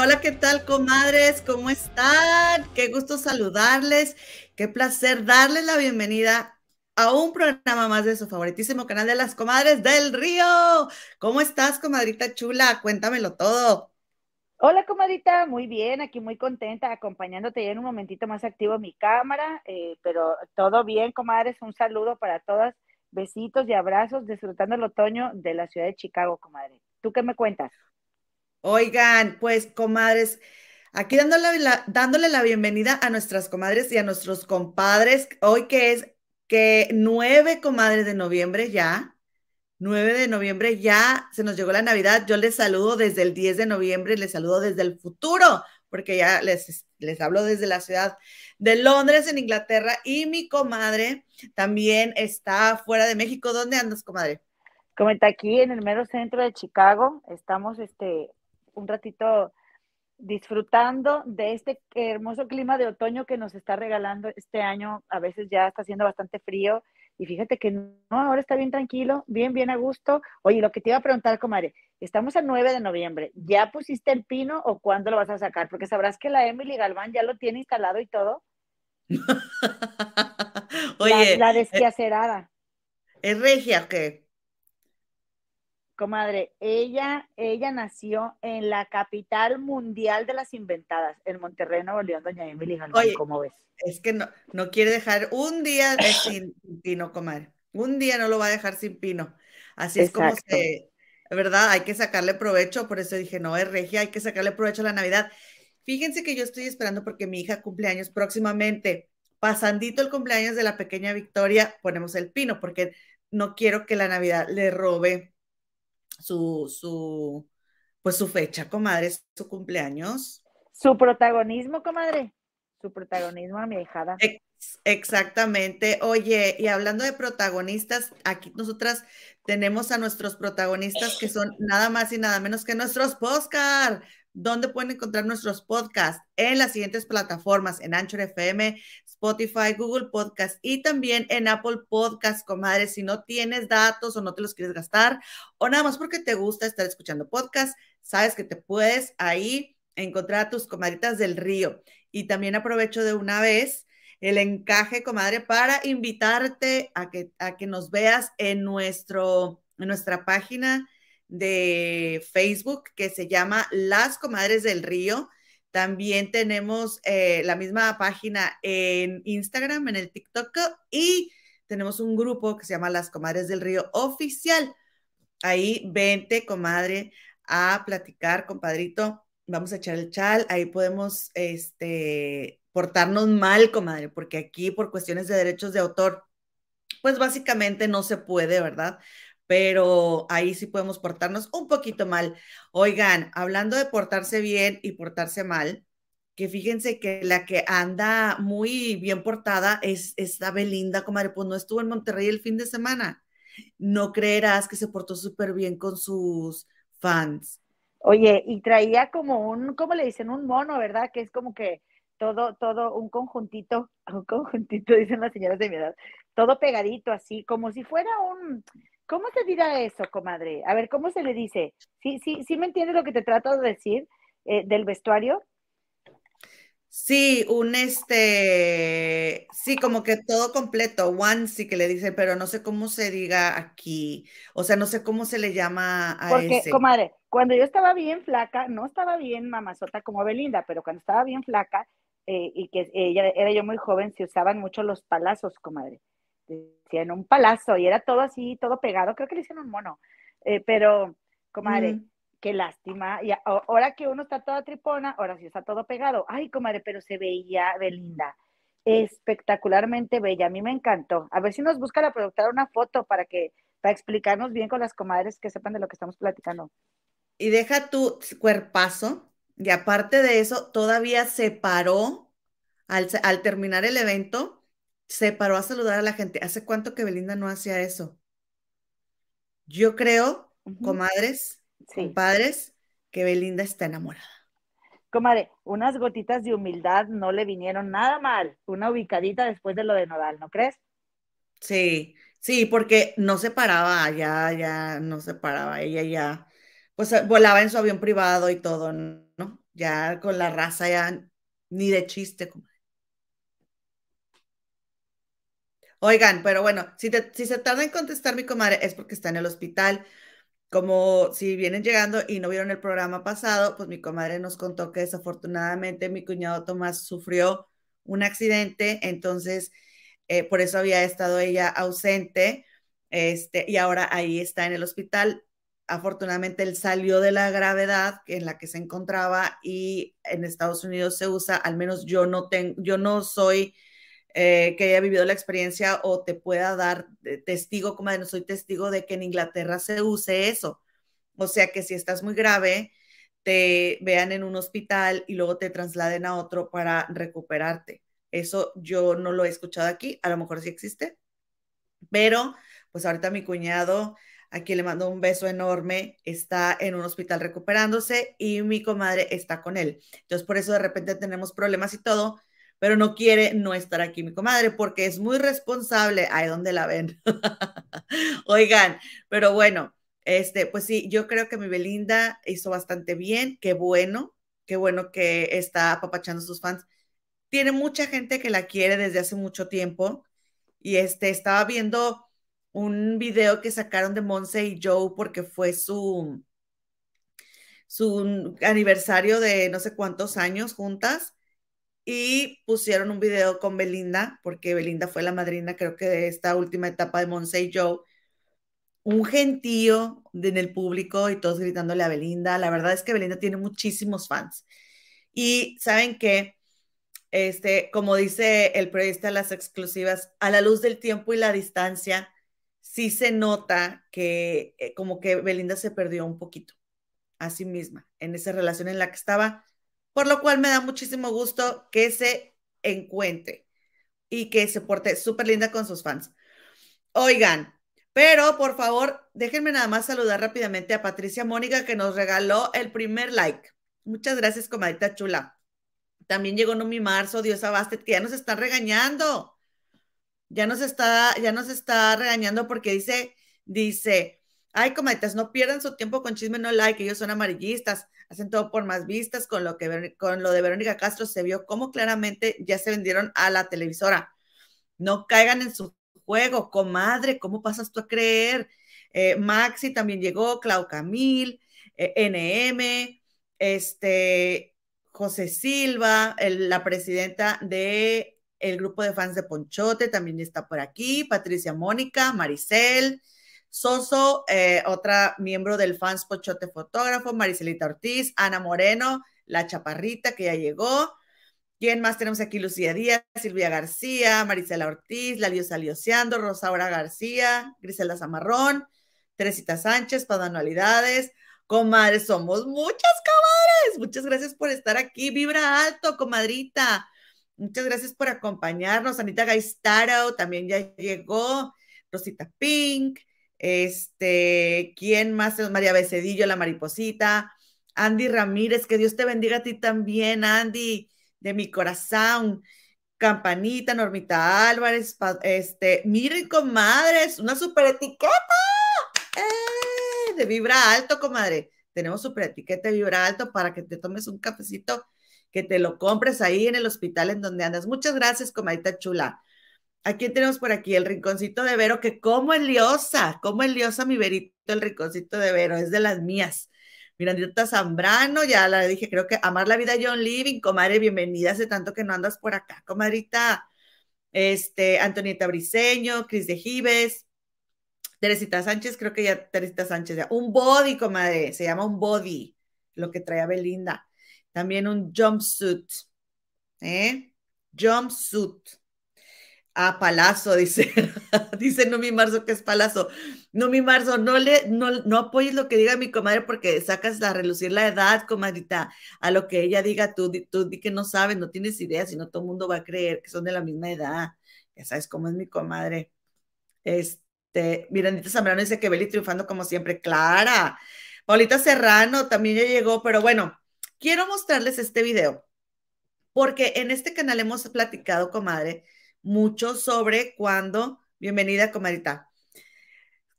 Hola, ¿qué tal, comadres? ¿Cómo están? Qué gusto saludarles. Qué placer darles la bienvenida a un programa más de su favoritísimo canal de las comadres del río. ¿Cómo estás, comadrita chula? Cuéntamelo todo. Hola, comadrita, muy bien, aquí muy contenta, acompañándote ya en un momentito más activo mi cámara, eh, pero todo bien, comadres, un saludo para todas, besitos y abrazos, disfrutando el otoño de la ciudad de Chicago, comadre. ¿Tú qué me cuentas? Oigan, pues, comadres, aquí dándole la, dándole la bienvenida a nuestras comadres y a nuestros compadres, hoy que es que 9 comadres de noviembre ya, 9 de noviembre ya se nos llegó la Navidad. Yo les saludo desde el 10 de noviembre, les saludo desde el futuro, porque ya les, les hablo desde la ciudad de Londres, en Inglaterra, y mi comadre también está fuera de México. ¿Dónde andas, comadre? Como está aquí en el mero centro de Chicago, estamos este, un ratito disfrutando de este hermoso clima de otoño que nos está regalando este año. A veces ya está haciendo bastante frío y fíjate que no, ahora está bien tranquilo, bien, bien a gusto. Oye, lo que te iba a preguntar, comadre, estamos a 9 de noviembre, ¿ya pusiste el pino o cuándo lo vas a sacar? Porque sabrás que la Emily Galván ya lo tiene instalado y todo. Oye, la, la desquiacerada. ¿Es regia qué? Comadre, ella, ella nació en la capital mundial de las inventadas, en Monterrey, Nuevo León, doña Emily Galván, ¿cómo ves? Es que no, no quiere dejar un día sin pino, comadre. Un día no lo va a dejar sin pino. Así es como se, ¿verdad? Hay que sacarle provecho, por eso dije, no, es regia, hay que sacarle provecho a la Navidad. Fíjense que yo estoy esperando porque mi hija cumple años próximamente. Pasandito el cumpleaños de la pequeña Victoria, ponemos el pino, porque no quiero que la Navidad le robe su, su, pues su fecha, comadre, su cumpleaños. Su protagonismo, comadre. Su protagonismo a mi hijada. exactamente. Oye, y hablando de protagonistas, aquí nosotras tenemos a nuestros protagonistas que son nada más y nada menos que nuestros Postcard. ¿Dónde pueden encontrar nuestros podcasts? En las siguientes plataformas, en Anchor FM, Spotify, Google Podcast y también en Apple Podcast, comadre. Si no tienes datos o no te los quieres gastar o nada más porque te gusta estar escuchando podcast, sabes que te puedes ahí encontrar a tus comadritas del río. Y también aprovecho de una vez el encaje, comadre, para invitarte a que, a que nos veas en, nuestro, en nuestra página de Facebook que se llama Las Comadres del Río. También tenemos eh, la misma página en Instagram, en el TikTok y tenemos un grupo que se llama Las Comadres del Río Oficial. Ahí vente, comadre, a platicar, compadrito. Vamos a echar el chal. Ahí podemos este, portarnos mal, comadre, porque aquí por cuestiones de derechos de autor, pues básicamente no se puede, ¿verdad? Pero ahí sí podemos portarnos un poquito mal. Oigan, hablando de portarse bien y portarse mal, que fíjense que la que anda muy bien portada es esta Belinda, comadre, pues no estuvo en Monterrey el fin de semana. No creerás que se portó súper bien con sus fans. Oye, y traía como un, ¿cómo le dicen? Un mono, ¿verdad? Que es como que todo, todo, un conjuntito, un conjuntito, dicen las señoras de mi edad, todo pegadito así, como si fuera un, ¿Cómo se dirá eso, comadre? A ver, ¿cómo se le dice? ¿Sí, sí, sí me entiendes lo que te trato de decir eh, del vestuario? Sí, un este, sí, como que todo completo, one sí que le dice, pero no sé cómo se diga aquí, o sea, no sé cómo se le llama a Porque, comadre, cuando yo estaba bien flaca, no estaba bien mamazota como Belinda, pero cuando estaba bien flaca eh, y que ella era yo muy joven, se usaban mucho los palazos, comadre en un palazo y era todo así, todo pegado, creo que le hicieron un mono, eh, pero, comadre, mm. qué lástima, y ahora que uno está toda tripona, ahora sí está todo pegado, ay, comadre, pero se veía Belinda, espectacularmente bella, a mí me encantó, a ver si nos busca la productora una foto para que, para explicarnos bien con las comadres que sepan de lo que estamos platicando. Y deja tu cuerpazo, y aparte de eso, todavía se paró al, al terminar el evento, se paró a saludar a la gente. ¿Hace cuánto que Belinda no hacía eso? Yo creo, comadres, compadres, que Belinda está enamorada. Comadre, unas gotitas de humildad no le vinieron nada mal. Una ubicadita después de lo de Nodal, ¿no crees? Sí, sí, porque no se paraba, ya, ya, no se paraba. Ella ya, pues volaba en su avión privado y todo, ¿no? ya con la raza ya ni de chiste, comadre. Oigan, pero bueno, si, si se tarda en contestar mi comadre es porque está en el hospital. Como si vienen llegando y no vieron el programa pasado, pues mi comadre nos contó que desafortunadamente mi cuñado Tomás sufrió un accidente, entonces eh, por eso había estado ella ausente, este, y ahora ahí está en el hospital. Afortunadamente él salió de la gravedad en la que se encontraba y en Estados Unidos se usa, al menos yo no tengo, yo no soy eh, que haya vivido la experiencia o te pueda dar testigo, como no soy testigo de que en Inglaterra se use eso. O sea que si estás muy grave, te vean en un hospital y luego te trasladen a otro para recuperarte. Eso yo no lo he escuchado aquí, a lo mejor sí existe, pero pues ahorita mi cuñado, a quien le mando un beso enorme, está en un hospital recuperándose y mi comadre está con él. Entonces por eso de repente tenemos problemas y todo, pero no quiere no estar aquí mi comadre porque es muy responsable. Ahí donde la ven. Oigan, pero bueno, este, pues sí, yo creo que mi Belinda hizo bastante bien. Qué bueno, qué bueno que está apapachando a sus fans. Tiene mucha gente que la quiere desde hace mucho tiempo y este, estaba viendo un video que sacaron de Monse y Joe porque fue su su aniversario de no sé cuántos años juntas y pusieron un video con Belinda, porque Belinda fue la madrina, creo que de esta última etapa de Monse y Joe. Un gentío en el público y todos gritándole a Belinda. La verdad es que Belinda tiene muchísimos fans. Y saben que, este, como dice el periodista de las exclusivas, a la luz del tiempo y la distancia, sí se nota que eh, como que Belinda se perdió un poquito a sí misma en esa relación en la que estaba por lo cual me da muchísimo gusto que se encuentre y que se porte súper linda con sus fans. Oigan, pero por favor, déjenme nada más saludar rápidamente a Patricia Mónica que nos regaló el primer like. Muchas gracias, comadita chula. También llegó Nomi Marzo, Dios Bastet, que ya nos está regañando. Ya nos está, ya nos está regañando porque dice, dice, ay, comaditas, no pierdan su tiempo con chisme, no like, ellos son amarillistas hacen todo por más vistas, con lo, que, con lo de Verónica Castro se vio cómo claramente ya se vendieron a la televisora. No caigan en su juego, comadre, ¿cómo pasas tú a creer? Eh, Maxi también llegó, Clau Camil, eh, NM, este, José Silva, la presidenta de el grupo de fans de Ponchote también está por aquí, Patricia Mónica, Maricel, Soso, eh, otra miembro del Fans Pochote Fotógrafo, Maricelita Ortiz, Ana Moreno, la chaparrita que ya llegó. ¿Quién más tenemos aquí? Lucía Díaz, Silvia García, Marisela Ortiz, la Liosa Lioseando, Rosaura García, Grisela Zamarrón, Teresita Sánchez, para anualidades. Comadres, somos muchas comadres. Muchas gracias por estar aquí. Vibra alto, comadrita. Muchas gracias por acompañarnos. Anita Gaistaro también ya llegó. Rosita Pink, este, ¿quién más? María Becedillo, la mariposita. Andy Ramírez, que Dios te bendiga a ti también, Andy, de mi corazón. Campanita, Normita Álvarez, este, miren, comadres, una super etiqueta. ¡Eh! De vibra alto, comadre. Tenemos super etiqueta de vibra alto para que te tomes un cafecito, que te lo compres ahí en el hospital en donde andas. Muchas gracias, comadita chula. ¿A quién tenemos por aquí? El rinconcito de Vero, que como es liosa, como es liosa mi Verito, el rinconcito de Vero, es de las mías. Mirandita Zambrano, ya la dije, creo que Amar la Vida John Living, comadre, bienvenida, hace tanto que no andas por acá, comadrita. Este, Antonieta Briseño, Cris de Gives, Teresita Sánchez, creo que ya Teresita Sánchez, ya. un body, comadre, se llama un body, lo que trae Belinda. También un jumpsuit, ¿eh? Jumpsuit. Ah, Palazo, dice, dice no mi Marzo que es Palazo. No mi Marzo, no le, no, no apoyes lo que diga mi comadre porque sacas a relucir la edad, comadita, a lo que ella diga, tú, tú di que no sabes, no tienes idea, si no todo el mundo va a creer que son de la misma edad. Ya sabes cómo es mi comadre. Este, Mirandita Zambrano dice que Beli triunfando como siempre. Clara. Paulita Serrano también ya llegó, pero bueno, quiero mostrarles este video porque en este canal hemos platicado, comadre, mucho sobre cuando, bienvenida comadita,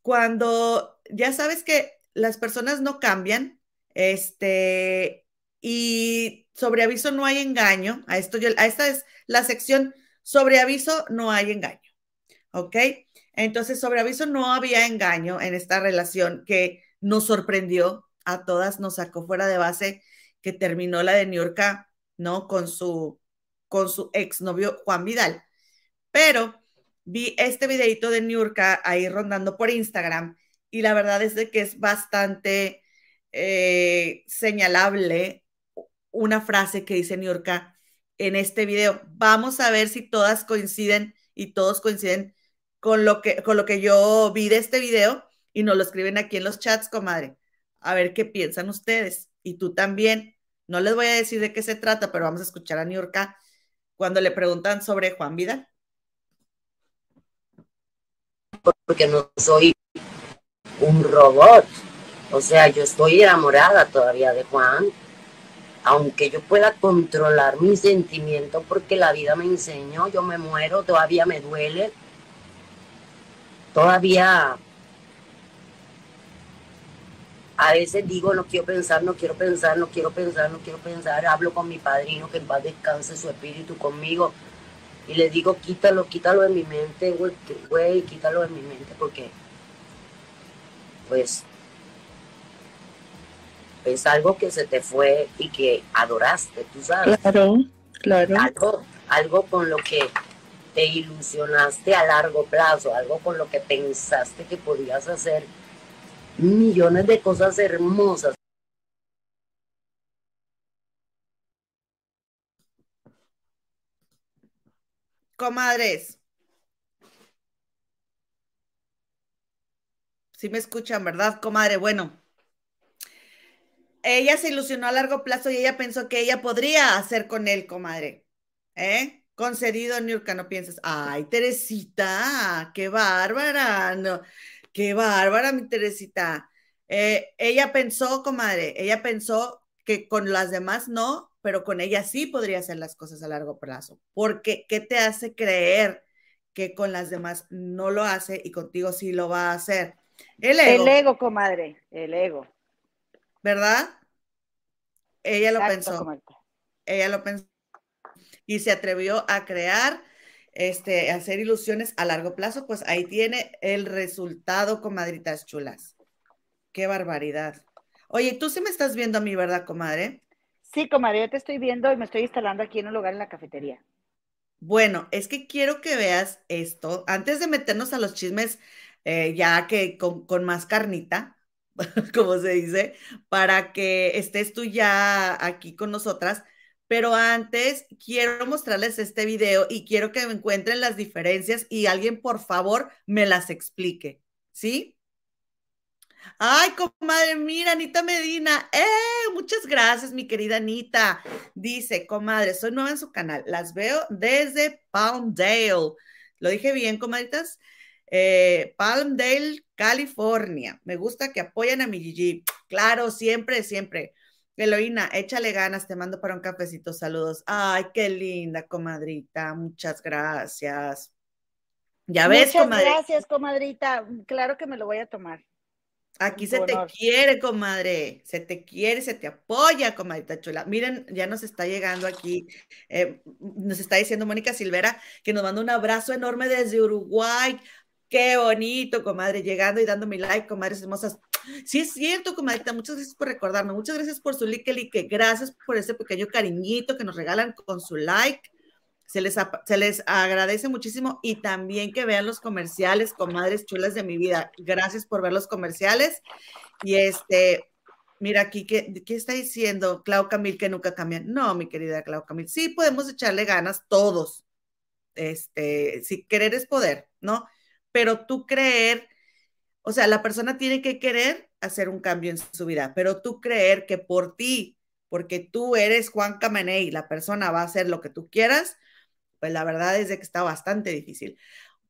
cuando ya sabes que las personas no cambian, este, y sobre aviso no hay engaño. A esto yo, a esta es la sección sobre aviso no hay engaño. ¿Ok? Entonces, sobre aviso no había engaño en esta relación que nos sorprendió a todas, nos sacó fuera de base que terminó la de New York, ¿no? Con su, con su exnovio Juan Vidal. Pero vi este videito de New ahí rondando por Instagram y la verdad es de que es bastante eh, señalable una frase que dice New en este video. Vamos a ver si todas coinciden y todos coinciden con lo que, con lo que yo vi de este video y nos lo escriben aquí en los chats, comadre. A ver qué piensan ustedes. Y tú también. No les voy a decir de qué se trata, pero vamos a escuchar a Niurka cuando le preguntan sobre Juan Vidal. Porque no soy un robot. O sea, yo estoy enamorada todavía de Juan, aunque yo pueda controlar mis sentimientos porque la vida me enseñó, yo me muero, todavía me duele, todavía a veces digo, no quiero pensar, no quiero pensar, no quiero pensar, no quiero pensar, hablo con mi padrino, que en paz descanse su espíritu conmigo, y le digo, quítalo, quítalo de mi mente, güey, quítalo de mi mente, porque, pues, es algo que se te fue y que adoraste, tú sabes. Claro, claro. Algo, algo con lo que te ilusionaste a largo plazo, algo con lo que pensaste que podías hacer millones de cosas hermosas. Comadres. Si me escuchan, ¿verdad, comadre? Bueno, ella se ilusionó a largo plazo y ella pensó que ella podría hacer con él, comadre. ¿Eh? Concedido, Nurka, no pienses, ay, Teresita, qué bárbara, no, qué bárbara, mi Teresita. Eh, ella pensó, comadre, ella pensó que con las demás no, pero con ella sí podría hacer las cosas a largo plazo. Porque, ¿qué te hace creer que con las demás no lo hace y contigo sí lo va a hacer? El ego. El ego, comadre, el ego. ¿verdad? Ella lo pensó. Ella lo pensó. Y se atrevió a crear, este, a hacer ilusiones a largo plazo, pues ahí tiene el resultado, comadritas chulas. Qué barbaridad. Oye, tú sí me estás viendo a mí, ¿verdad, comadre? Sí, comadre, yo te estoy viendo y me estoy instalando aquí en un lugar en la cafetería. Bueno, es que quiero que veas esto, antes de meternos a los chismes, eh, ya que con más carnita, como se dice, para que estés tú ya aquí con nosotras. Pero antes quiero mostrarles este video y quiero que me encuentren las diferencias y alguien por favor me las explique, ¿sí? Ay, comadre, mira, Anita Medina. ¡Eh! Muchas gracias, mi querida Anita. Dice, comadre, soy nueva en su canal. Las veo desde Palmdale. ¿Lo dije bien, comadritas? Eh, Palmdale, California. Me gusta que apoyen a mi Gigi. Claro, siempre, siempre. Eloína, échale ganas, te mando para un cafecito, saludos. Ay, qué linda, comadrita, muchas gracias. Ya ves, muchas gracias, comadrita. Claro que me lo voy a tomar. Aquí se te quiere, comadre, se te quiere, se te apoya, comadrita chula. Miren, ya nos está llegando aquí, eh, nos está diciendo Mónica Silvera que nos manda un abrazo enorme desde Uruguay. Qué bonito, comadre, llegando y dando mi like, comadres hermosas. Sí, es cierto, comadrita, muchas gracias por recordarme, muchas gracias por su like, like, gracias por ese pequeño cariñito que nos regalan con su like. Se les, se les agradece muchísimo y también que vean los comerciales, comadres chulas de mi vida. Gracias por ver los comerciales. Y este, mira aquí, ¿qué, qué está diciendo Clau Camil que nunca cambian? No, mi querida Clau Camil, sí podemos echarle ganas todos. Este, si querer es poder, ¿no? pero tú creer, o sea, la persona tiene que querer hacer un cambio en su vida, pero tú creer que por ti, porque tú eres Juan Cameney, la persona va a hacer lo que tú quieras, pues la verdad es que está bastante difícil.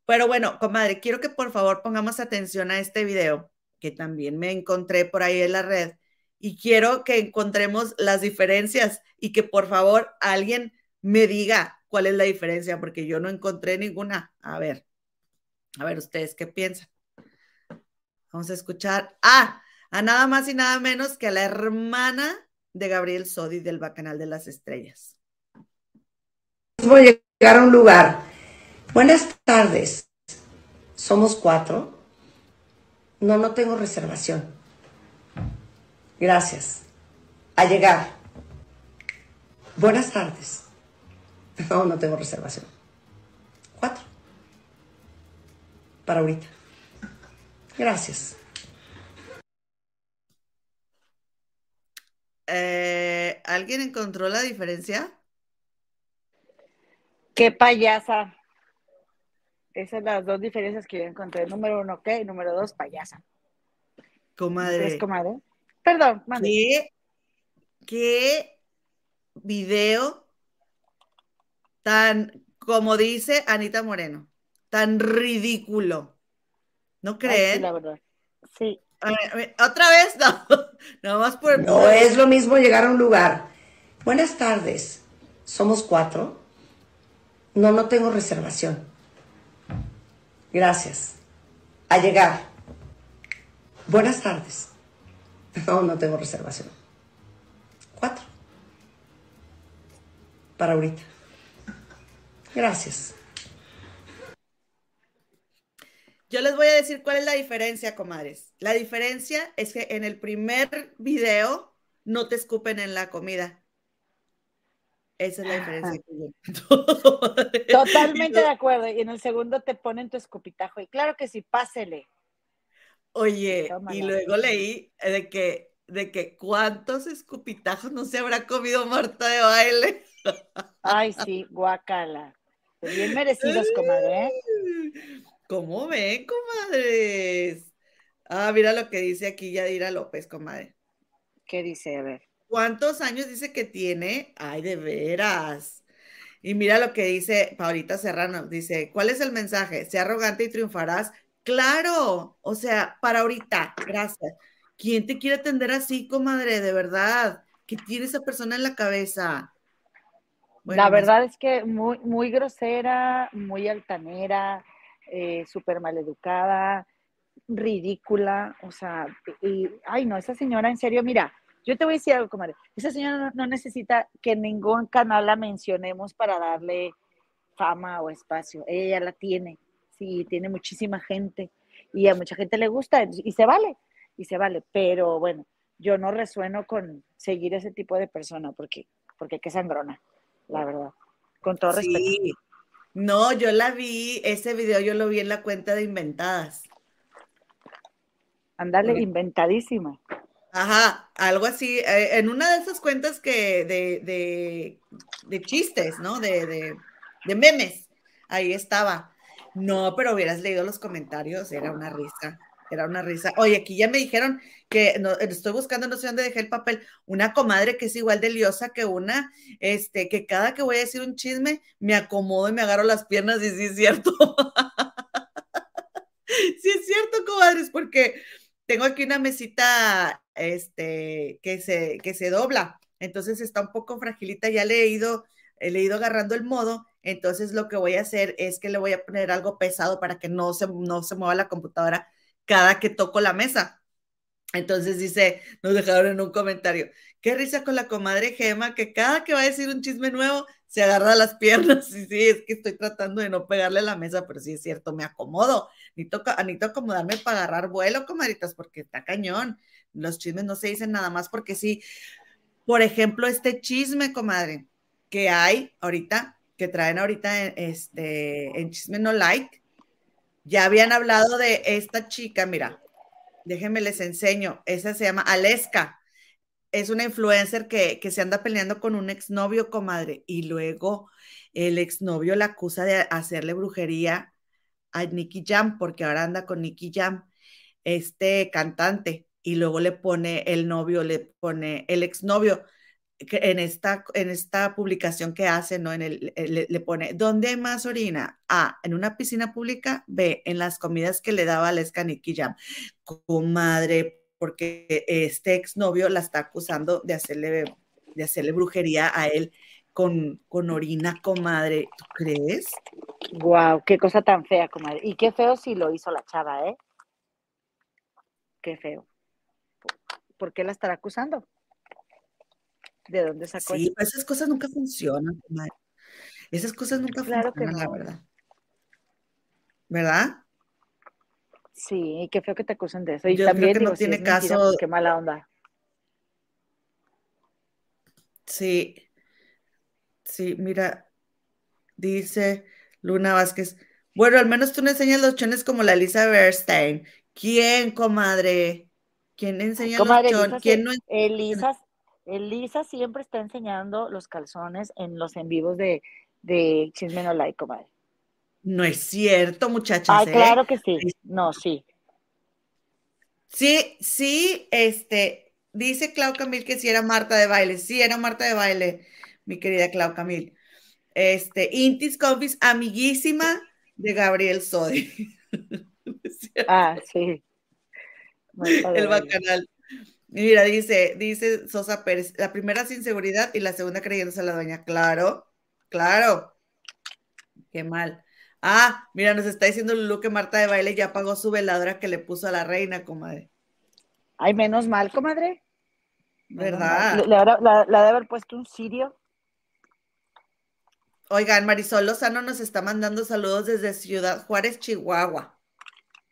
Pero bueno, comadre, quiero que por favor pongamos atención a este video que también me encontré por ahí en la red y quiero que encontremos las diferencias y que por favor alguien me diga cuál es la diferencia porque yo no encontré ninguna. A ver. A ver, ustedes qué piensan. Vamos a escuchar a, a nada más y nada menos que a la hermana de Gabriel Sodi del Bacanal de las Estrellas. Voy llegar a un lugar. Buenas tardes. Somos cuatro. No, no tengo reservación. Gracias. A llegar. Buenas tardes. No, no tengo reservación. Cuatro. Para ahorita. Gracias. Eh, ¿Alguien encontró la diferencia? Qué payasa. Esas son las dos diferencias que yo encontré. Número uno, ¿qué? Y número dos, payasa. Comadre. ¿Es comadre? Perdón, mande. ¿Qué, qué video tan, como dice Anita Moreno, tan ridículo. ¿No Ay, creen? sí, la verdad. Sí. A ver, a ver, Otra vez, no. Nada más por. No es lo mismo llegar a un lugar. Buenas tardes. Somos cuatro. No, no tengo reservación. Gracias. A llegar. Buenas tardes. No, no tengo reservación. Cuatro. Para ahorita. Gracias. Yo les voy a decir cuál es la diferencia, comadres. La diferencia es que en el primer video no te escupen en la comida. Esa es la diferencia. Totalmente de acuerdo. Y en el segundo te ponen tu escupitajo. Y claro que sí, pásele. Oye, y luego leí de que, de que cuántos escupitajos no se habrá comido Marta de baile. Ay, sí, guacala. Bien merecidos, comadre. ¿eh? ¿Cómo ven, comadres? Ah, mira lo que dice aquí Yadira López, comadre. ¿Qué dice? A ver. ¿Cuántos años dice que tiene? Ay, de veras. Y mira lo que dice Paulita Serrano. Dice, ¿cuál es el mensaje? Sea arrogante y triunfarás. Claro, o sea, para ahorita, gracias. ¿Quién te quiere atender así, comadre? De verdad. ¿Qué tiene esa persona en la cabeza? Bueno, la verdad es que muy, muy grosera, muy altanera, eh, súper maleducada, ridícula, o sea, y, ay no, esa señora en serio, mira, yo te voy a decir algo, comadre, esa señora no, no necesita que ningún canal la mencionemos para darle fama o espacio, ella ya la tiene, sí, tiene muchísima gente y a mucha gente le gusta y se vale, y se vale, pero bueno, yo no resueno con seguir ese tipo de persona porque, porque qué sangrona, la verdad, con todo respeto. Sí. No, yo la vi, ese video yo lo vi en la cuenta de Inventadas. Ándale, Oye. inventadísima. Ajá, algo así, eh, en una de esas cuentas que de, de, de chistes, ¿no? De, de, de memes, ahí estaba. No, pero hubieras leído los comentarios, era una risa, era una risa. Oye, aquí ya me dijeron que no, estoy buscando, no sé dónde dejé el papel, una comadre que es igual de liosa que una, este, que cada que voy a decir un chisme, me acomodo y me agarro las piernas y sí es cierto. sí es cierto, comadres, porque tengo aquí una mesita este, que, se, que se dobla, entonces está un poco fragilita, ya le he ido, eh, he ido agarrando el modo, entonces lo que voy a hacer es que le voy a poner algo pesado para que no se, no se mueva la computadora cada que toco la mesa. Entonces dice, nos dejaron en un comentario, qué risa con la comadre Gema, que cada que va a decir un chisme nuevo, se agarra las piernas. Y sí, es que estoy tratando de no pegarle la mesa, pero sí es cierto, me acomodo. Necesito, necesito acomodarme para agarrar vuelo, comadritas, porque está cañón. Los chismes no se dicen nada más porque sí. Por ejemplo, este chisme, comadre, que hay ahorita, que traen ahorita en, este, en Chisme No Like, ya habían hablado de esta chica, mira, déjenme les enseño, esa se llama Aleska, es una influencer que, que se anda peleando con un exnovio, comadre, y luego el exnovio la acusa de hacerle brujería a Nicky Jam, porque ahora anda con Nicky Jam, este cantante, y luego le pone el novio, le pone el exnovio, en esta, en esta publicación que hace, ¿no? En el, le, le, pone, ¿dónde más orina? A, en una piscina pública, B, en las comidas que le daba a Leska Nicky Jam. Comadre, porque este exnovio la está acusando de hacerle, de hacerle brujería a él con, con orina, comadre. ¿Tú crees? Wow, qué cosa tan fea, comadre. Y qué feo si lo hizo la chava, ¿eh? Qué feo. ¿Por qué la estará acusando? ¿De dónde sacó Sí, esas cosas nunca funcionan, comadre. Esas cosas nunca Claro que funcionan, la no. verdad. ¿Verdad? Sí, qué feo que te acusen de eso. Y Yo creo también que digo, no si tiene mentira, caso- pues qué mala onda. Sí. Sí, mira, dice Luna Vázquez. Bueno, al menos tú no enseñas los chones como la Elisa Bernstein. ¿Quién, comadre? ¿Quién enseña Comadre, los chones? ¿Quién no Elisa, Elisa siempre está enseñando los calzones en los en vivos de, de Chisme No Like, comadre. No es cierto, muchachas. Ay, ¿eh? claro que sí. No, sí. Sí, sí, este, dice Clau Camil que sí era Marta de baile. Sí, era Marta de baile, mi querida Clau Camil. Este, Intis Confis, amiguísima de Gabriel Sodi. Ah, sí. El bacanal. Mira, dice, dice Sosa Pérez, la primera sin seguridad y la segunda creyéndose a la doña. Claro, claro. Qué mal. Ah, mira, nos está diciendo Lulu que Marta de baile ya pagó su veladora que le puso a la reina, comadre. Ay, menos mal, comadre. ¿Verdad? Le, le la, la de haber puesto un sirio. Oigan, Marisol Lozano nos está mandando saludos desde Ciudad Juárez, Chihuahua.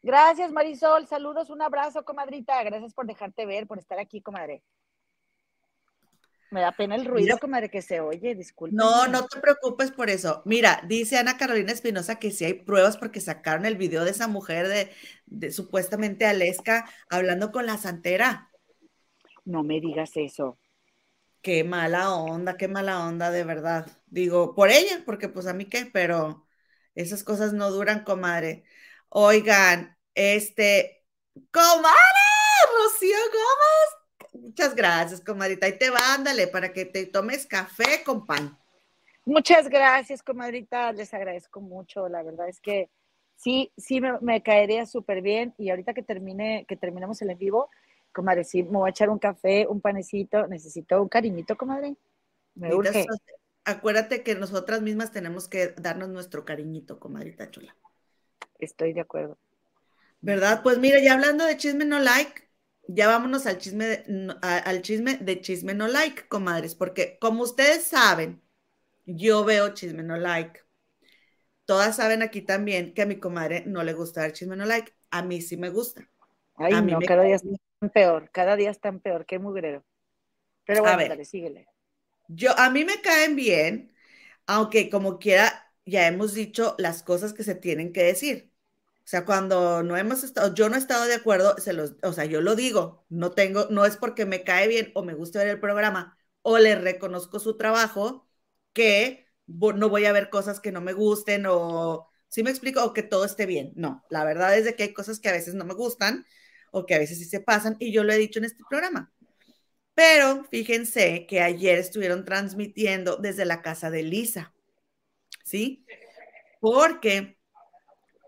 Gracias, Marisol. Saludos, un abrazo, comadrita. Gracias por dejarte ver, por estar aquí, comadre. Me da pena el ruido, Mira. comadre, que se oye, disculpe. No, no te preocupes por eso. Mira, dice Ana Carolina Espinosa que sí hay pruebas porque sacaron el video de esa mujer de, de supuestamente Aleska hablando con la santera. No me digas eso. Qué mala onda, qué mala onda, de verdad. Digo, por ella, porque pues a mí qué, pero esas cosas no duran, comadre. Oigan, este, comadre, Rocío Gómez. Muchas gracias, comadrita. Ahí te va, ándale, para que te tomes café con pan. Muchas gracias, comadrita. Les agradezco mucho. La verdad es que sí, sí me, caería súper bien. Y ahorita que termine, que terminemos el en vivo, comadre, sí, me voy a echar un café, un panecito. Necesito un cariñito, comadre. Me urge. Acuérdate que nosotras mismas tenemos que darnos nuestro cariñito, comadrita chula. Estoy de acuerdo. ¿Verdad? Pues mira, ya hablando de chisme no like, ya vámonos al chisme de, a- al chisme de chisme no like, comadres, porque como ustedes saben, yo veo chisme no like. Todas saben aquí también que a mi comadre no le gusta el chisme no like. A mí sí me gusta. Ay, A no, me cada día cae están peor. Cada día están peor. Qué mugrero. Pero A bueno, ver. dale, síguele. Yo, a mí me caen bien, aunque como quiera, ya hemos dicho las cosas que se tienen que decir. O sea, cuando no hemos estado, yo no he estado de acuerdo, se los, o sea, yo lo digo, no tengo, no es porque me cae bien o me guste ver el programa o le reconozco su trabajo que no voy a ver cosas que no me gusten o, ¿sí me explico? O que todo esté bien. No, la verdad es de que hay cosas que a veces no me gustan o que a veces sí se pasan y yo lo he dicho en este programa. Pero fíjense que ayer estuvieron transmitiendo desde la casa de Lisa, ¿sí? Porque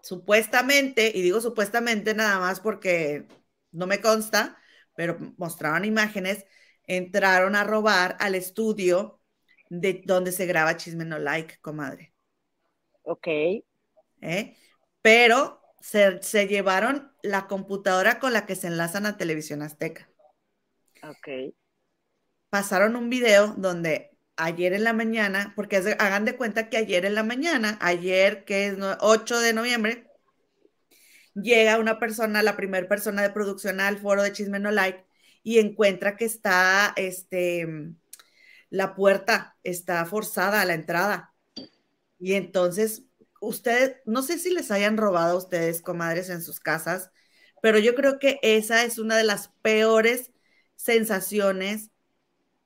supuestamente, y digo supuestamente nada más porque no me consta, pero mostraron imágenes, entraron a robar al estudio de donde se graba Chisme No Like, comadre. Ok. ¿eh? Pero se, se llevaron la computadora con la que se enlazan a Televisión Azteca. Ok. pasaron un video donde ayer en la mañana, porque de- hagan de cuenta que ayer en la mañana, ayer que es no- 8 de noviembre, llega una persona, la primera persona de producción al foro de Chisme No Like y encuentra que está, este, la puerta está forzada a la entrada. Y entonces, ustedes, no sé si les hayan robado a ustedes, comadres, en sus casas, pero yo creo que esa es una de las peores sensaciones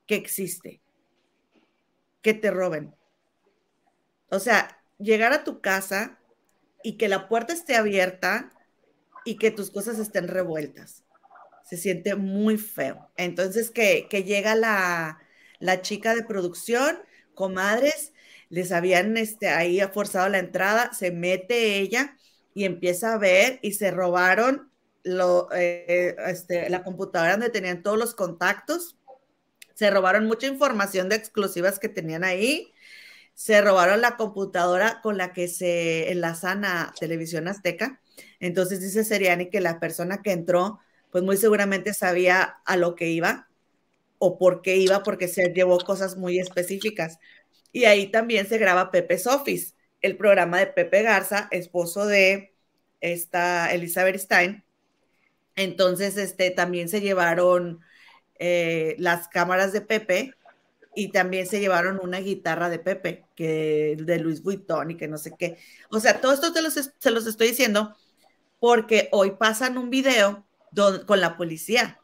que existe. Que te roben. O sea, llegar a tu casa y que la puerta esté abierta y que tus cosas estén revueltas. Se siente muy feo. Entonces, que, que llega la, la chica de producción, comadres, les habían este, ahí forzado la entrada, se mete ella y empieza a ver y se robaron lo, eh, este, la computadora donde tenían todos los contactos, se robaron mucha información de exclusivas que tenían ahí, se robaron la computadora con la que se enlazan a Televisión Azteca. Entonces dice Seriani que la persona que entró, pues muy seguramente sabía a lo que iba o por qué iba, porque se llevó cosas muy específicas. Y ahí también se graba Pepe Sofis, el programa de Pepe Garza, esposo de esta Elizabeth Stein. Entonces, este, también se llevaron eh, las cámaras de Pepe y también se llevaron una guitarra de Pepe, que de Luis Vuitton y que no sé qué. O sea, todo esto los, se los estoy diciendo porque hoy pasan un video con la policía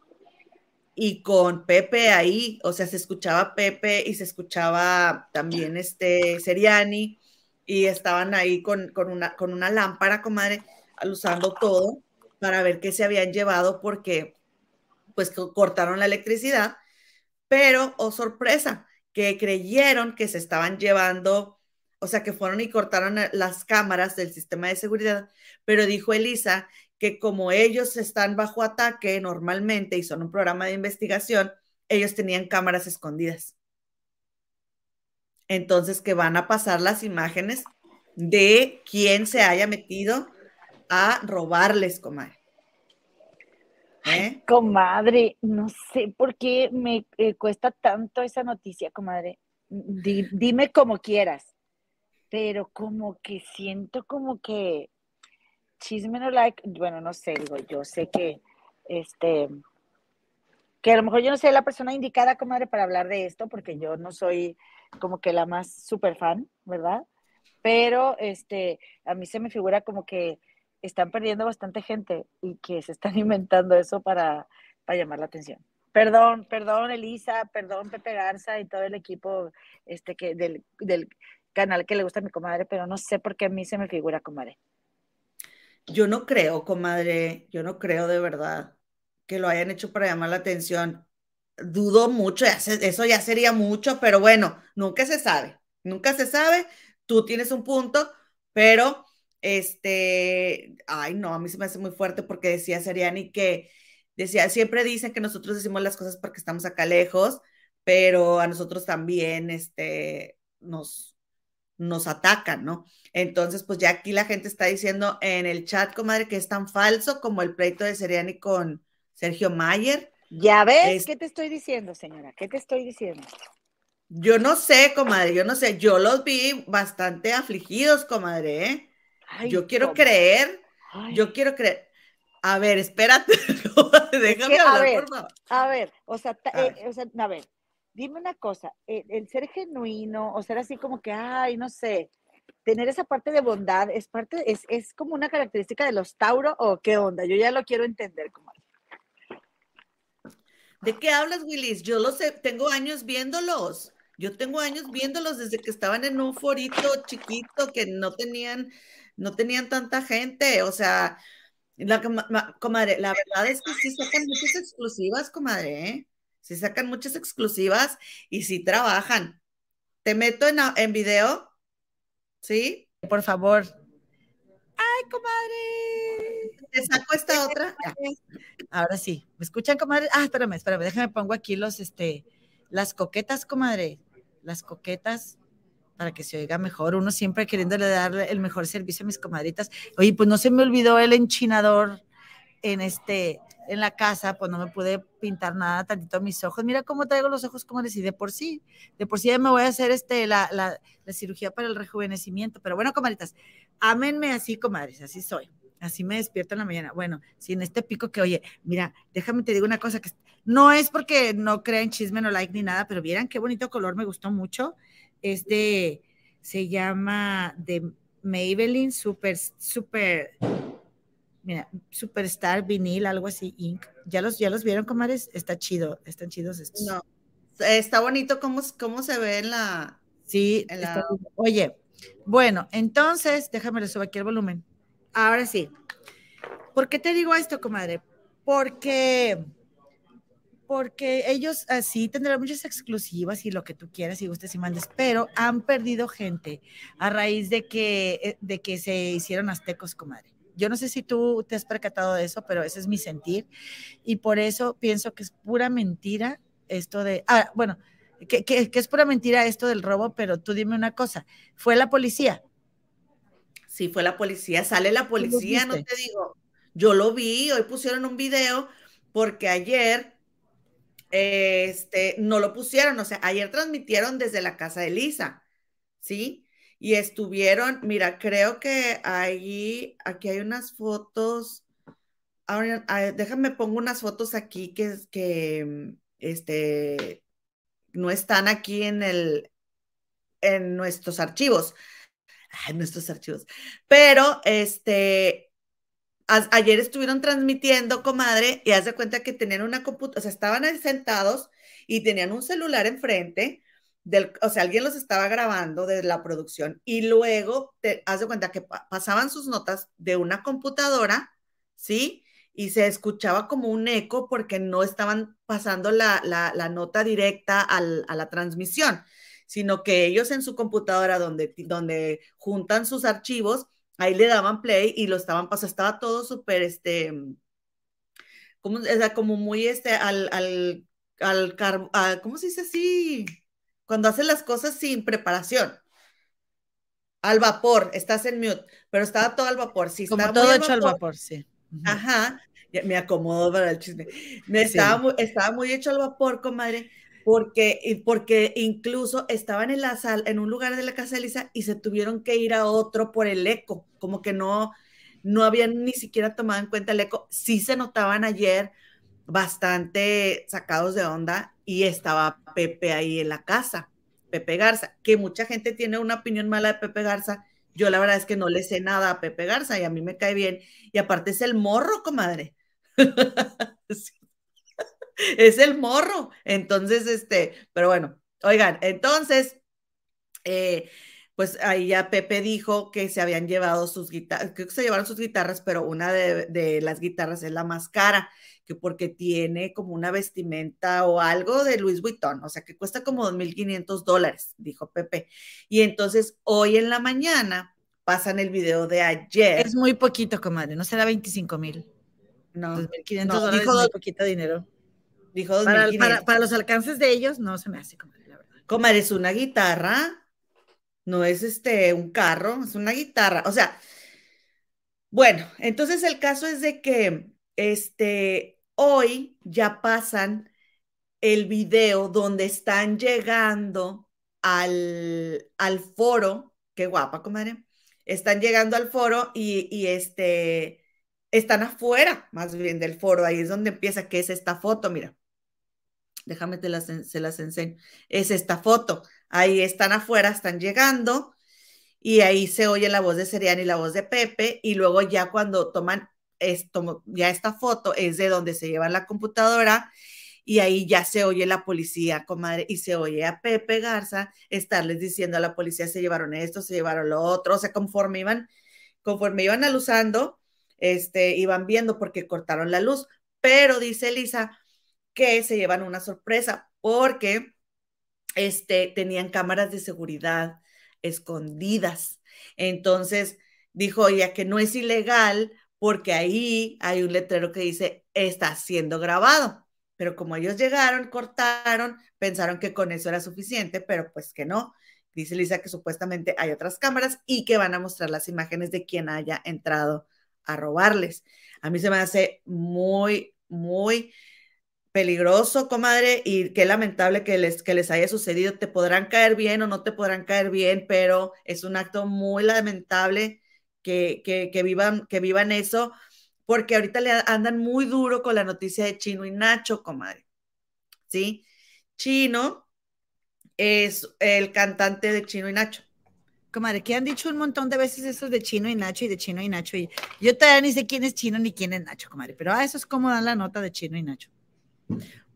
y con Pepe ahí, o sea, se escuchaba Pepe y se escuchaba también este Seriani y estaban ahí con, con, una, con una lámpara, comadre, usando todo para ver qué se habían llevado porque pues cortaron la electricidad, pero, oh sorpresa, que creyeron que se estaban llevando, o sea, que fueron y cortaron las cámaras del sistema de seguridad, pero dijo Elisa que como ellos están bajo ataque normalmente y son un programa de investigación, ellos tenían cámaras escondidas. Entonces, que van a pasar las imágenes de quién se haya metido a robarles, comadre. ¿Eh? Comadre, no sé por qué me eh, cuesta tanto esa noticia, comadre. dime como quieras, pero como que siento como que chisme no like, bueno, no sé, digo, yo sé que, este, que a lo mejor yo no soy la persona indicada, comadre, para hablar de esto, porque yo no soy como que la más super fan, ¿verdad? Pero, este, a mí se me figura como que están perdiendo bastante gente y que se están inventando eso para, para llamar la atención. Perdón, perdón, Elisa, perdón, Pepe Garza y todo el equipo este, que, del, del canal que le gusta a mi comadre, pero no sé por qué a mí se me figura comadre. Yo no creo, comadre, yo no creo de verdad que lo hayan hecho para llamar la atención. Dudo mucho, eso ya sería mucho, pero bueno, nunca se sabe, nunca se sabe. Tú tienes un punto, pero este, ay, no, a mí se me hace muy fuerte porque decía Seriani que decía, siempre dicen que nosotros decimos las cosas porque estamos acá lejos, pero a nosotros también, este, nos, nos atacan, ¿no? Entonces, pues ya aquí la gente está diciendo en el chat, comadre, que es tan falso como el pleito de Seriani con Sergio Mayer. Ya ves, ¿qué te estoy diciendo, señora? ¿Qué te estoy diciendo? Yo no sé, comadre, yo no sé, yo los vi bastante afligidos, comadre, ¿eh? yo quiero creer, yo quiero creer. A ver, espérate, déjame hablar, por favor. A ver, o sea, eh, o sea, a ver, dime una cosa, el, el ser genuino, o ser así como que, ay, no sé, tener esa parte de bondad es parte, es, es como una característica de los Tauro o qué onda? Yo ya lo quiero entender, como. ¿De qué hablas, Willis? Yo lo sé, tengo años viéndolos. Yo tengo años viéndolos desde que estaban en un forito chiquito que no tenían, no tenían tanta gente. O sea, la, comadre, la verdad es que sí sacan muchas exclusivas, comadre, ¿eh? Sí sacan muchas exclusivas y sí trabajan. Te meto en, en video ¿Sí? Por favor. ¡Ay, comadre! ¿Te saco esta otra? Ahora sí. ¿Me escuchan, comadre? Ah, espérame, espérame. Déjame pongo aquí los, este, las coquetas, comadre. Las coquetas para que se oiga mejor. Uno siempre queriéndole darle el mejor servicio a mis comadritas. Oye, pues no se me olvidó el enchinador en este, en la casa, pues no me pude pintar nada tantito mis ojos. Mira cómo traigo los ojos como decidí de por sí. De por sí ya me voy a hacer este, la, la, la cirugía para el rejuvenecimiento. Pero bueno, comadritas, ámenme así, comadres, así soy. Así me despierto en la mañana. Bueno, sin este pico que, oye, mira, déjame te digo una cosa que no es porque no crean chisme, no like ni nada, pero vieran qué bonito color, me gustó mucho. Este se llama de Maybelline Super, Super mira, Superstar vinil, algo así, Inc. ¿Ya los, ya los vieron, comadres? Está chido, están chidos estos. No, está bonito cómo, cómo se ve en la... Sí, oye, bueno, entonces, déjame le subo aquí el volumen. Ahora sí. ¿Por qué te digo esto, comadre? Porque porque ellos así tendrán muchas exclusivas y lo que tú quieras y gustes y mandes, pero han perdido gente a raíz de que, de que se hicieron aztecos, comadre. Yo no sé si tú te has percatado de eso, pero ese es mi sentir. Y por eso pienso que es pura mentira esto de, ah, bueno, que, es pura mentira esto del robo, pero tú dime una cosa, ¿fue la policía? Sí, fue la policía, sale la policía, no te digo. Yo lo vi, hoy pusieron un video porque ayer este, no lo pusieron, o sea, ayer transmitieron desde la casa de Lisa, ¿sí? Y estuvieron, mira, creo que ahí, aquí hay unas fotos, ahora, déjame pongo unas fotos aquí que, que, este, no están aquí en el, en nuestros archivos, en nuestros archivos, pero, este, ayer estuvieron transmitiendo, comadre, y haz de cuenta que tenían una computadora, o sea, estaban sentados y tenían un celular enfrente, o sea, alguien los estaba grabando de la producción y luego te haz de cuenta que pasaban sus notas de una computadora, ¿sí? Y se escuchaba como un eco porque no estaban pasando la, la, nota directa al, a la transmisión, sino que ellos en su computadora donde, donde juntan sus archivos, ahí le daban play y lo estaban pasando, estaba todo súper, este, como, como muy, este, al, al, al, ¿cómo se dice así? Cuando hacen las cosas sin preparación. Al vapor, estás en mute, pero estaba todo al vapor. Sí, como todo hecho al vapor, sí. Ajá, me acomodo para el chisme. Me estaba, muy, estaba muy hecho al vapor, comadre, porque, porque incluso estaban en la sala, en un lugar de la casa de Elisa y se tuvieron que ir a otro por el eco, como que no, no habían ni siquiera tomado en cuenta el eco. Sí se notaban ayer bastante sacados de onda y estaba Pepe ahí en la casa, Pepe Garza, que mucha gente tiene una opinión mala de Pepe Garza. Yo la verdad es que no le sé nada a Pepe Garza y a mí me cae bien. Y aparte es el morro, comadre. es el morro. Entonces, este, pero bueno, oigan, entonces, eh, pues ahí ya Pepe dijo que se habían llevado sus guitarras, creo que se llevaron sus guitarras, pero una de, las guitarras es la más cara, que porque tiene como una vestimenta o algo de Louis Vuitton, o sea que cuesta como 2.500 dólares, dijo Pepe. Y entonces hoy en la mañana pasan el video de ayer. Es muy poquito, comadre, no será 25 mil. No, 2.500 dólares es muy poquito dinero. Dijo para, para, los alcances de ellos, no se me hace, comadre, la verdad. Comadre, es una guitarra, no es este un carro, es una guitarra. O sea, bueno, entonces el caso es de que este hoy ya pasan el video donde están llegando al, al foro. Qué guapa, comadre. Están llegando al foro y, y este están afuera, más bien del foro. Ahí es donde empieza, que es esta foto, mira déjame te las, se las enseño, es esta foto. Ahí están afuera, están llegando y ahí se oye la voz de Serian y la voz de Pepe y luego ya cuando toman esto, ya esta foto es de donde se lleva la computadora y ahí ya se oye la policía, comadre, y se oye a Pepe Garza estarles diciendo a la policía se llevaron esto, se llevaron lo otro, o sea, conforme iban, conforme iban alusando, este, iban viendo porque cortaron la luz, pero dice Elisa, que se llevan una sorpresa porque este, tenían cámaras de seguridad escondidas. Entonces dijo ella que no es ilegal porque ahí hay un letrero que dice está siendo grabado. Pero como ellos llegaron, cortaron, pensaron que con eso era suficiente, pero pues que no. Dice Lisa que supuestamente hay otras cámaras y que van a mostrar las imágenes de quien haya entrado a robarles. A mí se me hace muy, muy peligroso, comadre, y qué lamentable que les, que les haya sucedido. Te podrán caer bien o no te podrán caer bien, pero es un acto muy lamentable que, que, vivan, que vivan eso, porque ahorita le andan muy duro con la noticia de Chino y Nacho, comadre. ¿Sí? Chino es el cantante de Chino y Nacho. Comadre, que han dicho un montón de veces eso de Chino y Nacho y de Chino y Nacho. Y yo todavía ni sé quién es Chino ni quién es Nacho, comadre. Pero ah, eso es como dan la nota de Chino y Nacho.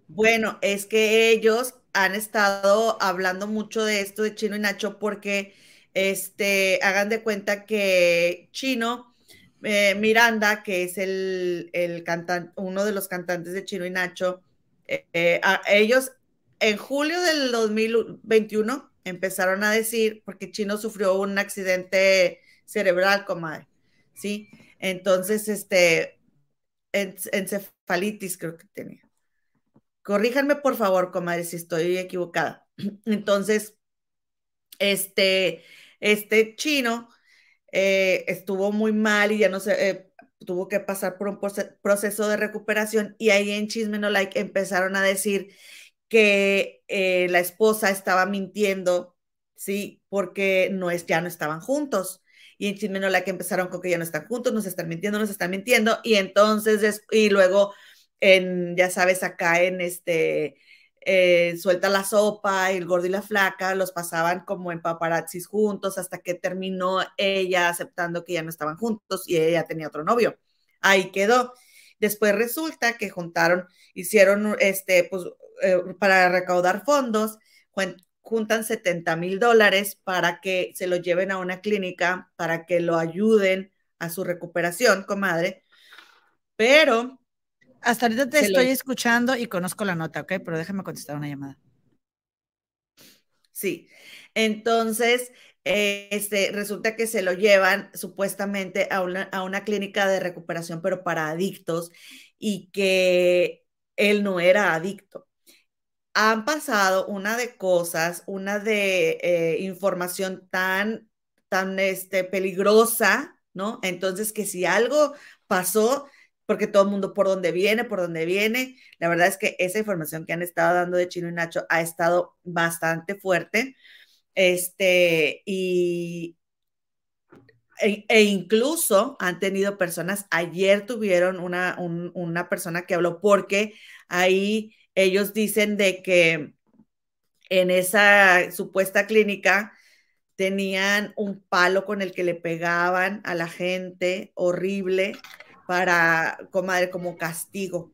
Bueno, es que ellos han estado hablando mucho de esto de Chino y Nacho porque, este, hagan de cuenta que Chino eh, Miranda, que es el, el cantante, uno de los cantantes de Chino y Nacho, eh, eh, ellos en julio del 2021 empezaron a decir, porque Chino sufrió un accidente cerebral, comadre, ¿sí? Entonces, este, encefalitis creo que tenía. Corríjanme, por favor, comadre, si estoy equivocada. Entonces, este, este chino eh, estuvo muy mal y ya no sé, eh, tuvo que pasar por un proceso de recuperación y ahí en Chisme No Like empezaron a decir que eh, la esposa estaba mintiendo, ¿sí? Porque no es, ya no estaban juntos. Y en Chisme No Like empezaron con que ya no están juntos, nos están mintiendo, nos están mintiendo. Y entonces, y luego, en, ya sabes, acá en este eh, suelta la sopa, el gordo y la flaca, los pasaban como en paparazzis juntos hasta que terminó ella aceptando que ya no estaban juntos y ella tenía otro novio. Ahí quedó. Después resulta que juntaron, hicieron este, pues, eh, para recaudar fondos, juntan 70 mil dólares para que se lo lleven a una clínica, para que lo ayuden a su recuperación, comadre. Pero hasta ahorita te estoy escuchando y conozco la nota, ¿ok? Pero déjame contestar una llamada. Sí, entonces, este, resulta que se lo llevan supuestamente a una, a una clínica de recuperación, pero para adictos, y que él no era adicto. Han pasado una de cosas, una de eh, información tan, tan este, peligrosa, ¿no? Entonces, que si algo pasó, porque todo el mundo por donde viene, por donde viene. La verdad es que esa información que han estado dando de Chino y Nacho ha estado bastante fuerte. Este, y, e, e incluso han tenido personas, ayer tuvieron una, una persona que habló porque ahí ellos dicen de que en esa supuesta clínica tenían un palo con el que le pegaban a la gente horrible para, comadre, como castigo.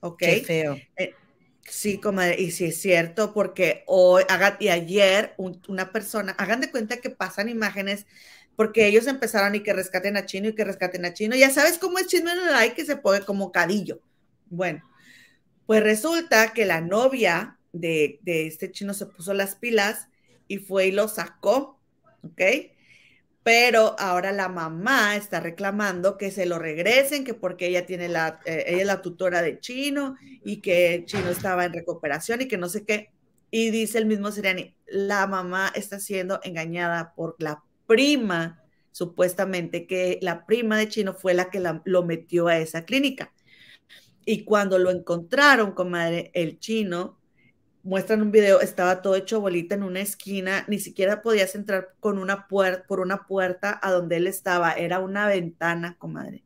¿Ok? Qué feo. Eh, sí, comadre, y sí es cierto, porque hoy, y ayer una persona, hagan de cuenta que pasan imágenes, porque ellos empezaron y que rescaten a Chino y que rescaten a Chino. Ya sabes cómo es Chino en el like que se pone como cadillo. Bueno, pues resulta que la novia de, de este chino se puso las pilas y fue y lo sacó, ¿ok? Pero ahora la mamá está reclamando que se lo regresen, que porque ella tiene la, eh, ella es la tutora de Chino y que Chino estaba en recuperación y que no sé qué. Y dice el mismo Seriani, la mamá está siendo engañada por la prima, supuestamente, que la prima de Chino fue la que lo metió a esa clínica. Y cuando lo encontraron, comadre, el chino muestran un video, estaba todo hecho bolita en una esquina, ni siquiera podías entrar con una puerta, por una puerta a donde él estaba, era una ventana, comadre,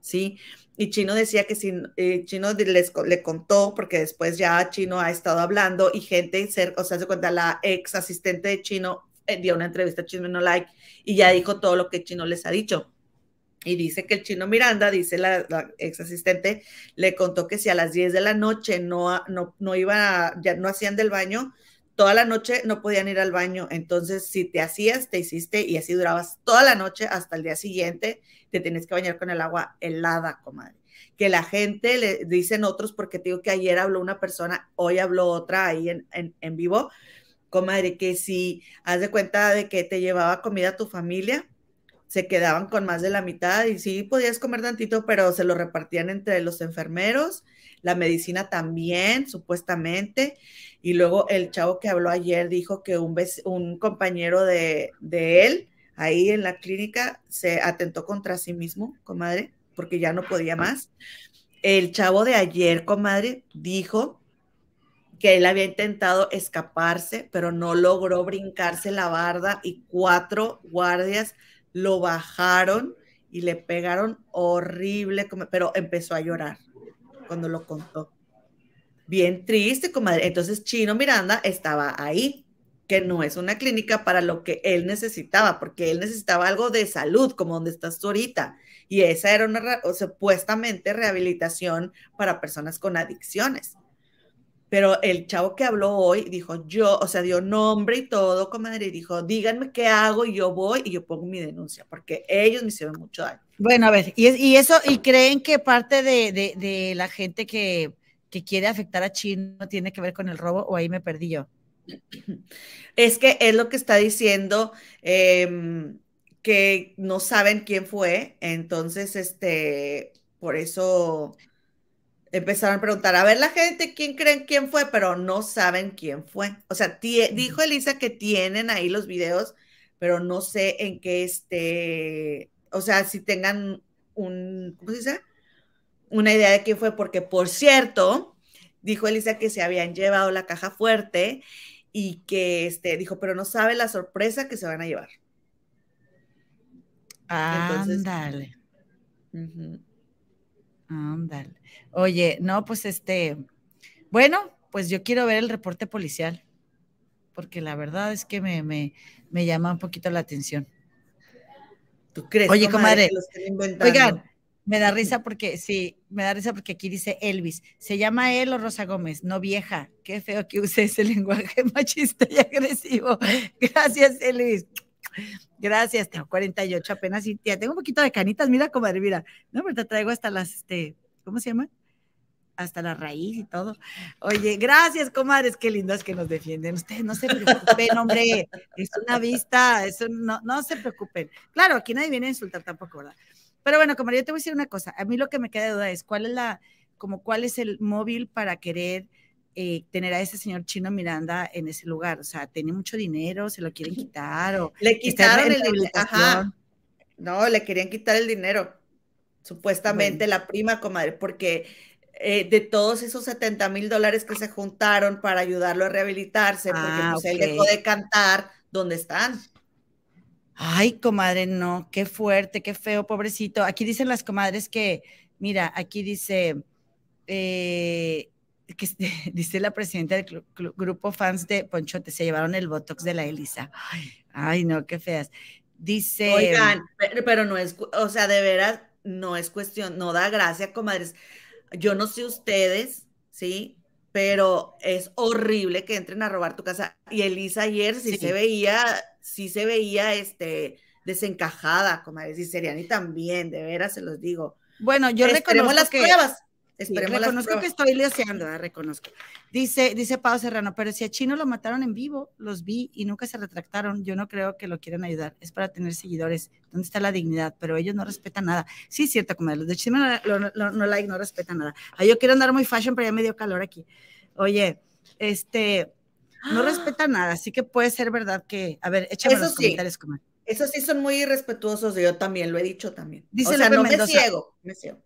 ¿sí? Y Chino decía que si, eh, Chino les, le contó, porque después ya Chino ha estado hablando y gente cerca, o sea, se cuenta, la ex asistente de Chino eh, dio una entrevista a Chino No Like y ya dijo todo lo que Chino les ha dicho. Y dice que el chino Miranda, dice la, ex asistente, le contó que si a las 10 de la noche no, no, no iban ya no hacían del baño, toda la noche no podían ir al baño. Entonces, si te hacías, te hiciste y así durabas toda la noche hasta el día siguiente, te tienes que bañar con el agua helada, comadre. Que la gente le dicen otros, porque te digo que ayer habló una persona, hoy habló otra ahí en, en, en vivo, comadre, que si haz de cuenta de que te llevaba comida a tu familia, se quedaban con más de la mitad y sí podías comer tantito, pero se lo repartían entre los enfermeros, la medicina también, supuestamente. Y luego el chavo que habló ayer dijo que un, un compañero de, de él ahí en la clínica se atentó contra sí mismo, comadre, porque ya no podía más. El chavo de ayer, comadre, dijo que él había intentado escaparse, pero no logró brincarse la barda y cuatro guardias lo bajaron y le pegaron horrible, pero empezó a llorar cuando lo contó. Bien triste, comadre. Entonces Chino Miranda estaba ahí, que no es una clínica para lo que él necesitaba, porque él necesitaba algo de salud, como donde estás tú ahorita. Y esa era una supuestamente rehabilitación para personas con adicciones. Pero el chavo que habló hoy dijo, yo, o sea, dio nombre y todo, comadre, y dijo, díganme qué hago y yo voy y yo pongo mi denuncia, porque ellos me hicieron mucho daño. Bueno, a ver, y, eso, ¿y creen que parte de, la gente que, quiere afectar a Chino tiene que ver con el robo o ahí me perdí yo? Es que es lo que está diciendo, em, que no saben quién fue, entonces, este, por eso empezaron a preguntar, a ver la gente, ¿quién creen quién fue? Pero no saben quién fue. O sea, dijo Elisa que tienen ahí los videos, pero no sé en qué este, o sea, si tengan un, ¿cómo se dice? Una idea de quién fue, porque por cierto, dijo Elisa que se habían llevado la caja fuerte y que este, dijo, pero no sabe la sorpresa que se van a llevar. Ándale. Ándale. Oye, no, pues este, bueno, pues yo quiero ver el reporte policial, porque la verdad es que me, me, me llama un poquito la atención. ¿Tú crees? Oye, comadre, oigan, me da risa porque, sí, me da risa porque aquí dice Elvis, se llama él o Rosa Gómez, no vieja. Qué feo que use ese lenguaje machista y agresivo. Gracias, Elvis. Gracias, tengo 48 apenas y ya tengo un poquito de canitas, mira, comadre, mira. No, pero te traigo hasta las, este, ¿cómo se llama? Hasta la raíz y todo. Oye, gracias, comadres, qué lindas que nos defienden. Ustedes no se preocupen, hombre, es una vista, eso no, no se preocupen. Claro, aquí nadie viene a insultar tampoco, ¿verdad? Pero bueno, como yo te voy a decir una cosa, a mí lo que me queda de duda es cuál es la, como cuál es el móvil para querer eh, tener a ese señor Chino Miranda en ese lugar. O sea, tiene mucho dinero, se lo quieren quitar o le quitaron el dinero. Ajá. No, le querían quitar el dinero. Supuestamente la prima, comadre, porque eh, de todos esos 70 mil dólares que se juntaron para ayudarlo a rehabilitarse, porque ah, pues, él dejó de cantar, ¿dónde están? Ay, comadre, no, qué fuerte, qué feo, pobrecito. Aquí dicen las comadres que, mira, aquí dice, eh, que dice la presidenta del grupo fans de Ponchote, se llevaron el Botox de la Elisa. Ay, no, qué feas. Dice. Oigan, pero, no es, o sea, de veras, no es cuestión, no da gracia, comadres. Yo no sé ustedes, ¿sí? Pero es horrible que entren a robar tu casa. Y Elisa ayer sí. se veía sí se veía este, desencajada, como decir Seriani también, de veras se los digo. Bueno, yo reconozco las que, pruebas. Esperemos reconozco que estoy leseando, reconozco. Dice, dice Pau Serrano, pero si a Chino lo mataron en vivo, los vi y nunca se retractaron, yo no creo que lo quieran ayudar, es para tener seguidores, ¿dónde está la dignidad? Pero ellos no respetan nada. Sí, es cierto, como los de Chino no, no, like, no respetan nada. Ah, yo quiero andar muy fashion, pero ya me dio calor aquí. Oye, este, no respeta nada, así que puede ser verdad que, a ver, échame los comentarios, comadre. Eso sí son muy irrespetuosos, yo también lo he dicho también. Dice o sea, no me ciego, me ciego.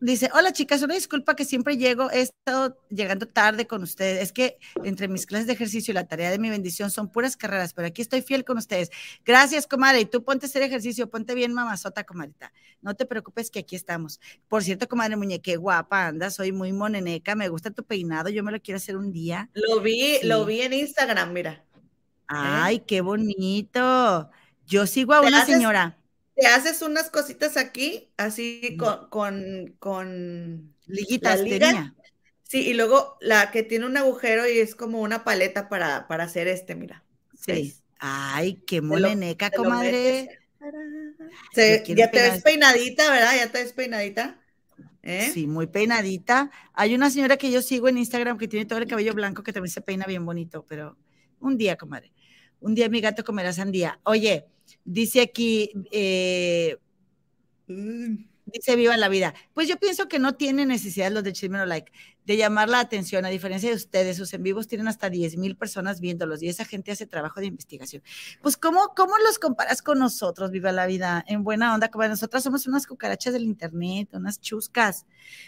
Dice, hola chicas, una disculpa que siempre llego, he estado llegando tarde con ustedes. Es que entre mis clases de ejercicio y la tarea de mi bendición son puras carreras, pero aquí estoy fiel con ustedes. Gracias, comadre. Y tú ponte a hacer ejercicio, ponte bien mamazota, comadita. No te preocupes que aquí estamos. Por cierto, comadre muñeque, guapa anda, soy muy moneneca, me gusta tu peinado, yo me lo quiero hacer un día. Lo vi, lo vi en Instagram, mira. ¿Eh? Ay, qué bonito. Yo sigo a una señora te haces unas cositas aquí, así con, con, con liguitas, Sí, y luego la que tiene un agujero y es como una paleta para, para hacer este, mira. Sí. Ay, qué moleneca, comadre. ya te ves peinadita, ¿verdad? Ya te ves peinadita. ¿Eh? Sí, muy peinadita. Hay una señora que yo sigo en Instagram que tiene todo el cabello blanco que también se peina bien bonito, pero un día, comadre. Un día mi gato comerá sandía. Oye, Dice aquí, eh, dice viva la vida. Pues yo pienso que no tiene necesidad los de Chismero Like de llamar la atención, a diferencia de ustedes, sus en vivos tienen hasta 10 mil personas viéndolos y esa gente hace trabajo de investigación. Pues, ¿cómo, ¿cómo los comparas con nosotros, Viva la Vida? En buena onda, como nosotras somos unas cucarachas del internet, unas chuscas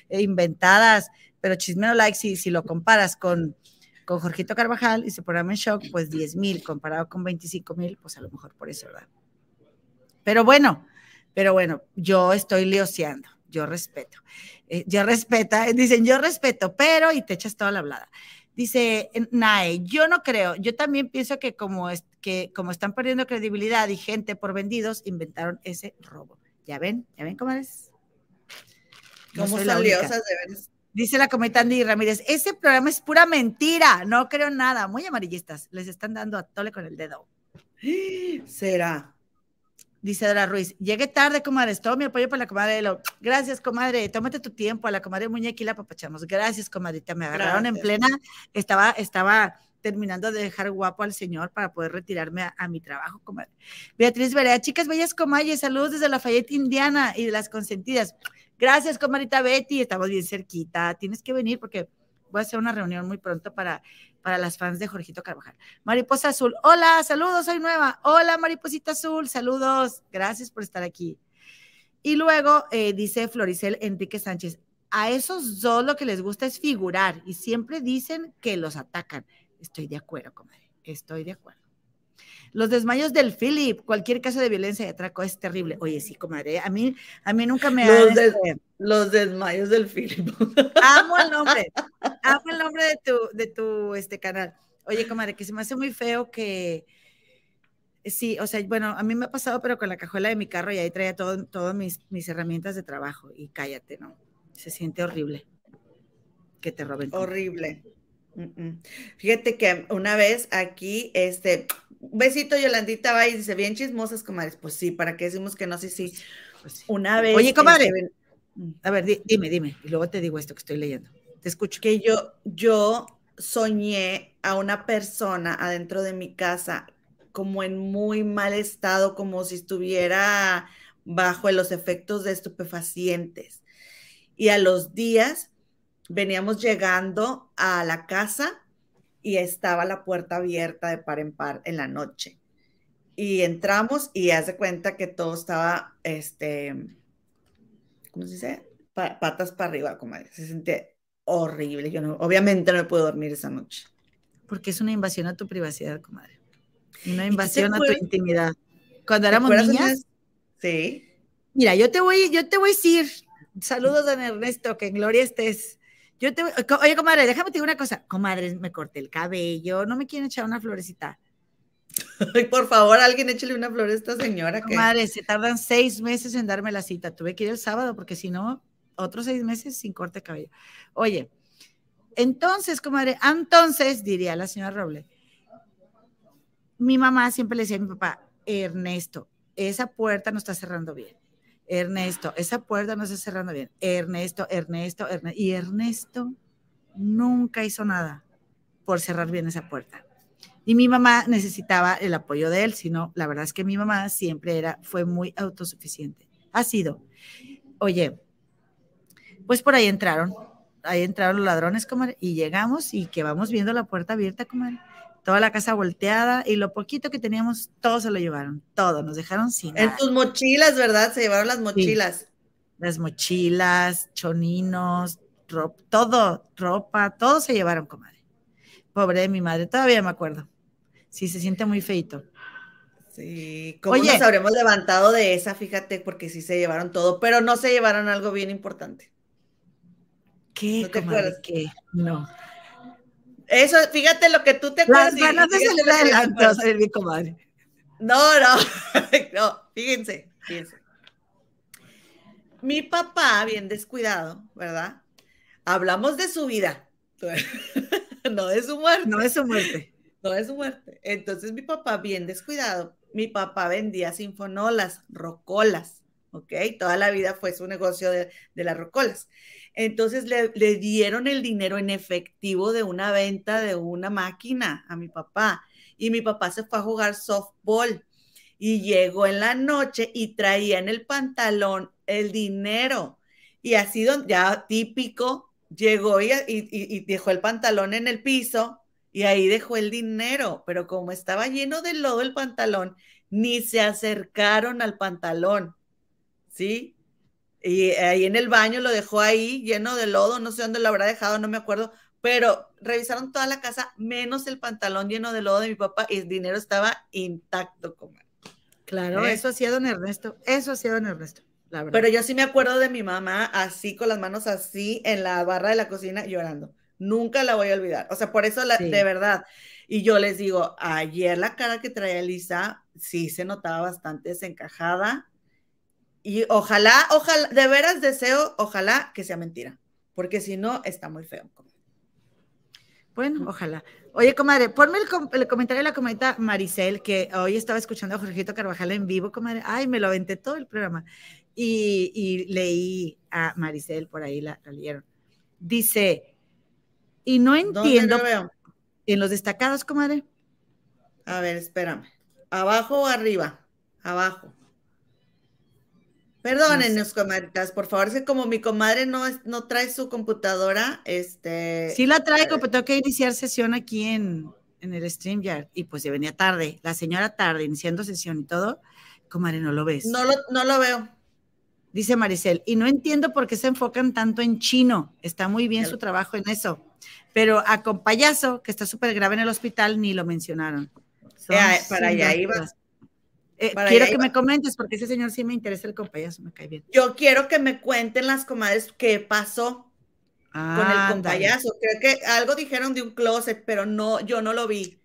eh, inventadas, pero Chismero Like, si, si lo comparas con con Jorgito Carvajal y su programa en shock, pues 10 mil comparado con 25 mil, pues a lo mejor por eso, ¿verdad? Pero bueno, pero bueno, yo estoy lioseando, yo respeto. Eh, yo respeta, dicen yo respeto, pero y te echas toda la hablada. Dice Nae, yo no creo, yo también pienso que como, es, que como están perdiendo credibilidad y gente por vendidos, inventaron ese robo. ¿Ya ven? ¿Ya ven cómo es? No ¿Cómo son liosas de ver Dice la cometa Andy Ramírez, ese programa es pura mentira, no creo nada, muy amarillistas, les están dando a tole con el dedo. Será. Dice Dora Ruiz, llegué tarde, comadre, todo mi apoyo para la comadre Elo. Gracias, comadre, tómate tu tiempo, a la comadre Muñeca y la papachamos. Gracias, comadrita, me agarraron en plena, estaba, estaba terminando de dejar guapo al señor para poder retirarme a, mi trabajo, comadre. Beatriz Verea, chicas bellas comayes, saludos desde Lafayette, Indiana y de las consentidas. Gracias, comadita Betty, estamos bien cerquita. Tienes que venir porque voy a hacer una reunión muy pronto para, para las fans de Jorgito Carvajal. Mariposa Azul, hola, saludos, soy nueva. Hola, Mariposita Azul, saludos. Gracias por estar aquí. Y luego eh, dice Floricel Enrique Sánchez, a esos dos lo que les gusta es figurar y siempre dicen que los atacan. Estoy de acuerdo, comadre, estoy de acuerdo. Los desmayos del Philip, cualquier caso de violencia y atraco es terrible. Oye, sí, comadre, a mí, a mí nunca me los, este los desmayos del Philip. Amo el nombre, amo el nombre de tu, de tu este, canal. Oye, comadre, que se me hace muy feo que, sí, o sea, bueno, a mí me ha pasado, pero con la cajuela de mi carro y ahí traía todas mis, mis herramientas de trabajo y cállate, ¿no? Se siente horrible que te roben. Horrible. Fíjate que una vez aquí, este, besito Yolandita va y dice, bien chismosas, comadres. Pues sí, ¿para qué decimos que no? Sí, sí. Pues una vez. Oye, comadre. Este, a ver, dime, dime. Y luego te digo esto que estoy leyendo. Te escucho. Que yo, yo soñé a una persona adentro de mi casa como en muy mal estado, como si estuviera bajo los efectos de estupefacientes. Y a los días veníamos llegando a la casa y estaba la puerta abierta de par en par en la noche. Y entramos y hace cuenta que todo estaba, este, ¿cómo se dice? patas para arriba, como se sentía horrible. Yo no, obviamente no me puedo dormir esa noche. Porque es una invasión a tu privacidad, comadre. Una invasión a tu intimidad. Cuando éramos niñas. Sí. Mira, yo te voy, yo te voy a decir, saludos, don Ernesto, que en gloria estés. Yo te, oye, comadre, déjame decir una cosa. Comadre, me corté el cabello, no me quieren echar una florecita. Por favor, alguien échale una flor a esta señora. Comadre, se tardan seis meses en darme la cita. Tuve que ir el sábado porque si no, otros seis meses sin corte de cabello. Oye, entonces, comadre, entonces, diría la señora Roble, mi mamá siempre le decía a mi papá, Ernesto, esa puerta no está cerrando bien. Ernesto, esa puerta no está cerrando bien. Ernesto, Ernesto, Ernesto. Y Ernesto nunca hizo nada por cerrar bien esa puerta. Y mi mamá necesitaba el apoyo de él, sino la verdad es que mi mamá siempre era, fue muy autosuficiente. Ha sido. Oye, pues por ahí entraron, ahí entraron los ladrones, comadre, y llegamos y que vamos viendo la puerta abierta, comadre. Toda la casa volteada y lo poquito que teníamos, todo se lo llevaron, todo, nos dejaron sin. En tus mochilas, ¿verdad? Se llevaron las mochilas. Las mochilas, choninos, todo, ropa, todo se llevaron, comadre. Pobre de mi madre, todavía me acuerdo. Sí, se siente muy feito. Sí, ¿cómo nos habremos levantado de esa? Fíjate, porque sí se llevaron todo, pero no se llevaron algo bien importante. ¿Qué? ¿No te acuerdas? ¿Qué? No. Eso, fíjate lo que tú te acuerdas. Las ganas de salir adelante, a mi comadre. No, no, no, fíjense, fíjense. Mi papá, bien descuidado, ¿verdad? Hablamos de su vida, no de su muerte. No de su muerte. Su muerte. Entonces mi papá, bien descuidado, mi papá vendía sinfonolas, rocolas, ¿ok? Toda la vida fue su negocio de, de las rocolas. Entonces le, dieron el dinero en efectivo de una venta de una máquina a mi papá. Y mi papá se fue a jugar softball y llegó en la noche y traía en el pantalón el dinero. Y así ya típico, llegó y, y, dejó el pantalón en el piso y ahí dejó el dinero. Pero como estaba lleno de lodo el pantalón, ni se acercaron al pantalón. ¿Sí? Y ahí en el baño lo dejó ahí lleno de lodo, no sé dónde lo habrá dejado, no me acuerdo, pero revisaron toda la casa menos el pantalón lleno de lodo de mi papá y el dinero estaba intacto, como. Claro, ¿Eh? eso hacía don Ernesto, eso hacía don Ernesto, la verdad. Pero yo sí me acuerdo de mi mamá así, con las manos así, en la barra de la cocina, llorando. Nunca la voy a olvidar. O sea, por eso, la, de verdad. Y yo les digo, ayer la cara que traía Lisa, sí se notaba bastante desencajada y ojalá, ojalá, de veras deseo, ojalá que sea mentira, porque si no, está muy feo. Bueno, ojalá. Oye, comadre, ponme el, comentario de la comadita Maricel, que hoy estaba escuchando a Jorgito Carvajal en vivo, comadre. Ay, me lo aventé todo el programa. Y, leí a Maricel, por ahí la, leyeron. Dice, y no entiendo. veo? En los destacados, comadre. A ver, espérame. ¿Abajo o arriba? Abajo. Perdónenos, comadritas, por favor, es que como mi comadre no, no trae su computadora, este... Sí la traigo, pero tengo que iniciar sesión aquí en, en el StreamYard, y pues ya venía tarde, la señora tarde, iniciando sesión y todo, comadre, ¿no lo ves? No lo, no lo veo. Dice Maricel, y no entiendo por qué se enfocan tanto en chino. Está muy bien su trabajo en eso. Pero a Compayazo, que está súper grave en el hospital, ni lo mencionaron. Eh, para allá iba. Eh, quiero que me comentes, porque ese señor sí me interesa el compayazo, me cae bien. Yo quiero que me cuenten las comadres qué pasó con el compayazo. Creo que algo dijeron de un closet, pero no, yo no lo vi.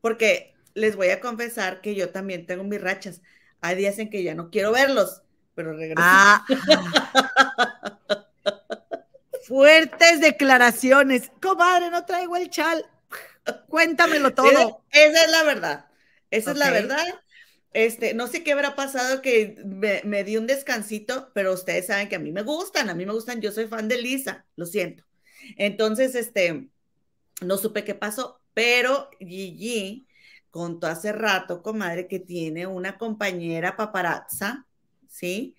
Porque les voy a confesar que yo también tengo mis rachas. Hay días en que ya no quiero verlos, pero regreso. Ah. Fuertes declaraciones. Comadre, no traigo el chal. Cuéntamelo todo. Esa, es la verdad. Esa es la verdad. Este, no sé qué habrá pasado que me, di un descansito, pero ustedes saben que a mí me gustan, a mí me gustan, yo soy fan de Lisa, lo siento. Entonces, este, no supe qué pasó, pero Gigi contó hace rato, comadre, que tiene una compañera paparazza, ¿sí?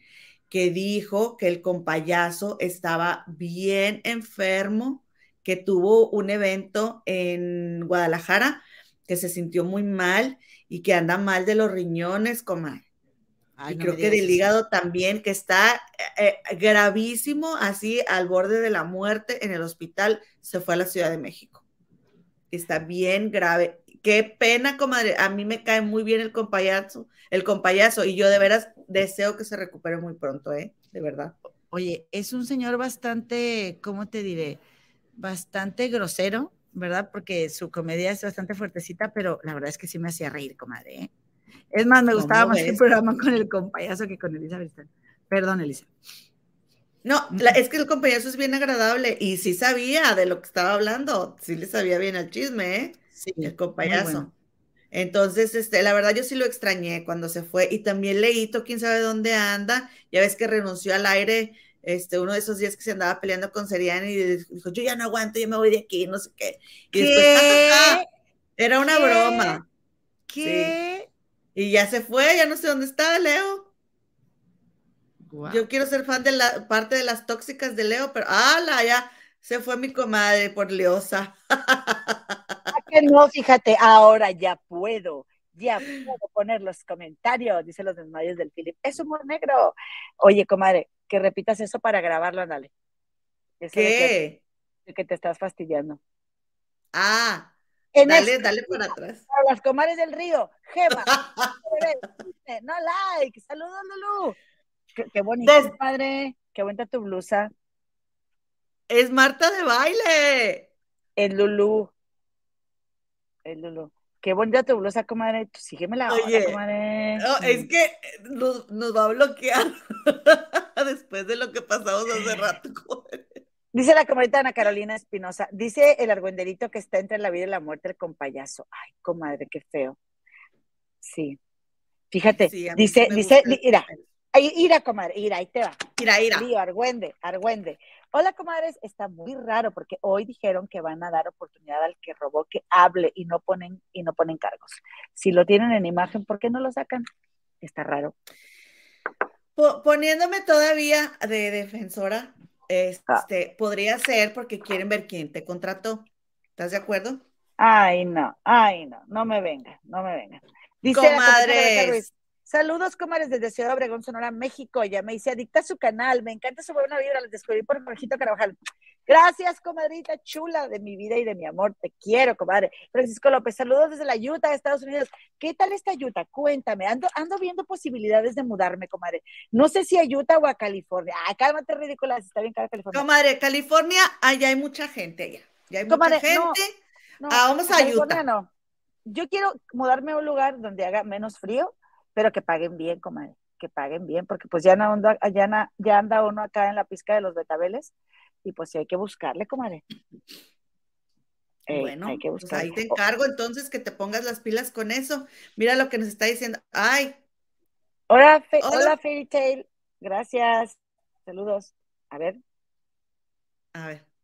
Que dijo que el compayazo estaba bien enfermo, que tuvo un evento en Guadalajara, que se sintió muy mal y que anda mal de los riñones, comadre. y creo que del hígado también, que está eh, eh, gravísimo, así al borde de la muerte en el hospital, se fue a la Ciudad de México. Está bien grave. Qué pena, comadre. A mí me cae muy bien el compayazo, el compayazo, y yo de veras deseo que se recupere muy pronto, ¿eh? De verdad. Oye, es un señor bastante, ¿cómo te diré? Bastante grosero, ¿verdad? Porque su comedia es bastante fuertecita, pero la verdad es que sí me hacía reír, comadre. ¿eh? Es más, me gustaba más el programa con el compayazo que con Elisa Perdón, Elisa. No, es que el compayazo es bien agradable y sí sabía de lo que estaba hablando, sí le sabía bien al chisme, ¿eh? Sí, el compayazo. Entonces, este, la verdad yo sí lo extrañé cuando se fue y también leíto, quién sabe dónde anda, ya ves que renunció al aire este, uno de esos días que se andaba peleando con Seriani y dijo, yo ya no aguanto, yo me voy de aquí, no sé qué. Y después, era una broma. ¿Qué? Y ya se fue, ya no sé dónde está Leo. Yo quiero ser fan de la parte de las tóxicas de Leo, pero ¡ala! Ya se fue mi comadre por leosa. que no, fíjate, ahora ya puedo ya puedo poner los comentarios, dice los desmayos del Philip. Es humor negro. Oye, comadre, que repitas eso para grabarlo, ándale. ¿Qué? De que, te estás fastidiando. Ah, dale, dale para atrás. A las comadres del río, Gema. no like, saludos, Lulu. Qué, bonito, padre. Qué bonita tu blusa. Es Marta de baile. Es Lulu. Es Lulu. Qué bonita tu blusa, comadre. Sígueme la Oye, comadre. No, es que nos, va a bloquear después de lo que pasamos hace rato, comadre. Dice la comadita Ana Carolina Espinosa, dice el argüenderito que está entre la vida y la muerte el compayazo. Ay, comadre, qué feo. Sí. Fíjate, dice, dice, mira, ira, comadre, ira, ahí te va. Ira, ira. Río, argüende, argüende. Hola, comadres, está muy raro porque hoy dijeron que van a dar oportunidad al que robó que hable y no ponen y no ponen cargos. Si lo tienen en imagen, ¿por qué no lo sacan? Está raro. Poniéndome todavía de defensora, este, ah. podría ser porque quieren ver quién te contrató. ¿Estás de acuerdo? Ay, no, ay, no, no me venga, no me venga. Dice Comadres. Saludos, comadres, desde Ciudad Obregón, Sonora, México. Ya me dice, adicta a su canal. Me encanta su buena vibra. Los descubrí por Jorgito Carvajal. Gracias, comadrita chula de mi vida y de mi amor. Te quiero, comadre. Francisco López, saludos desde la Utah, Estados Unidos. ¿Qué tal esta Utah? Cuéntame. Ando, ando viendo posibilidades de mudarme, comadre. No sé si a Utah o a California. Ay, cálmate, ridícula. Está bien cara California. Comadre, California, allá hay mucha gente allá. Ya hay mucha gente. ah, vamos a Utah. No. Yo quiero mudarme a un lugar donde haga menos frío pero que paguen bien, comadre, que paguen bien, porque pues ya, no, ya, ya anda uno acá en la pizca de los betabeles y pues sí hay que buscarle, comadre. bueno, hay que pues ahí te encargo entonces que te pongas las pilas con eso. Mira lo que nos está diciendo. Ay. Hola, hola. Fairy Tail. Gracias. Saludos. A ver. A ver.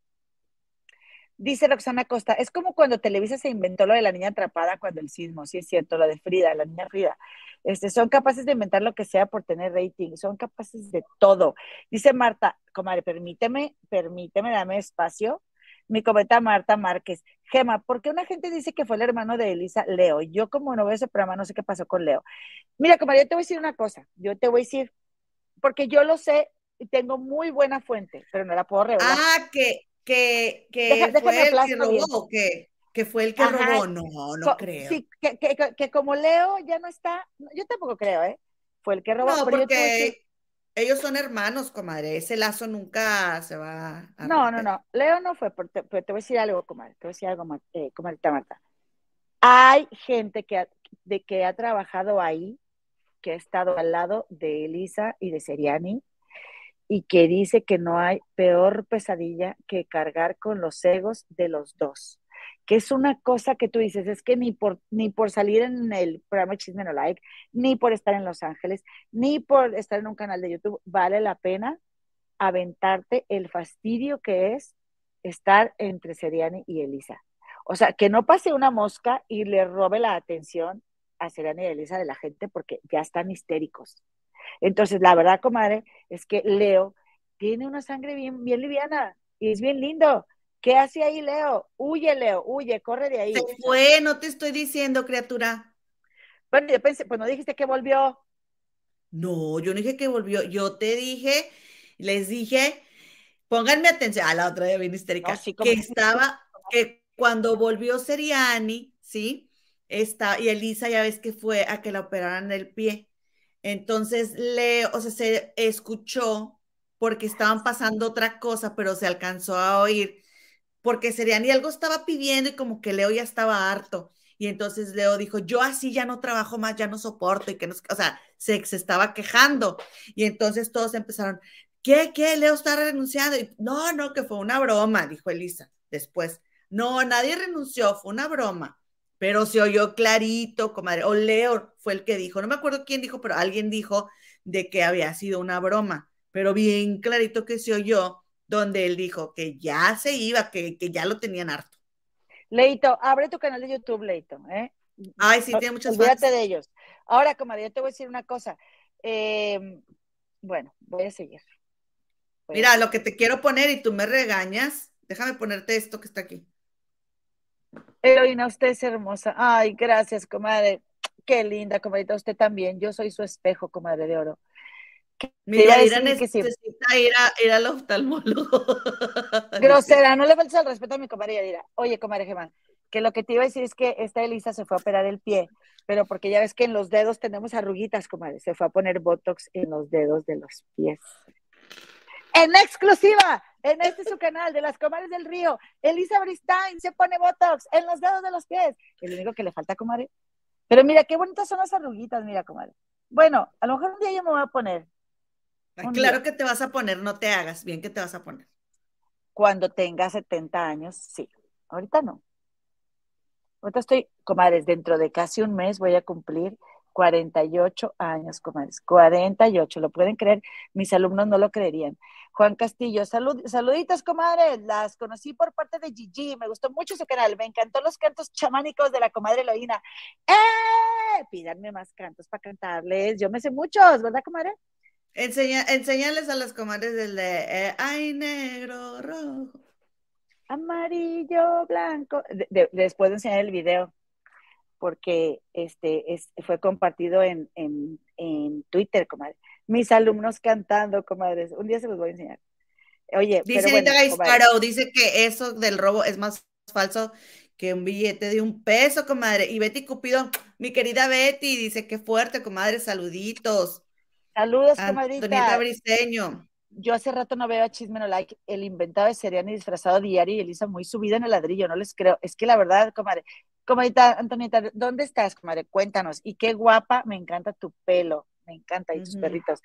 Dice Roxana Costa, es como cuando Televisa se inventó lo de la niña atrapada cuando el sismo, sí es cierto, lo de Frida, la niña Frida. Este, son capaces de inventar lo que sea por tener rating, son capaces de todo. Dice Marta, comadre, permíteme, permíteme, dame espacio. Mi cometa Marta Márquez. Gema, ¿por qué una gente dice que fue el hermano de Elisa Leo? Yo como no veo ese programa no sé qué pasó con Leo. Mira, comadre, yo te voy a decir una cosa. Yo te voy a decir, porque yo lo sé y tengo muy buena fuente, pero no la puedo revelar. Ah, que, que, que Deja- fue el que robó, que, que fue el que Ajá. robó. No, no Co- creo. Sí, que, que- como Leo ya no está, yo tampoco creo, ¿eh? Fue el que robó. No, porque ellos son hermanos, comadre. Ese lazo nunca se va a No, no, romper. no. Leo no fue, pero te, pero te voy a decir algo, comadre. Te voy a decir algo, eh, comadrita Marta. Hay gente que ha, de que ha trabajado ahí, que ha estado al lado de Elisa y de Seriani, y que dice que no hay peor pesadilla que cargar con los egos de los dos. Que es una cosa que tú dices, es que ni por, ni por salir en el programa Chisme No Like, ni por estar en Los Ángeles, ni por estar en un canal de YouTube, vale la pena aventarte el fastidio que es estar entre Seriani y Elisa. O sea, que no pase una mosca y le robe la atención a Seriani y Elisa de la gente porque ya están histéricos. Entonces, la verdad, comadre, es que Leo tiene una sangre bien, bien liviana y es bien lindo. ¿Qué hace ahí Leo? Huye, Leo, huye, corre de ahí. Se fue, no te estoy diciendo, criatura. Bueno, yo pensé, pues no dijiste que volvió. No, yo no dije que volvió. Yo te dije, les dije, pónganme atención. A la otra día bien histérica. No, sí, como- que estaba, que cuando volvió Seriani, ¿sí? Está, y Elisa ya ves que fue a que la operaran el pie. Entonces, le, o sea, se escuchó porque estaban pasando otra cosa, pero se alcanzó a oír, porque Seriani algo estaba pidiendo y como que Leo ya estaba harto. Y entonces Leo dijo, yo así ya no trabajo más, ya no soporto, y que no, o sea, se, se estaba quejando. Y entonces todos empezaron, ¿qué, qué? Leo está renunciando. Y, no, no, que fue una broma, dijo Elisa después. No, nadie renunció, fue una broma. Pero se oyó clarito, comadre. O Leo fue el que dijo, no me acuerdo quién dijo, pero alguien dijo de que había sido una broma. Pero bien clarito que se oyó, donde él dijo que ya se iba, que, que ya lo tenían harto. Leito, abre tu canal de YouTube, Leito. ¿eh? Ay, sí, tiene muchas Olvídate fans. de ellos. Ahora, comadre, yo te voy a decir una cosa. Eh, bueno, voy a seguir. Voy a Mira, lo que te quiero poner y tú me regañas, déjame ponerte esto que está aquí. Heroína, usted es hermosa. Ay, gracias, comadre. Qué linda, comadrita. Usted también. Yo soy su espejo, comadre de oro. Mira, iba a que sí. necesita ir, a, ir al oftalmólogo. Grosera, no le faltes el respeto a mi comadre Yadira. Oye, comadre Gemma, que lo que te iba a decir es que esta Elisa se fue a operar el pie, pero porque ya ves que en los dedos tenemos arruguitas, comadre. Se fue a poner Botox en los dedos de los pies. En exclusiva, en este su canal de las comadres del río, Elisa Bristain se pone Botox en los dedos de los pies. Es lo único que le falta, comadre. Pero mira, qué bonitas son las arruguitas, mira, comadre. Bueno, a lo mejor un día yo me voy a poner Un Claro día. que te vas a poner, no te hagas, bien que te vas a poner. cuando tenga 70 años, sí. Ahorita no. Ahorita estoy, comadres, dentro de casi un mes voy a cumplir 48 años, comadres. 48, ¿lo pueden creer? Mis alumnos no lo creerían. Juan Castillo, salud, saluditos, comadres. Las conocí por parte de Gigi. Me gustó mucho su canal. Me encantó los cantos chamánicos de la comadre Eloína. ¡Eh! Pídanme más cantos para cantarles. Yo me sé muchos, ¿verdad, comadre? Enseña, enséñales a las comadres del de eh, ay, negro, rojo. amarillo, blanco. De- de- después de enseñar el video, porque este es, fue compartido en, en, en Twitter, comadre. Mis alumnos cantando, comadres. Un día se los voy a enseñar. Oye, Dice pero bueno, Sparrow, dice que eso del robo es más falso que un billete de un peso, comadre. Y Betty Cupido, mi querida Betty, dice que fuerte, comadre, saluditos. saludos, Antonieta comadrita. Briseño. Yo hace rato no veo a Chisme No Like, el inventado de Seriani disfrazado diario y Elisa muy subida en el ladrillo, no les creo. Es que la verdad, comadre, comadrita, Antonieta, ¿dónde estás, comadre? Cuéntanos. Y qué guapa, me encanta tu pelo, me encanta, y tus perritos.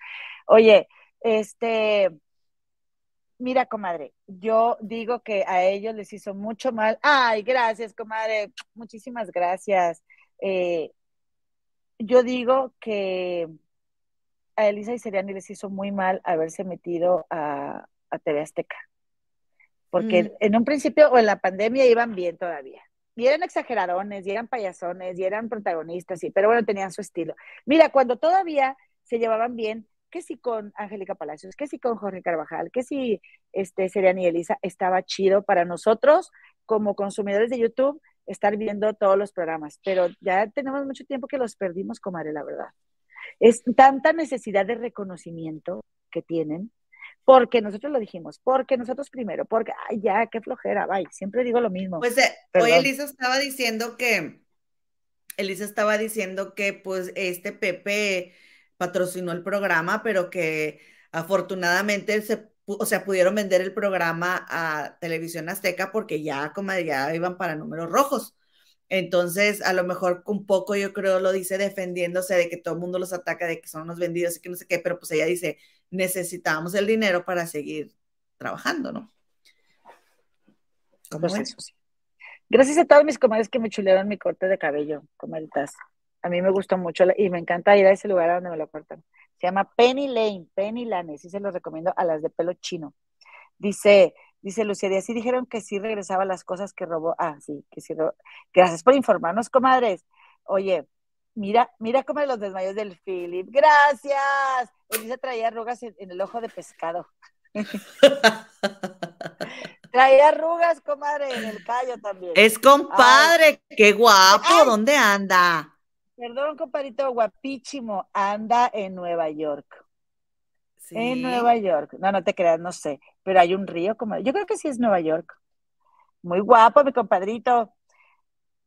Oye, este, mira, comadre, yo digo que a ellos les hizo mucho mal. Ay, gracias, comadre, muchísimas gracias. Eh, yo digo que a Elisa y Seriani les hizo muy mal haberse metido a, a TV Azteca. Porque Mm. en un principio o en la pandemia iban bien todavía. Y eran exageradones, y eran payasones, y eran protagonistas, sí, pero bueno, tenían su estilo. Mira, cuando todavía se llevaban bien, que si con Angélica Palacios, que si con Jorge Carvajal, que si este, Seriani y Elisa, estaba chido para nosotros como consumidores de YouTube estar viendo todos los programas. Pero ya tenemos mucho tiempo que los perdimos, comadre, la verdad. Es tanta necesidad de reconocimiento que tienen, porque nosotros lo dijimos, porque nosotros primero, porque, ay, ya, qué flojera, bye, siempre digo lo mismo. Pues eh, hoy Elisa estaba diciendo que, Elisa estaba diciendo que pues este Pepe patrocinó el programa, pero que afortunadamente se, o sea, pudieron vender el programa a Televisión Azteca porque ya, como ya iban para números rojos. Entonces, a lo mejor un poco yo creo lo dice defendiéndose de que todo el mundo los ataca, de que son unos vendidos y que no sé qué, pero pues ella dice, necesitamos el dinero para seguir trabajando, ¿no? ¿Cómo pues es? Gracias a todos mis comadres que me chulearon mi corte de cabello, comadritas. A mí me gustó mucho y me encanta ir a ese lugar donde me lo cortan. Se llama Penny Lane, Penny Lane, sí se lo recomiendo a las de pelo chino. Dice, dice Lucía, sí dijeron que sí regresaba las cosas que robó. Ah, sí, que sí robó. Gracias por informarnos, comadres. Oye, mira, mira cómo los desmayos del Philip. Gracias. Elisa traía arrugas en, el ojo de pescado. traía arrugas, comadre, en el callo también. Es compadre, qué guapo, ¿dónde anda? Perdón, compadrito, guapísimo, anda en Nueva York. En Nueva York. No, no te creas, no sé. Pero hay un río como. Yo creo que sí es Nueva York. Muy guapo, mi compadrito.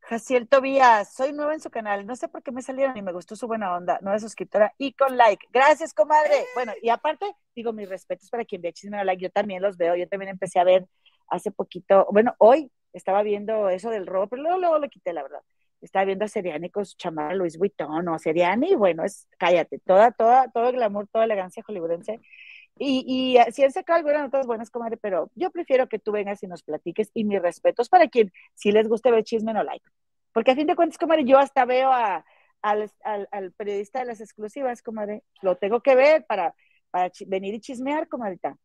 Jaciel Tobías, soy nueva en su canal. No sé por qué me salieron y me gustó su buena onda. Nueva suscriptora y con like. Gracias, comadre. Bueno, y aparte, digo, mis respetos para quien ve Chisme Like. Yo también los veo. Yo también empecé a ver hace poquito. Bueno, hoy estaba viendo eso del robo, pero luego, luego lo quité, la verdad estaba viendo a Seriani con su chamarra Luis Vuitton o Seriani, bueno, es, cállate, toda, toda, todo el glamour, toda elegancia hollywoodense. Y, y si han sacado algunas notas buenas, comadre, pero yo prefiero que tú vengas y nos platiques y mis respetos para quien si les guste ver chisme no like. Porque a fin de cuentas, comadre, yo hasta veo a, al, al, periodista de las exclusivas, comadre, lo tengo que ver para, para venir y chismear, comadita.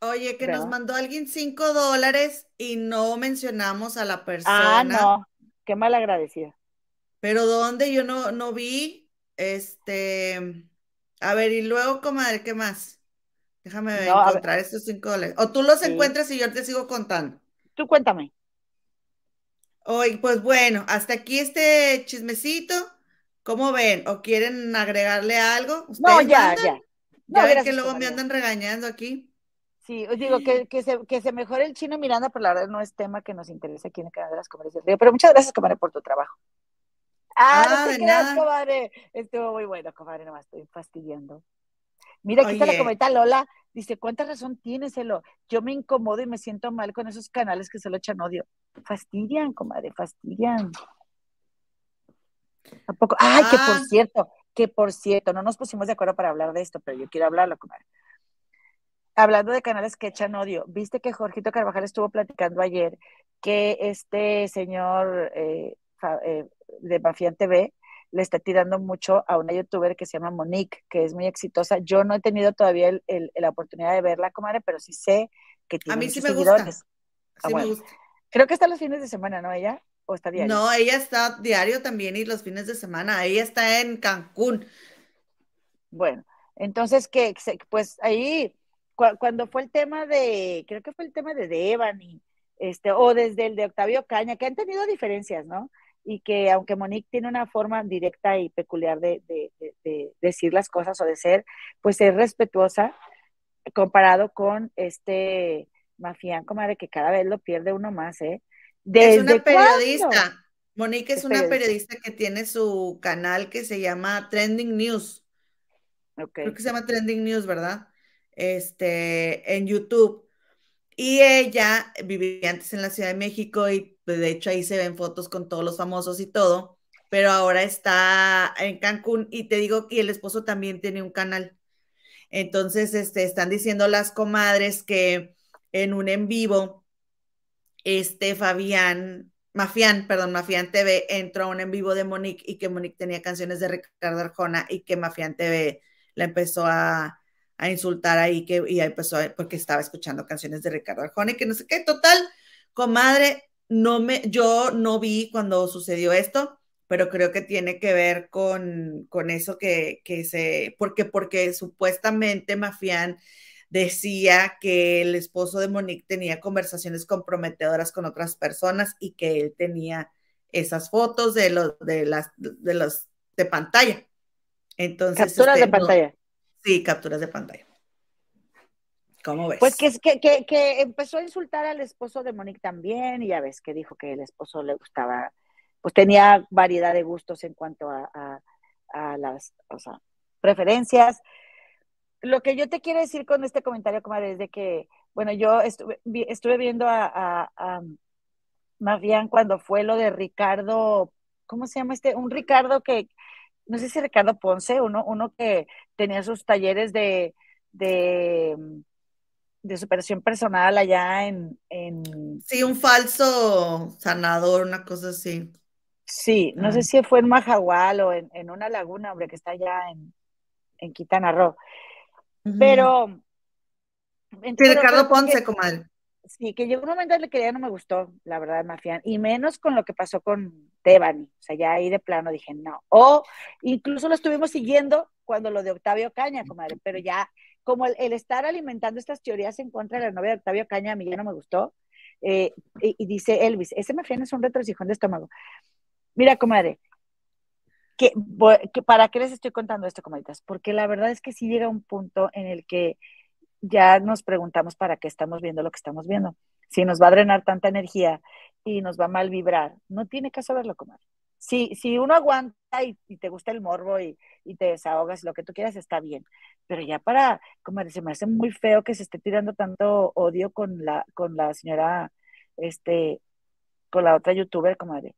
Oye, que nos mandó alguien cinco dólares y no mencionamos a la persona. Ah, no, qué mal agradecida. Pero ¿dónde? Yo no, no vi. Este, a ver, y luego, comadre, ¿qué más? Déjame encontrar estos cinco dólares. O tú los encuentras y yo te sigo contando. Tú cuéntame. Oye, pues bueno, hasta aquí este chismecito. ¿Cómo ven? ¿O quieren agregarle algo? No, ya, ya. ya ven que luego me andan regañando aquí. Sí, os digo que, que, se, que se mejore el chino Miranda, pero la verdad no es tema que nos interese aquí en el canal de las comadres del río. Pero muchas gracias, comadre, por tu trabajo. Ah, no ah, te creas, comadre. Estuvo muy bueno, comadre, nomás estoy fastidiando. Mira, aquí está la cometa Lola. Dice, ¿cuánta razón tienes, Elo? Yo me incomodo y me siento mal con esos canales que solo echan odio. Fastidian, comadre, fastidian. Tampoco. Ay, que por ah. cierto, que por cierto, no nos pusimos de acuerdo para hablar de esto, pero yo quiero hablarlo, comadre hablando de canales que echan odio, viste que Jorgito Carvajal estuvo platicando ayer que este señor eh, eh, de Mafián TV le está tirando mucho a una youtuber que se llama Monique, que es muy exitosa. Yo no he tenido todavía la oportunidad de verla, comadre, pero sí sé que tiene A mí sí me gusta. Ah, me gusta. Creo que está los fines de semana, ¿no? Ella o está diario. No, ella está diario también y los fines de semana. Ella está en Cancún. Bueno, entonces que pues ahí cuando fue el tema de, creo que fue el tema de Devani, este, o desde el de Octavio Caña, que han tenido diferencias, ¿no? Y que aunque Monique tiene una forma directa y peculiar de, decir las cosas o de ser, pues es respetuosa comparado con este Mafián, comadre, que cada vez lo pierde uno más, ¿eh? es una periodista. Monique es, una periodista. que tiene su canal que se llama Trending News. Creo que se llama Trending News, ¿verdad? Este, en YouTube. Y ella vivía antes en la Ciudad de México y pues, de hecho ahí se ven fotos con todos los famosos y todo, pero ahora está en Cancún y te digo que el esposo también tiene un canal. Entonces, este, están diciendo las comadres que en un en vivo, este Fabián, Mafián, perdón, Mafián TV entró a un en vivo de Monique y que Monique tenía canciones de Ricardo Arjona y que Mafián TV la empezó a, a insultar ahí, que, y ahí empezó, porque estaba escuchando canciones de Ricardo Arjona y que no sé qué, total, comadre, no me, yo no vi cuando sucedió esto, pero creo que tiene que ver con, con eso que, que se, porque, porque supuestamente Mafián decía que el esposo de Monique tenía conversaciones comprometedoras con otras personas y que él tenía esas fotos de los, de las, de los de pantalla. Entonces, capturas este, de pantalla. Sí, capturas de pantalla. ¿Cómo ves? Pues que, que, que, empezó a insultar al esposo de Monique también, y ya ves que dijo que el esposo le gustaba, pues tenía variedad de gustos en cuanto a, a, las o sea, preferencias. Lo que yo te quiero decir con este comentario, comadre, es de que, bueno, yo estuve, estuve viendo a, a, a más bien cuando fue lo de Ricardo, ¿cómo se llama este? Un Ricardo que, no sé si Ricardo Ponce, uno, uno que tenía sus talleres de, de, de superación personal allá en, en... Sí, un falso sanador, una cosa así. Sí, no sé si fue en Majahual o en, en, una laguna, hombre, que está allá en, en Quintana Roo. Uh -huh. Pero... Sí, Ricardo Ponce, comadre. Sí, que llegó un momento en el que ya no me gustó, la verdad, Mafián, y menos con lo que pasó con Devani. O sea, ya ahí de plano dije no. O incluso lo estuvimos siguiendo cuando lo de Octavio Caña, comadre, pero ya como el, estar alimentando estas teorías en contra de la novia de Octavio Caña, a mí ya no me gustó. Eh, y, y, dice Elvis, ese Mafián es un retrocijón de estómago. Mira, comadre, que, que, ¿para qué les estoy contando esto, comadritas? Porque la verdad es que sí llega un punto en el que ya nos preguntamos para qué estamos viendo lo que estamos viendo. Si nos va a drenar tanta energía y nos va a mal vibrar, no tiene caso verlo, comadre. Si, si uno aguanta y, te gusta el morbo y, y, te desahogas, lo que tú quieras, está bien. Pero ya para, comadre, se me hace muy feo que se esté tirando tanto odio con la, con la señora, este, con la otra youtuber, comadre.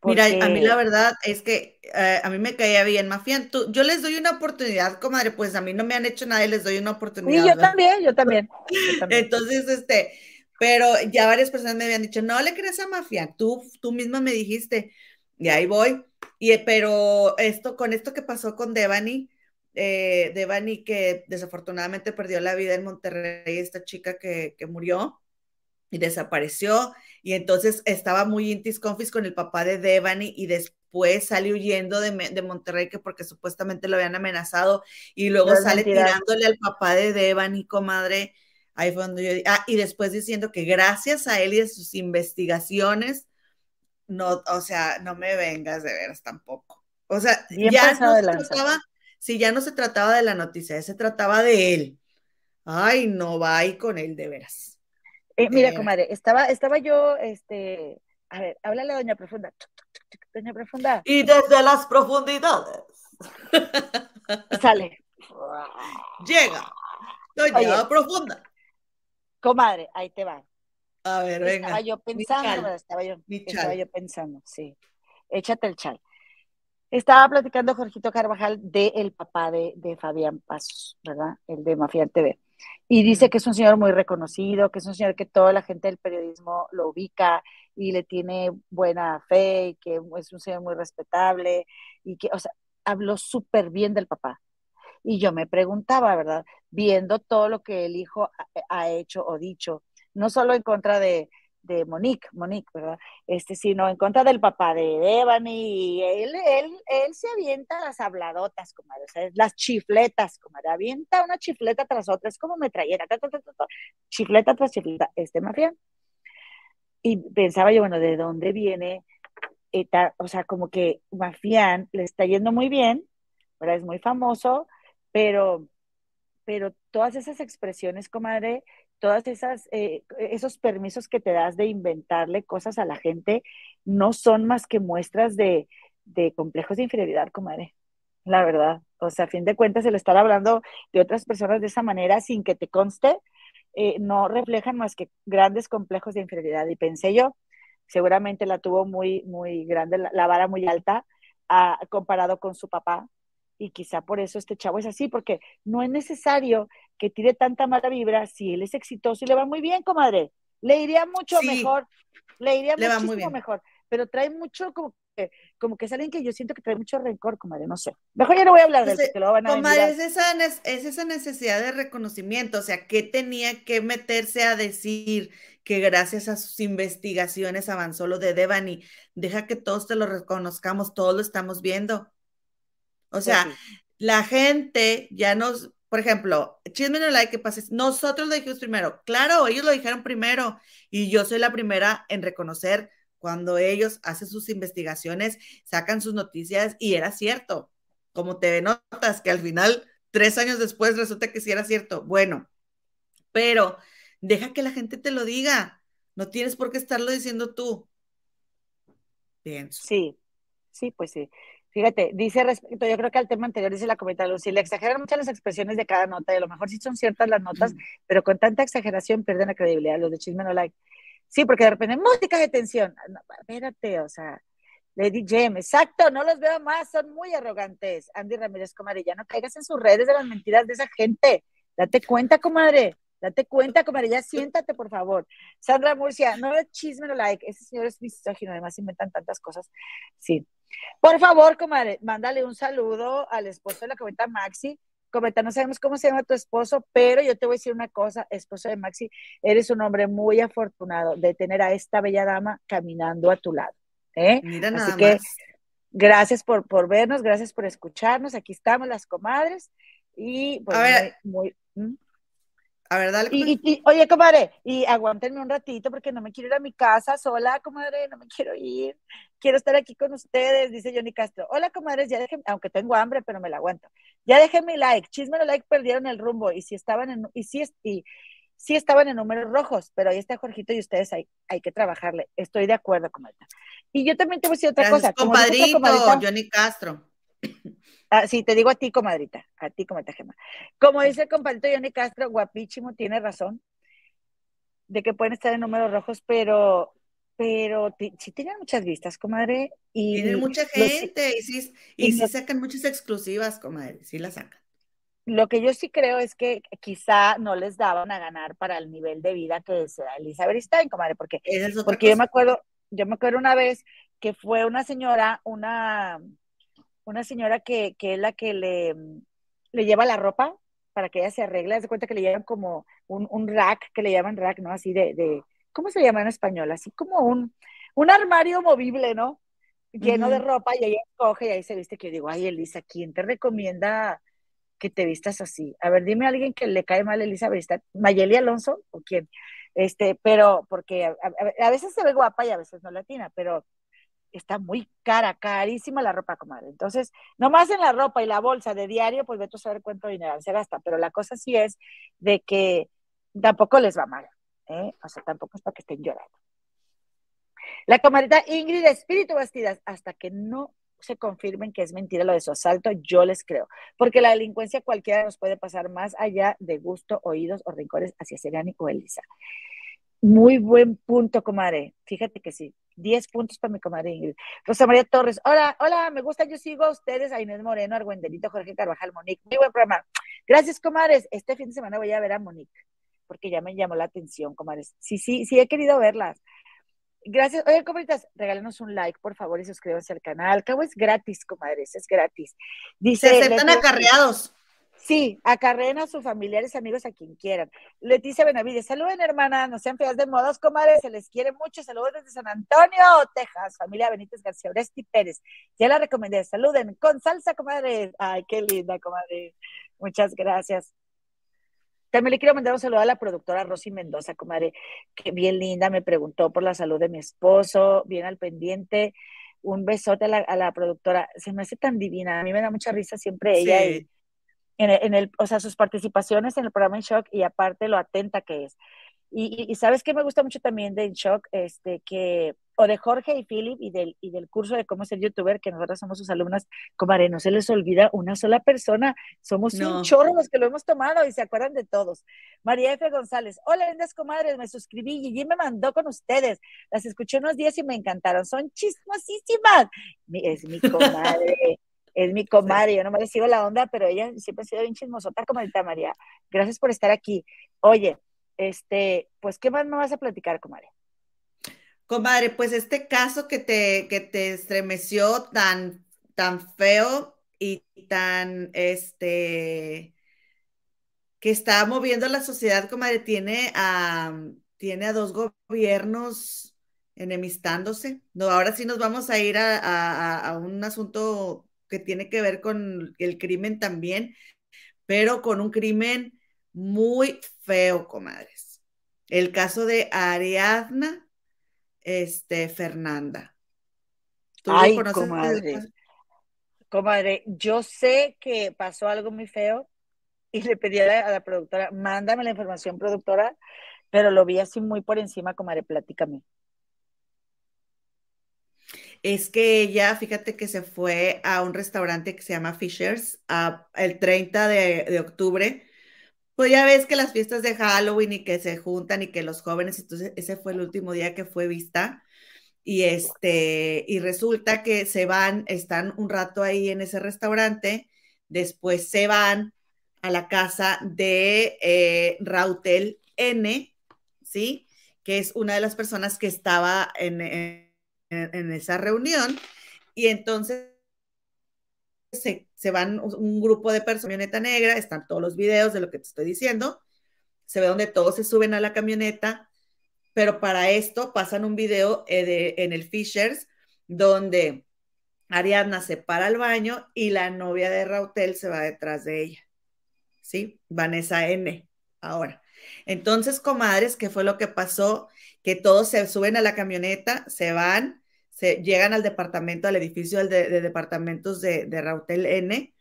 Porque... Mira, a mí la verdad es que eh, a mí me caía bien Mafián. Tú, yo les doy una oportunidad, comadre, pues a mí no me han hecho nada y les doy una oportunidad. Y yo también, yo también, yo también. Entonces, este, pero ya varias personas me habían dicho, no le crees a Mafián, tú, tú misma me dijiste, y ahí voy. Y, pero esto, con esto que pasó con Devani, eh, Devani que desafortunadamente perdió la vida en Monterrey, esta chica que, que murió y desapareció, y entonces estaba muy intis confis con el papá de Devani y después sale huyendo de, de, Monterrey que porque supuestamente lo habían amenazado y luego no sale mentira. tirándole al papá de Devani, comadre. Ahí fue donde yo ah, y después diciendo que gracias a él y a sus investigaciones, no, o sea, no me vengas de veras tampoco. O sea, Bien ya no se trataba, si ya no se trataba de la noticia, se trataba de él. Ay, no va ahí con él de veras. Eh, mira, comadre, estaba, estaba yo, este, a ver, háblale a Doña Profunda. Doña Profunda. Y desde las profundidades. Sale. Llega. Doña Oye, Profunda. Comadre, ahí te va. A ver, venga. Estaba yo pensando, estaba yo, estaba yo pensando, sí. Échate el chal. Estaba platicando Jorgito Carvajal del el papá de, de Fabián Pasos, ¿verdad? El de Mafia TV. Y dice que es un señor muy reconocido, que es un señor que toda la gente del periodismo lo ubica y le tiene buena fe, y que es un señor muy respetable y que, o sea, habló súper bien del papá. Y yo me preguntaba, ¿verdad? Viendo todo lo que el hijo ha, ha hecho o dicho, no solo en contra de, de Monique, Monique, ¿verdad? Este, sino en contra del papá de Devani, y él, él, él se avienta las habladotas, comadre, o sea, las chifletas, comadre, avienta una chifleta tras otra, es como metralleta, ta, ta, ta, chifleta tras chifleta, este mafia. Y pensaba yo, bueno, ¿de dónde viene? O sea, como que Mafián le está yendo muy bien, ¿verdad? Es muy famoso, pero, pero todas esas expresiones, comadre, todas esas eh, esos permisos que te das de inventarle cosas a la gente no son más que muestras de, de complejos de inferioridad, comadre. La verdad. O sea, a fin de cuentas, el estar hablando de otras personas de esa manera sin que te conste, eh, no reflejan más que grandes complejos de inferioridad. Y pensé yo, seguramente la tuvo muy, muy grande, la, vara muy alta, a, comparado con su papá, y quizá por eso este chavo es así, porque no es necesario que tire tanta mala vibra si él es exitoso y le va muy bien, comadre. Le iría mucho sí, mejor, le iría le muchísimo mejor, pero trae mucho como que, como que es alguien que yo siento que trae mucho rencor, comadre, no sé. Mejor ya no voy a hablar de eso, que lo van a Comadre, es esa, es esa necesidad de reconocimiento, o sea, ¿qué tenía que meterse a decir que gracias a sus investigaciones avanzó lo de Devani? Deja que todos te lo reconozcamos, todos lo estamos viendo. O sea, sí, sí. la gente ya nos, por ejemplo, chisme no like que pase, nosotros lo dijimos primero, claro, ellos lo dijeron primero y yo soy la primera en reconocer cuando ellos hacen sus investigaciones, sacan sus noticias y era cierto. Como te notas que al final, tres años después, resulta que sí era cierto. Bueno, pero deja que la gente te lo diga. No tienes por qué estarlo diciendo tú. Pienso. Sí, sí, pues sí. Fíjate, dice respecto, yo creo que al tema anterior dice la comenta Lucy, le exageran mucho las expresiones de cada nota y a lo mejor sí son ciertas las notas, pero con tanta exageración pierden la credibilidad. Los de chisme no like. Sí, porque de repente, música de tensión. Ah, no, espérate, o sea, Lady Jem, exacto, no los veo más, son muy arrogantes. Andy Ramírez, comadre, ya no caigas en sus redes de las mentiras de esa gente. Date cuenta, comadre. Date cuenta, comadre, ya siéntate, por favor. Sandra Murcia, no le chisme, no like. Ese señor es misógino, además inventan tantas cosas. Sí. Por favor, comadre, mándale un saludo al esposo de la cometa Maxi. Cometa, no sabemos cómo se llama tu esposo, pero yo te voy a decir una cosa, esposo de Maxi, eres un hombre muy afortunado de tener a esta bella dama caminando a tu lado. ¿eh? Mira nada Así que gracias por, por vernos, gracias por escucharnos. Aquí estamos las comadres y pues a ver, muy, muy ¿Mm? A ver, dale. Y, y, oye, comadre, y aguántenme un ratito porque no me quiero ir a mi casa sola, comadre, no me quiero ir. Quiero estar aquí con ustedes, dice Johnny Castro. Hola, comadres, ya dejen, aunque tengo hambre, pero me la aguanto. Ya dejen mi like, chisme like, perdieron el rumbo y si estaban en, y si, y, sí estaban en números rojos, pero ahí está Jorgito y ustedes hay, hay que trabajarle. Estoy de acuerdo, comadre. Y yo también te voy a decir otra cosa. Compadrito, Johnny Castro. Ah, sí, te digo a ti, comadrita, a ti, comadrita Gema. Como dice el compadrito Johnny Castro, guapísimo, tiene razón, de que pueden estar en números rojos, pero, pero sí tienen muchas vistas, comadre. Y tienen mucha gente, y sí, y, sí sacan muchas exclusivas, comadre, sí las sacan. Lo que yo sí creo es que quizá no les daban a ganar para el nivel de vida que sea Elizabeth Stein, comadre, porque, porque yo me acuerdo, yo me acuerdo una vez que fue una señora, una una señora que, que es la que le, le lleva la ropa para que ella se arregle, de cuenta que le llevan como un, un, rack, que le llaman rack, ¿no? Así de, de, ¿cómo se llama en español? Así como un, un armario movible, ¿no? Lleno de ropa y ella coge y ahí se viste que yo digo, ay, Elisa, ¿quién te recomienda que te vistas así? A ver, dime a alguien que le cae mal a Elisa ¿Mayeli Alonso o quién? Este, pero porque a, a, a, veces se ve guapa y a veces no latina, pero está muy cara, carísima la ropa, comadre. Entonces, nomás en la ropa y la bolsa de diario, pues vete a saber cuánto dinero se gasta. Pero la cosa sí es de que tampoco les va mal, ¿eh? O sea, tampoco es para que estén llorando. La comadrita Ingrid, espíritu bastidas, hasta que no se confirmen que es mentira lo de su asalto, yo les creo. Porque la delincuencia cualquiera nos puede pasar más allá de gusto, oídos o rincones hacia Serani o Elisa. Muy buen punto, comadre. Fíjate que sí. 10 puntos para mi comadre Ingrid. Rosa María Torres. Hola, hola, me gusta, yo sigo a ustedes, a Inés Moreno, Argüendelito, Jorge Carvajal, Monique. Muy buen programa. Gracias, comadres. Este fin de semana voy a ver a Monique, porque ya me llamó la atención, comadres. Sí, sí, sí, he querido verlas. Gracias. Oye, comadritas, regálenos un like, por favor, y suscríbanse al canal. Cabo es gratis, comadres, es gratis. Dice, Se aceptan acarreados. Sí, acarreen a sus familiares, amigos, a quien quieran. Leticia Benavides, saluden, hermana, no sean feas de modos, comadres, se les quiere mucho. Saludos desde San Antonio, Texas, familia Benítez García Oresti Pérez. Ya la recomendé, saluden con salsa, comadre. Ay, qué linda, comadre. Muchas gracias. También le quiero mandar un saludo a la productora Rosy Mendoza, comadre, que bien linda, me preguntó por la salud de mi esposo, bien al pendiente. Un besote a la, a la productora, se me hace tan divina, a mí me da mucha risa siempre ella. Sí. Y, en el, o sea, sus participaciones en el programa En Shock y aparte lo atenta que es. Y, y, sabes que me gusta mucho también de En Shock, este, que, o de Jorge y Philip y del, y del curso de cómo ser youtuber, que nosotros somos sus alumnas, comadre, no se les olvida una sola persona, somos no. un chorro los que lo hemos tomado y se acuerdan de todos. María F. González, hola lindas comadres, me suscribí y me mandó con ustedes, las escuché unos días y me encantaron, son chismosísimas. Es mi comadre es mi comadre, yo no me le sigo la onda, pero ella siempre ha sido bien chismosota, comadita María. Gracias por estar aquí. Oye, este, pues, ¿qué más me vas a platicar, comadre? Comadre, pues este caso que te, que te estremeció tan, tan feo y tan, este, que está moviendo la sociedad, comadre, tiene a, tiene a dos gobiernos enemistándose. No, ahora sí nos vamos a ir a, a, a un asunto que tiene que ver con el crimen también, pero con un crimen muy feo, comadres. El caso de Ariadna, este, Fernanda. ¿Tú Ay, comadre. Comadre, yo sé que pasó algo muy feo y le pedí a la, a la, productora, mándame la información, productora, pero lo vi así muy por encima, comadre, platícame es que ella, fíjate que se fue a un restaurante que se llama Fishers el 30 de, octubre. Pues ya ves que las fiestas de Halloween y que se juntan y que los jóvenes, entonces ese fue el último día que fue vista. Y este, y resulta que se van, están un rato ahí en ese restaurante, después se van a la casa de eh, Rautel N, ¿sí? Que es una de las personas que estaba en, esa reunión y entonces se, van un grupo de personas, camioneta negra, están todos los videos de lo que te estoy diciendo, se ve donde todos se suben a la camioneta, pero para esto pasan un video eh, en el Fishers donde Ariadna se para al baño y la novia de Rautel se va detrás de ella. ¿Sí? Vanessa N. Ahora. Entonces, comadres, ¿qué fue lo que pasó? Que todos se suben a la camioneta, se van, se llegan al departamento, al edificio de, departamentos de, de, Rautel N,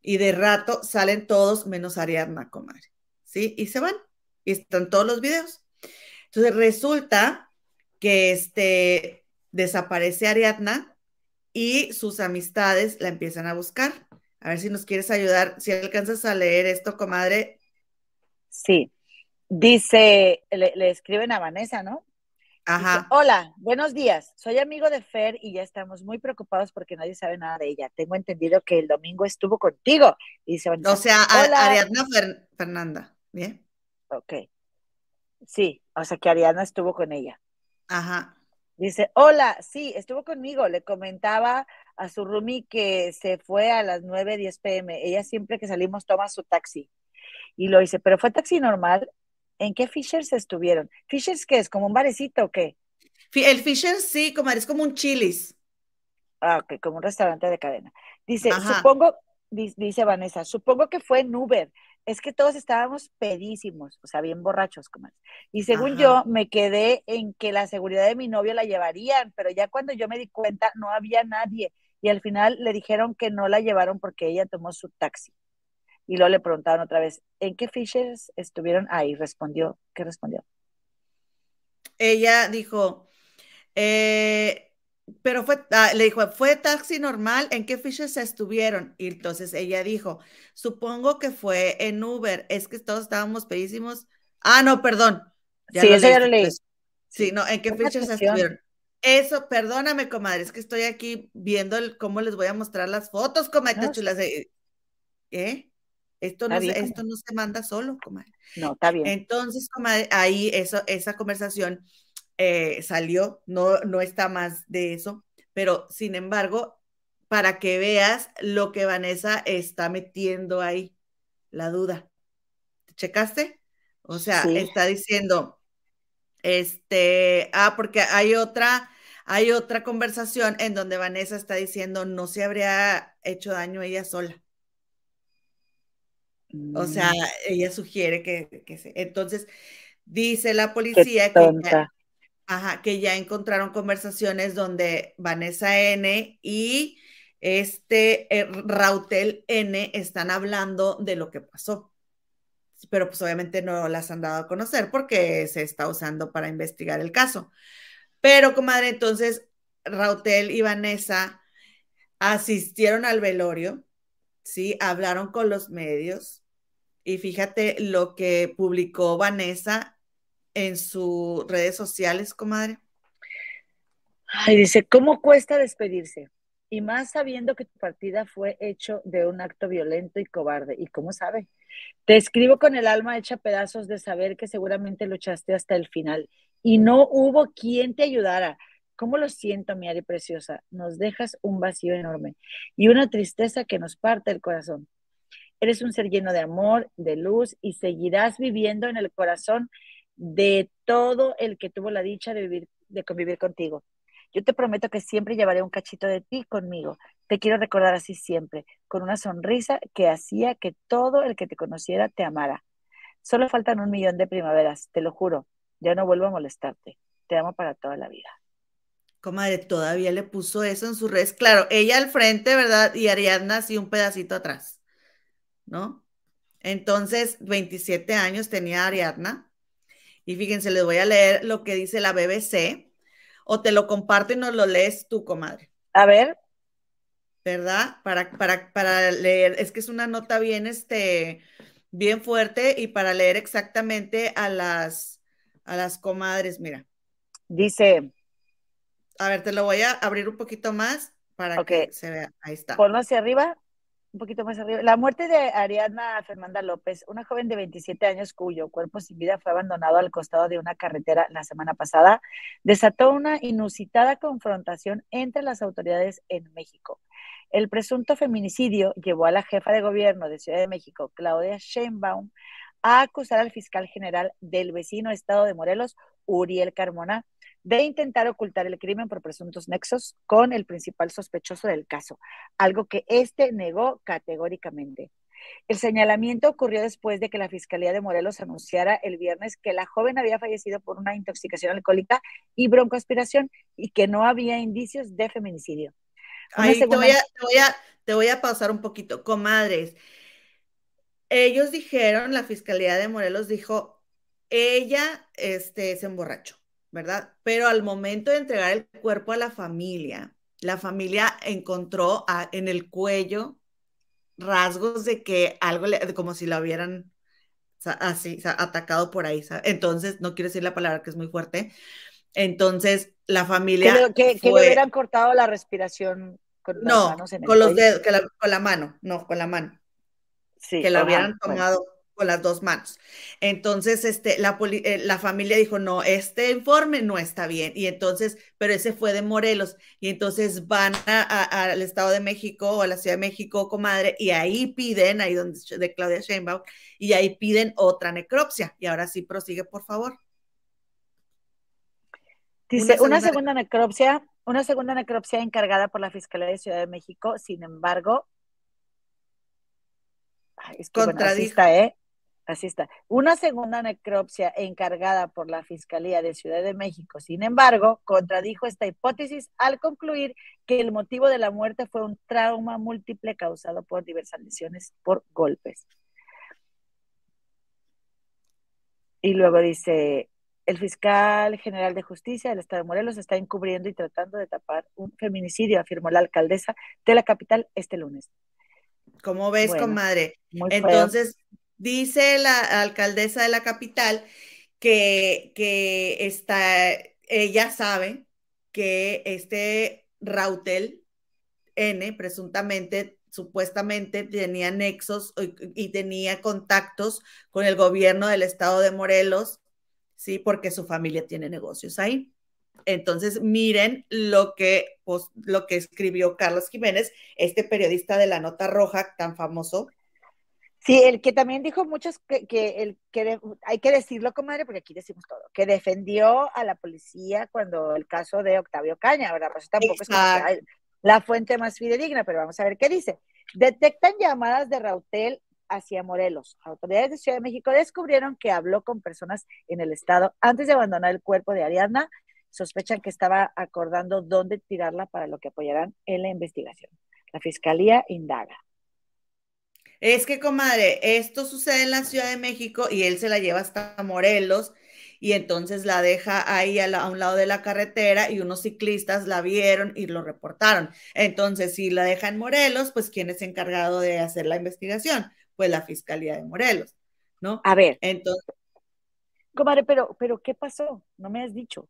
y de rato salen todos menos Ariadna, comadre. ¿Sí? Y se van. Y están todos los videos. Entonces resulta que este, desaparece Ariadna y sus amistades la empiezan a buscar. A ver si nos quieres ayudar, si alcanzas a leer esto, comadre. Sí. Dice, le, escriben a Vanessa, ¿no? Ajá. Hola, buenos días. Soy amigo de Fer y ya estamos muy preocupados porque nadie sabe nada de ella. Tengo entendido que el domingo estuvo contigo. dice o sea, Ariadna Fernanda. Bien. Ok. Sí, o sea que Ariadna estuvo con ella. Ajá. Dice, hola, sí, estuvo conmigo. Le comentaba a su roomie que se fue a las 9, 10 pm. Ella siempre que salimos toma su taxi. Y lo dice, pero fue taxi normal. ¿En qué Fishers estuvieron? ¿Fishers qué es? ¿Como un barecito o qué? El Fishers sí, como es como un chilis. Ah, ok, como un restaurante de cadena. Dice, supongo, dice Vanessa, supongo que fue en Uber. Es que todos estábamos pedísimos, o sea, bien borrachos, como Y según yo, me quedé en que la seguridad de mi novio la llevarían, pero ya cuando yo me di cuenta, no había nadie. Y al final le dijeron que no la llevaron porque ella tomó su taxi. Y luego le preguntaron otra vez, ¿en qué Fishers estuvieron ahí? Respondió, ¿qué respondió? Ella dijo, eh, pero fue, ah, le dijo, ¿fue taxi normal? ¿En qué Fishers estuvieron? Y entonces ella dijo, supongo que fue en Uber, es que todos estábamos pedísimos. Ah, no, perdón. sí, eso ya lo leí. Sí, no, ¿en qué Fishers estuvieron? Eso, perdóname, comadre, es que estoy aquí viendo cómo les voy a mostrar las fotos, comadre, chulas. ¿Eh? Esto no, se, esto no se manda solo, comadre. No, está bien. Entonces, comadre, ahí eso, esa conversación eh, salió, no, no está más de eso, pero sin embargo, para que veas lo que Vanessa está metiendo ahí, la duda. ¿Checaste? O sea, está diciendo, este, ah, porque hay otra, hay otra conversación en donde Vanessa está diciendo, no se habría hecho daño ella sola. O sea, mm. ella sugiere que, que se... Entonces, dice la policía que ya, ajá, que ya encontraron conversaciones donde Vanessa N y este eh, Rautel N están hablando de lo que pasó. Pero pues obviamente no las han dado a conocer porque se está usando para investigar el caso. Pero, comadre, entonces Rautel y Vanessa asistieron al velorio, ¿sí? Hablaron con los medios, y fíjate lo que publicó Vanessa en sus redes sociales, comadre. Ay, dice, ¿cómo cuesta despedirse? Y más sabiendo que tu partida fue hecho de un acto violento y cobarde. ¿Y cómo sabe? Te escribo con el alma hecha pedazos de saber que seguramente luchaste hasta el final y no hubo quien te ayudara. ¿Cómo lo siento, mi Ari preciosa? Nos dejas un vacío enorme y una tristeza que nos parte el corazón. Eres un ser lleno de amor, de luz y seguirás viviendo en el corazón de todo el que tuvo la dicha de vivir, de convivir contigo. Yo te prometo que siempre llevaré un cachito de ti conmigo. Te quiero recordar así siempre, con una sonrisa que hacía que todo el que te conociera te amara. Solo faltan un millón de primaveras, te lo juro. Ya no vuelvo a molestarte. te amo para toda la vida. Comadre, todavía le puso eso en sus redes. Claro, ella al frente, ¿verdad? Y Ariadna así un pedacito atrás, ¿no? Entonces, 27 años tenía Ariadna. Y fíjense, les voy a leer lo que dice la BBC. O te lo comparto y nos lo lees tú, comadre. A ver. ¿Verdad? Para, para, para leer. Es que es una nota bien, este, bien fuerte y para leer exactamente a las, a las comadres, mira. Dice, a ver, te lo voy a abrir un poquito más para que se vea. Ahí está. Ponlo hacia arriba, un poquito más arriba. La muerte de Ariadna Fernanda López, una joven de 27 años cuyo cuerpo sin vida fue abandonado al costado de una carretera la semana pasada, desató una inusitada confrontación entre las autoridades en México. El presunto feminicidio llevó a la jefa de gobierno de Ciudad de México, Claudia Sheinbaum, a acusar al fiscal general del vecino estado de Morelos, Uriel Carmona, de intentar ocultar el crimen por presuntos nexos con el principal sospechoso del caso, algo que éste negó categóricamente. El señalamiento ocurrió después de que la Fiscalía de Morelos anunciara el viernes que la joven había fallecido por una intoxicación alcohólica y broncoaspiración y que no había indicios de feminicidio. Ahí te, voy a, te voy a pausar un poquito. Comadres, ellos dijeron, la Fiscalía de Morelos dijo, ella este, se emborrachó. ¿Verdad? Pero al momento de entregar el cuerpo a la familia, la familia encontró en el cuello rasgos de que algo, le, como si la hubieran así, atacado por ahí. Entonces, no quiero decir la palabra que es muy fuerte. Entonces, la familia. Que, le hubieran cortado la respiración con las manos en el con los dedos, con la mano, no, con la mano. Sí, que la hubieran tomado con las dos manos. Entonces, este, la, eh, la, familia dijo, no, este informe no está bien. Y entonces, pero ese fue de Morelos. Y entonces van al Estado de México o a la Ciudad de México, comadre, y ahí piden, ahí donde de Claudia Sheinbaum, y ahí piden otra necropsia. Y ahora sí, prosigue, por favor. Dice, una segunda, necropsia, una segunda necropsia encargada por la Fiscalía de Ciudad de México, sin embargo, es que, ¿eh? Así está. Una segunda necropsia encargada por la Fiscalía de Ciudad de México, sin embargo, contradijo esta hipótesis al concluir que el motivo de la muerte fue un trauma múltiple causado por diversas lesiones por golpes. Y luego dice, el fiscal general de justicia del Estado de Morelos está encubriendo y tratando de tapar un feminicidio, afirmó la alcaldesa de la capital este lunes. ¿Cómo ves, comadre? Entonces, Dice la alcaldesa de la capital que, que está, ella sabe que este Rautel N presuntamente, supuestamente tenía nexos y tenía contactos con el gobierno del estado de Morelos, sí, porque su familia tiene negocios ahí. Entonces, miren lo que, pues, lo que escribió Carlos Jiménez, este periodista de la Nota Roja tan famoso, Sí, el que también dijo muchos que, el que hay que decirlo, comadre, porque aquí decimos todo, que defendió a la policía cuando el caso de Octavio Caña, ¿verdad? Pues tampoco es la fuente más fidedigna, pero vamos a ver qué dice. Detectan llamadas de Rautel hacia Morelos. Autoridades de Ciudad de México descubrieron que habló con personas en el estado antes de abandonar el cuerpo de Ariadna. Sospechan que estaba acordando dónde tirarla para lo que apoyarán en la investigación. La fiscalía indaga. Es que, comadre, esto sucede en la Ciudad de México y él se la lleva hasta Morelos y entonces la deja ahí a, un lado de la carretera y unos ciclistas la vieron y lo reportaron. Entonces, si la deja en Morelos, pues ¿quién es encargado de hacer la investigación? Pues la Fiscalía de Morelos, ¿no? A ver. Entonces. Comadre, pero, pero ¿qué pasó? No me has dicho.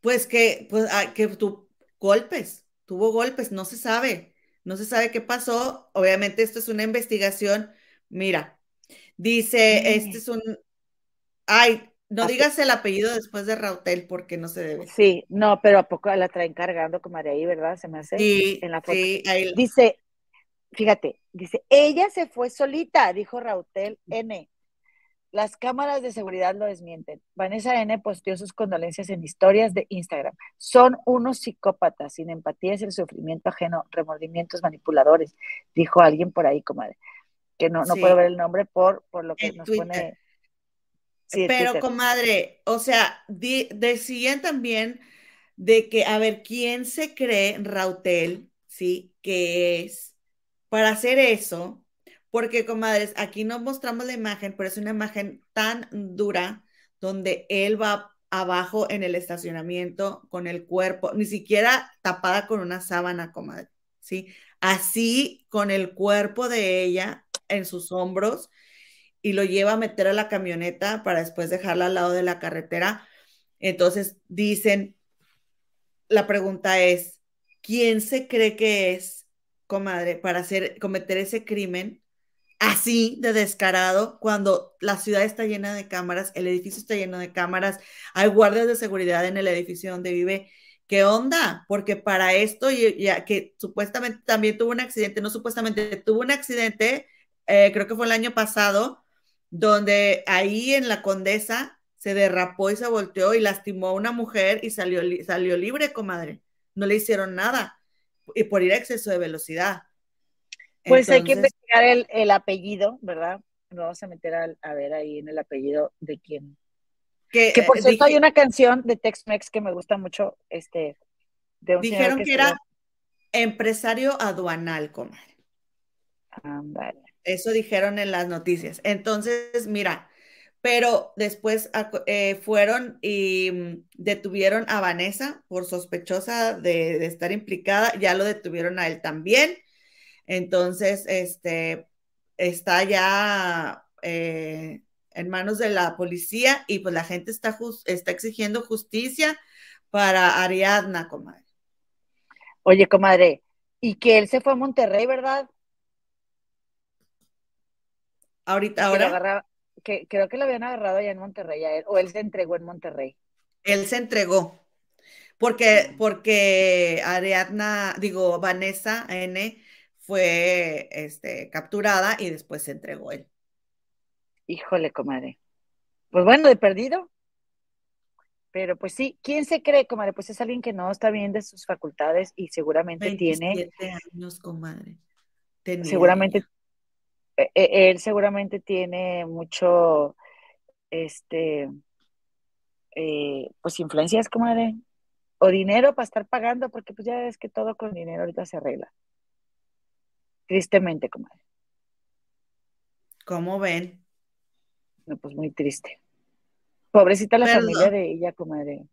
Pues que, pues, ah, que tu golpes, tuvo golpes, no se sabe. No se sabe qué pasó. Obviamente esto es una investigación. Mira, dice, este es un... Ay, no digas el apellido después de Rautel porque no se debe. Sí, no, pero a poco la traen cargando como ahí, ¿verdad? Se me hace sí, en la foto. Sí, ahí... Dice, fíjate, dice, ella se fue solita, dijo Rautel N. Las cámaras de seguridad lo desmienten. Vanessa N. posteó sus condolencias en historias de Instagram. Son unos psicópatas, sin empatía es el sufrimiento ajeno, remordimientos manipuladores, dijo alguien por ahí, comadre. Que no, no puedo ver el nombre por, por lo que nos pone. Sí, Pero, Twitter. comadre, o sea, di- decían también de que, a ver, ¿quién se cree Rautel, sí, que es para hacer eso? Porque, comadres, aquí no mostramos la imagen, pero es una imagen tan dura donde él va abajo en el estacionamiento con el cuerpo, ni siquiera tapada con una sábana, comadre, ¿sí? Así con el cuerpo de ella en sus hombros y lo lleva a meter a la camioneta para después dejarla al lado de la carretera. Entonces dicen, la pregunta es, ¿quién se cree que es, comadre, para hacer, cometer ese crimen así de descarado cuando la ciudad está llena de cámaras, el edificio está lleno de cámaras, hay guardias de seguridad en el edificio donde vive? ¿Qué onda? Porque para esto, ya que supuestamente también tuvo un accidente, no supuestamente, tuvo un accidente, eh, creo que fue el año pasado, donde ahí en la Condesa se derrapó y se volteó y lastimó a una mujer y salió, li- salió libre, comadre. No le hicieron nada y por ir a exceso de velocidad. Pues hay que investigar el, el apellido, ¿verdad? Nos vamos a meter a, a ver ahí en el apellido de quién. que, Que por eh, cierto dije- hay una canción de Tex-Mex que me gusta mucho, este, de un señor dijeron que era empresario aduanal, comadre. Eso dijeron en las noticias. Entonces, mira, pero después eh, fueron y mm, detuvieron a Vanessa por sospechosa de, de estar implicada, ya lo detuvieron a él también. Entonces, este, está ya eh, en manos de la policía y pues la gente está, está exigiendo justicia para Ariadna, comadre. Oye, comadre, y que él se fue a Monterrey, ¿verdad? Ahorita, Que, ahora, agarra- que creo que lo habían agarrado allá en Monterrey a él, o él se entregó en Monterrey. él se entregó. Porque, porque Ariadna, digo, Vanessa N fue este, capturada y después se entregó él. Híjole, comadre. Pues bueno, de perdido. Pero pues sí, ¿quién se cree, comadre? Pues es alguien que no está bien de sus facultades y seguramente tiene, 27 años, comadre. Tenía seguramente, ella. eh, eh, él seguramente tiene mucho, este, eh, pues influencias, comadre, o dinero para estar pagando, porque pues ya es que todo con dinero ahorita se arregla. Tristemente, comadre. ¿Cómo ven? No, pues muy triste. Pobrecita la Perdón. familia de ella, comadre.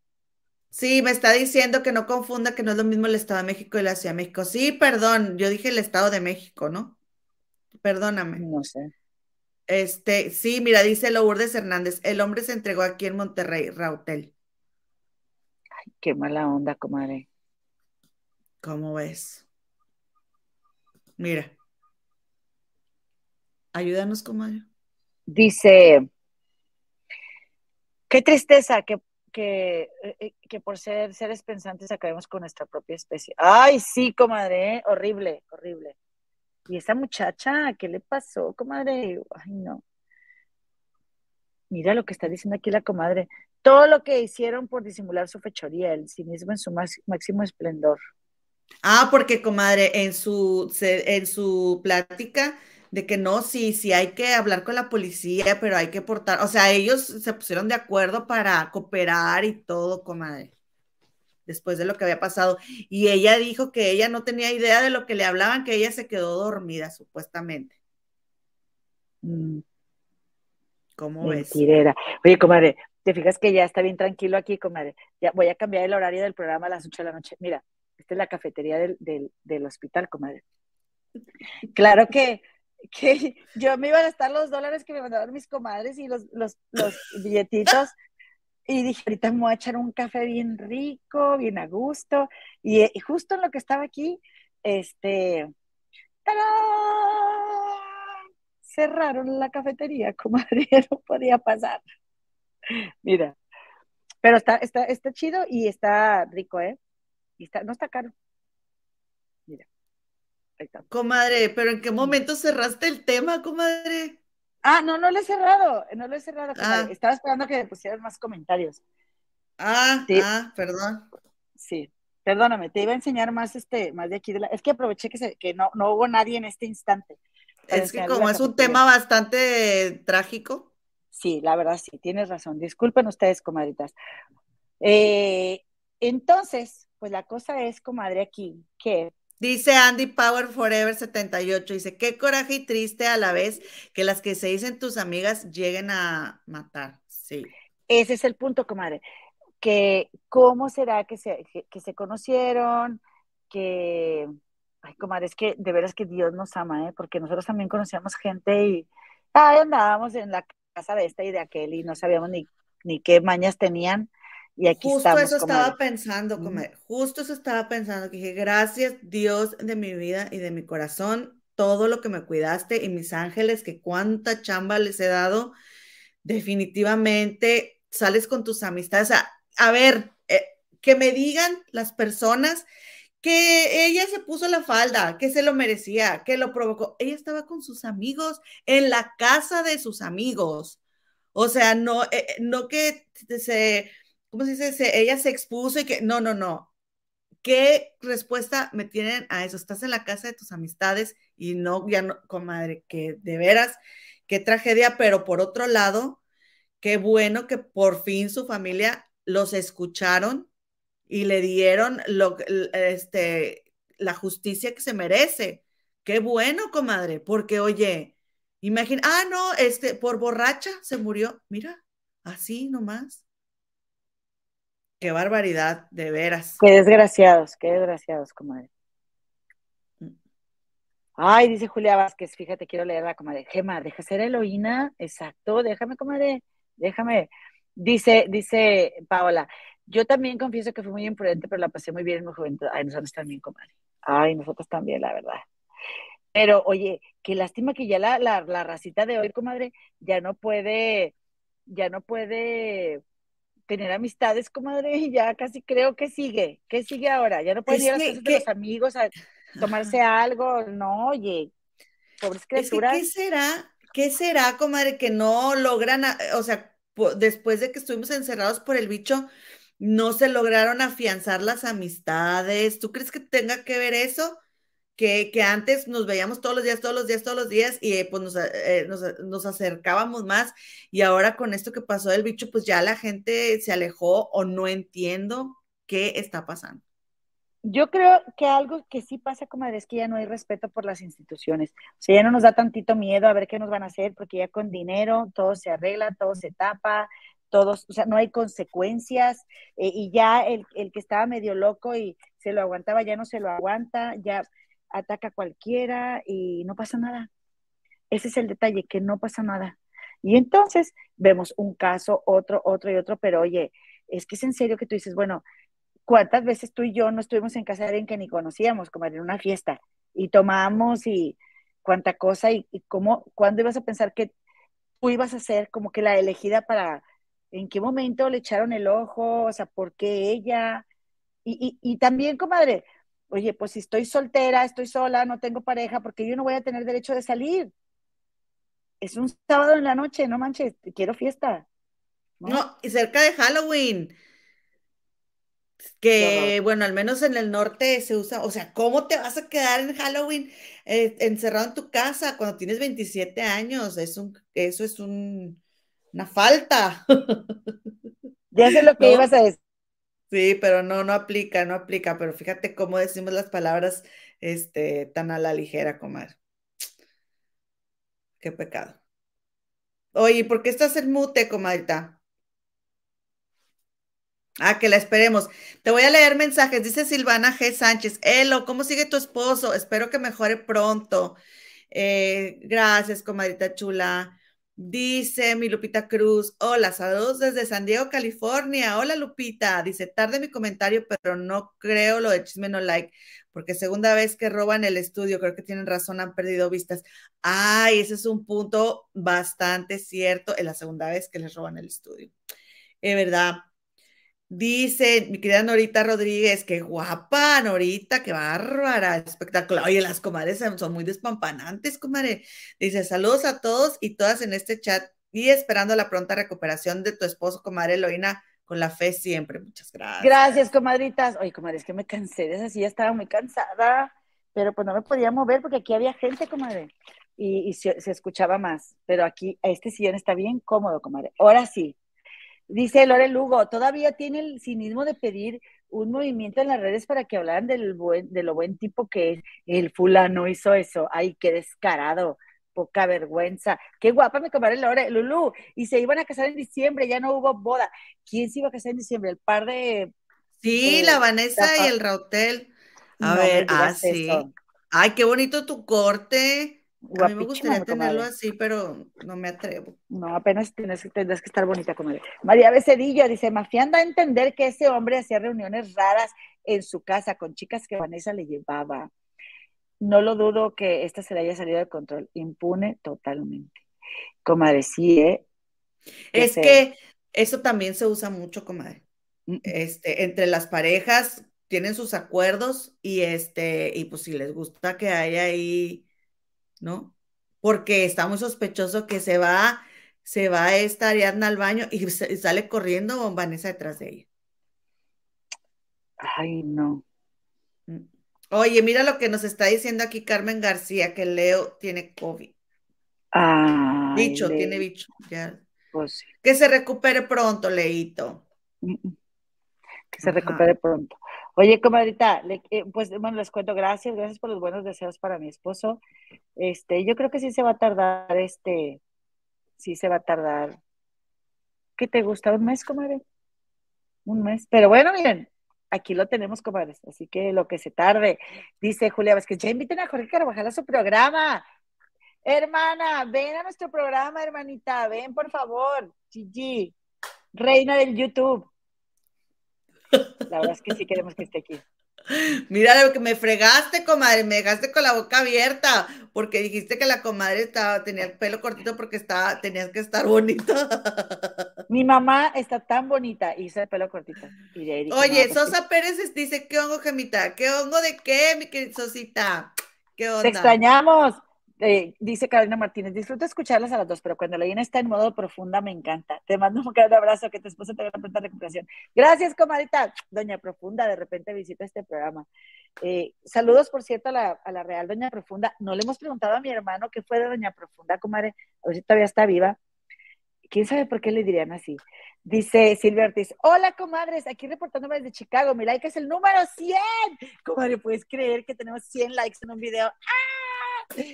Sí, me está diciendo que no confunda que no es lo mismo el Estado de México y la Ciudad de México. Sí, perdón, yo dije el Estado de México, ¿no? Perdóname. No sé. Este, sí, mira, dice Lourdes Hernández, el hombre se entregó aquí en Monterrey, Rautel. Ay, qué mala onda, comadre. ¿Cómo ves? Mira. Ayúdanos, comadre. Dice, qué tristeza que, que, eh, que por ser seres pensantes acabemos con nuestra propia especie. Ay, sí, comadre, ¿eh? horrible, horrible. Y esa muchacha, ¿qué le pasó, comadre? Ay, no. Mira lo que está diciendo aquí la comadre. Todo lo que hicieron por disimular su fechoría, el cinismo en su máximo esplendor. Ah, porque, comadre, en su, en su plática de que no, sí, sí hay que hablar con la policía, pero hay que portar, o sea, ellos se pusieron de acuerdo para cooperar y todo, comadre, después de lo que había pasado. Y ella dijo que ella no tenía idea de lo que le hablaban, que ella se quedó dormida, supuestamente. Mm, ¿Cómo ves? mentirera. Oye, comadre, te fijas que ya está bien tranquilo aquí, comadre. Ya voy a cambiar el horario del programa a las 8 de la noche. Mira, esta es la cafetería del, del, del hospital, comadre. Claro que, que yo me iban a gastar los dólares que me mandaron mis comadres y los, los, los billetitos. Y dije, ahorita me voy a echar un café bien rico, bien a gusto. Y, y justo en lo que estaba aquí, este, ¡tarán! cerraron la cafetería, comadre, no podía pasar. Mira, pero está, está, está chido y está rico, ¿eh? Y está, no está caro. Mira, ahí está. Comadre, pero ¿en qué momento cerraste el tema, comadre? Ah, no, no lo he cerrado, no lo he cerrado. Ah. Estaba esperando que me pusieran más comentarios. Ah, Sí. ah, perdón. Sí, perdóname, te iba a enseñar más, este, más de aquí de la... Es que aproveché que, se, que no, no hubo nadie en este instante. Es que como es un tema bastante trágico. Sí, la verdad sí, tienes razón. Disculpen ustedes, comadritas. Eh, entonces, pues la cosa es, comadre, aquí, que Dice Andy Power Forever 78, dice, qué coraje y triste a la vez que las que se dicen tus amigas lleguen a matar. Sí. Ese es el punto, comadre. Que cómo será que se, que, se conocieron, que, ay, comadre, es que de veras que Dios nos ama, ¿eh? porque nosotros también conocíamos gente y ay, andábamos en la casa de esta y de aquel y no sabíamos ni, ni qué mañas tenían. Y aquí Justo eso estaba pensando, comer. Justo eso estaba pensando, que dije, gracias Dios de mi vida y de mi corazón, todo lo que me cuidaste y mis ángeles, que cuánta chamba les he dado. Definitivamente sales con tus amistades. A, ver, eh, que me digan las personas que ella se puso la falda, que se lo merecía, que lo provocó. Ella estaba con sus amigos en la casa de sus amigos. O sea, no, eh, no que se ¿cómo se dice? ella se expuso y que, no, no, no. ¿Qué respuesta me tienen a eso? Estás en la casa de tus amistades y no, ya no, comadre, que de veras, qué tragedia, pero por otro lado, qué bueno que por fin su familia los escucharon y le dieron lo, este, la justicia que se merece. Qué bueno, comadre, porque oye, imagina, ah, no, este, por borracha se murió. Mira, así nomás. Qué barbaridad, de veras. Qué desgraciados, qué desgraciados, comadre. Mm. Ay, dice Julia Vázquez, fíjate, quiero leerla, comadre. Gema, deja ser heroína, exacto, déjame, comadre, déjame. Dice, dice Paola, yo también confieso que fui muy imprudente, pero la pasé muy bien en mi juventud. Ay, nosotros también, comadre. Ay, nosotros también, la verdad. Pero, oye, qué lástima que ya la, la, la racita de hoy, comadre, ya no puede, ya no puede tener amistades, comadre, y ya casi creo que sigue. ¿Qué sigue ahora? Ya no pueden ir a las de los amigos a tomarse algo, no, oye, pobres criaturas. ¿Qué será? ¿Qué será, comadre, que no logran, o sea, después de que estuvimos encerrados por el bicho, no se lograron afianzar las amistades? ¿Tú crees que tenga que ver eso? Que, antes nos veíamos todos los días, todos los días, todos los días y eh, pues eh, nos, acercábamos más y ahora con esto que pasó del bicho, pues ya la gente se alejó o no entiendo qué está pasando. Yo creo que algo que sí pasa, como es que ya no hay respeto por las instituciones. O sea, ya no nos da tantito miedo a ver qué nos van a hacer, porque ya con dinero todo se arregla, todo se tapa, todos, o sea, no hay consecuencias, eh, y ya el, el que estaba medio loco y se lo aguantaba, ya no se lo aguanta, ya ataca a cualquiera y no pasa nada. Ese es el detalle, que no pasa nada. Y entonces vemos un caso, otro, otro y otro, pero oye, es que es en serio que tú dices, bueno, ¿cuántas veces tú y yo no estuvimos en casa de alguien que ni conocíamos, como en una fiesta, y tomamos y cuánta cosa, y, cómo, cuándo ibas a pensar que tú ibas a ser como que la elegida para, en qué momento le echaron el ojo, o sea, por qué ella, y, y, y también, comadre, oye, pues si estoy soltera, estoy sola, no tengo pareja, porque yo no voy a tener derecho de salir. Es un sábado en la noche, no manches, quiero fiesta. No, y cerca de Halloween. Que bueno, al menos en el norte se usa, o sea, ¿cómo te vas a quedar en Halloween eh, encerrado en tu casa cuando tienes 27 años? Es un, eso es un, una falta. Ya sé lo que ibas a decir. Sí, pero no, no aplica, no aplica, pero fíjate cómo decimos las palabras este, tan a la ligera, comadre. Qué pecado. Oye, ¿por qué estás en mute, comadita? Ah, que la esperemos. Te voy a leer mensajes. Dice Silvana G. Sánchez. Elo, ¿cómo sigue tu esposo? Espero que mejore pronto. Eh, gracias, comadita chula. Dice mi Lupita Cruz, hola, saludos desde San Diego, California. Hola Lupita, dice, tarde mi comentario, pero no creo lo de chisme no like, porque segunda vez que roban el estudio, creo que tienen razón, han perdido vistas. Ay, ese es un punto bastante cierto, es la segunda vez que les roban el estudio. Es verdad. Dice mi querida Norita Rodríguez, qué guapa, Norita, qué bárbara, espectacular. Oye, las comadres son muy despampanantes, comadre. Dice, saludos a todos y todas en este chat y esperando la pronta recuperación de tu esposo, comadre Eloína, con la fe siempre. Muchas gracias. Gracias, comadritas. Oye, comadre, es que me cansé de esa silla, estaba muy cansada, pero pues no me podía mover porque aquí había gente, comadre. y, se, escuchaba más. Pero aquí, este sillón está bien cómodo, comadre. Ahora sí. Dice Lore Lugo, todavía tiene el cinismo de pedir un movimiento en las redes para que hablaran del buen, de lo buen tipo que es. El fulano hizo eso. Ay, qué descarado. Poca vergüenza. Qué guapa me comadre Lore, Lulu. Y se iban a casar en diciembre, ya no hubo boda. ¿Quién se iba a casar en diciembre? El par de. Sí, la Vanessa y el Rautel. A ver, ah, sí. Ay, qué bonito tu corte. A mí me gustaría tenerlo así, pero no me atrevo. No, apenas tienes, tendrás que estar bonita él. María Becedillo dice, Mafianda a entender que ese hombre hacía reuniones raras en su casa con chicas que Vanessa le llevaba. No lo dudo que esta se le haya salido de control. Impune totalmente. Comadre, sí, ¿eh? Es que eso también se usa mucho, comadre. Este, entre las parejas tienen sus acuerdos y este, y pues si les gusta que haya ahí, ¿no? Porque está muy sospechoso que se va, se va esta Ariadna al baño y, sale corriendo Vanessa detrás de ella. Ay, no. Mm. Oye, mira lo que nos está diciendo aquí Carmen García, que Leo tiene COVID. bicho, tiene bicho. Ya. Pues que se recupere pronto, Leito. Que se recupere pronto. Oye, comadrita, eh, pues bueno, les cuento, gracias, gracias por los buenos deseos para mi esposo. Este, yo creo que sí se va a tardar, este, sí se va a tardar. ¿Qué te gusta? ¿Un mes, comadre? Un mes. Pero bueno, miren, aquí lo tenemos, comadres, así que lo que se tarde. Dice Julia Vázquez, ya inviten a Jorge Carvajal a su programa. Hermana, ven a nuestro programa, hermanita, ven por favor. Gigi, reina del YouTube. La verdad es que sí queremos que esté aquí. Mira lo que me fregaste, comadre, me dejaste con la boca abierta, porque dijiste que la comadre estaba, tenía el pelo cortito porque estaba, tenías que estar bonita. Mi mamá está tan bonita y usa el pelo cortito. Oye, Sosa Pérez dice, ¿qué hongo, Gemita? ¿Qué hongo de qué, mi querida Sosita? ¿Qué onda? Te extrañamos. Eh, dice Carolina Martínez, disfruto escucharlas a las dos, pero cuando la llena está en modo profunda me encanta. Te mando un gran abrazo, que tu esposa te haga una pronta recuperación. Gracias, comadita. Doña Profunda, de repente visita este programa. Eh, saludos, por cierto, a la, Real Doña Profunda. No le hemos preguntado a mi hermano qué fue de Doña Profunda, comadre. A ver si todavía está viva. ¿Quién sabe por qué le dirían así? Dice Silvia Ortiz, hola comadres, aquí reportándome desde Chicago, mi like es el número 100. Comadre, ¿puedes creer que tenemos 100 likes en un video? ¡Ah!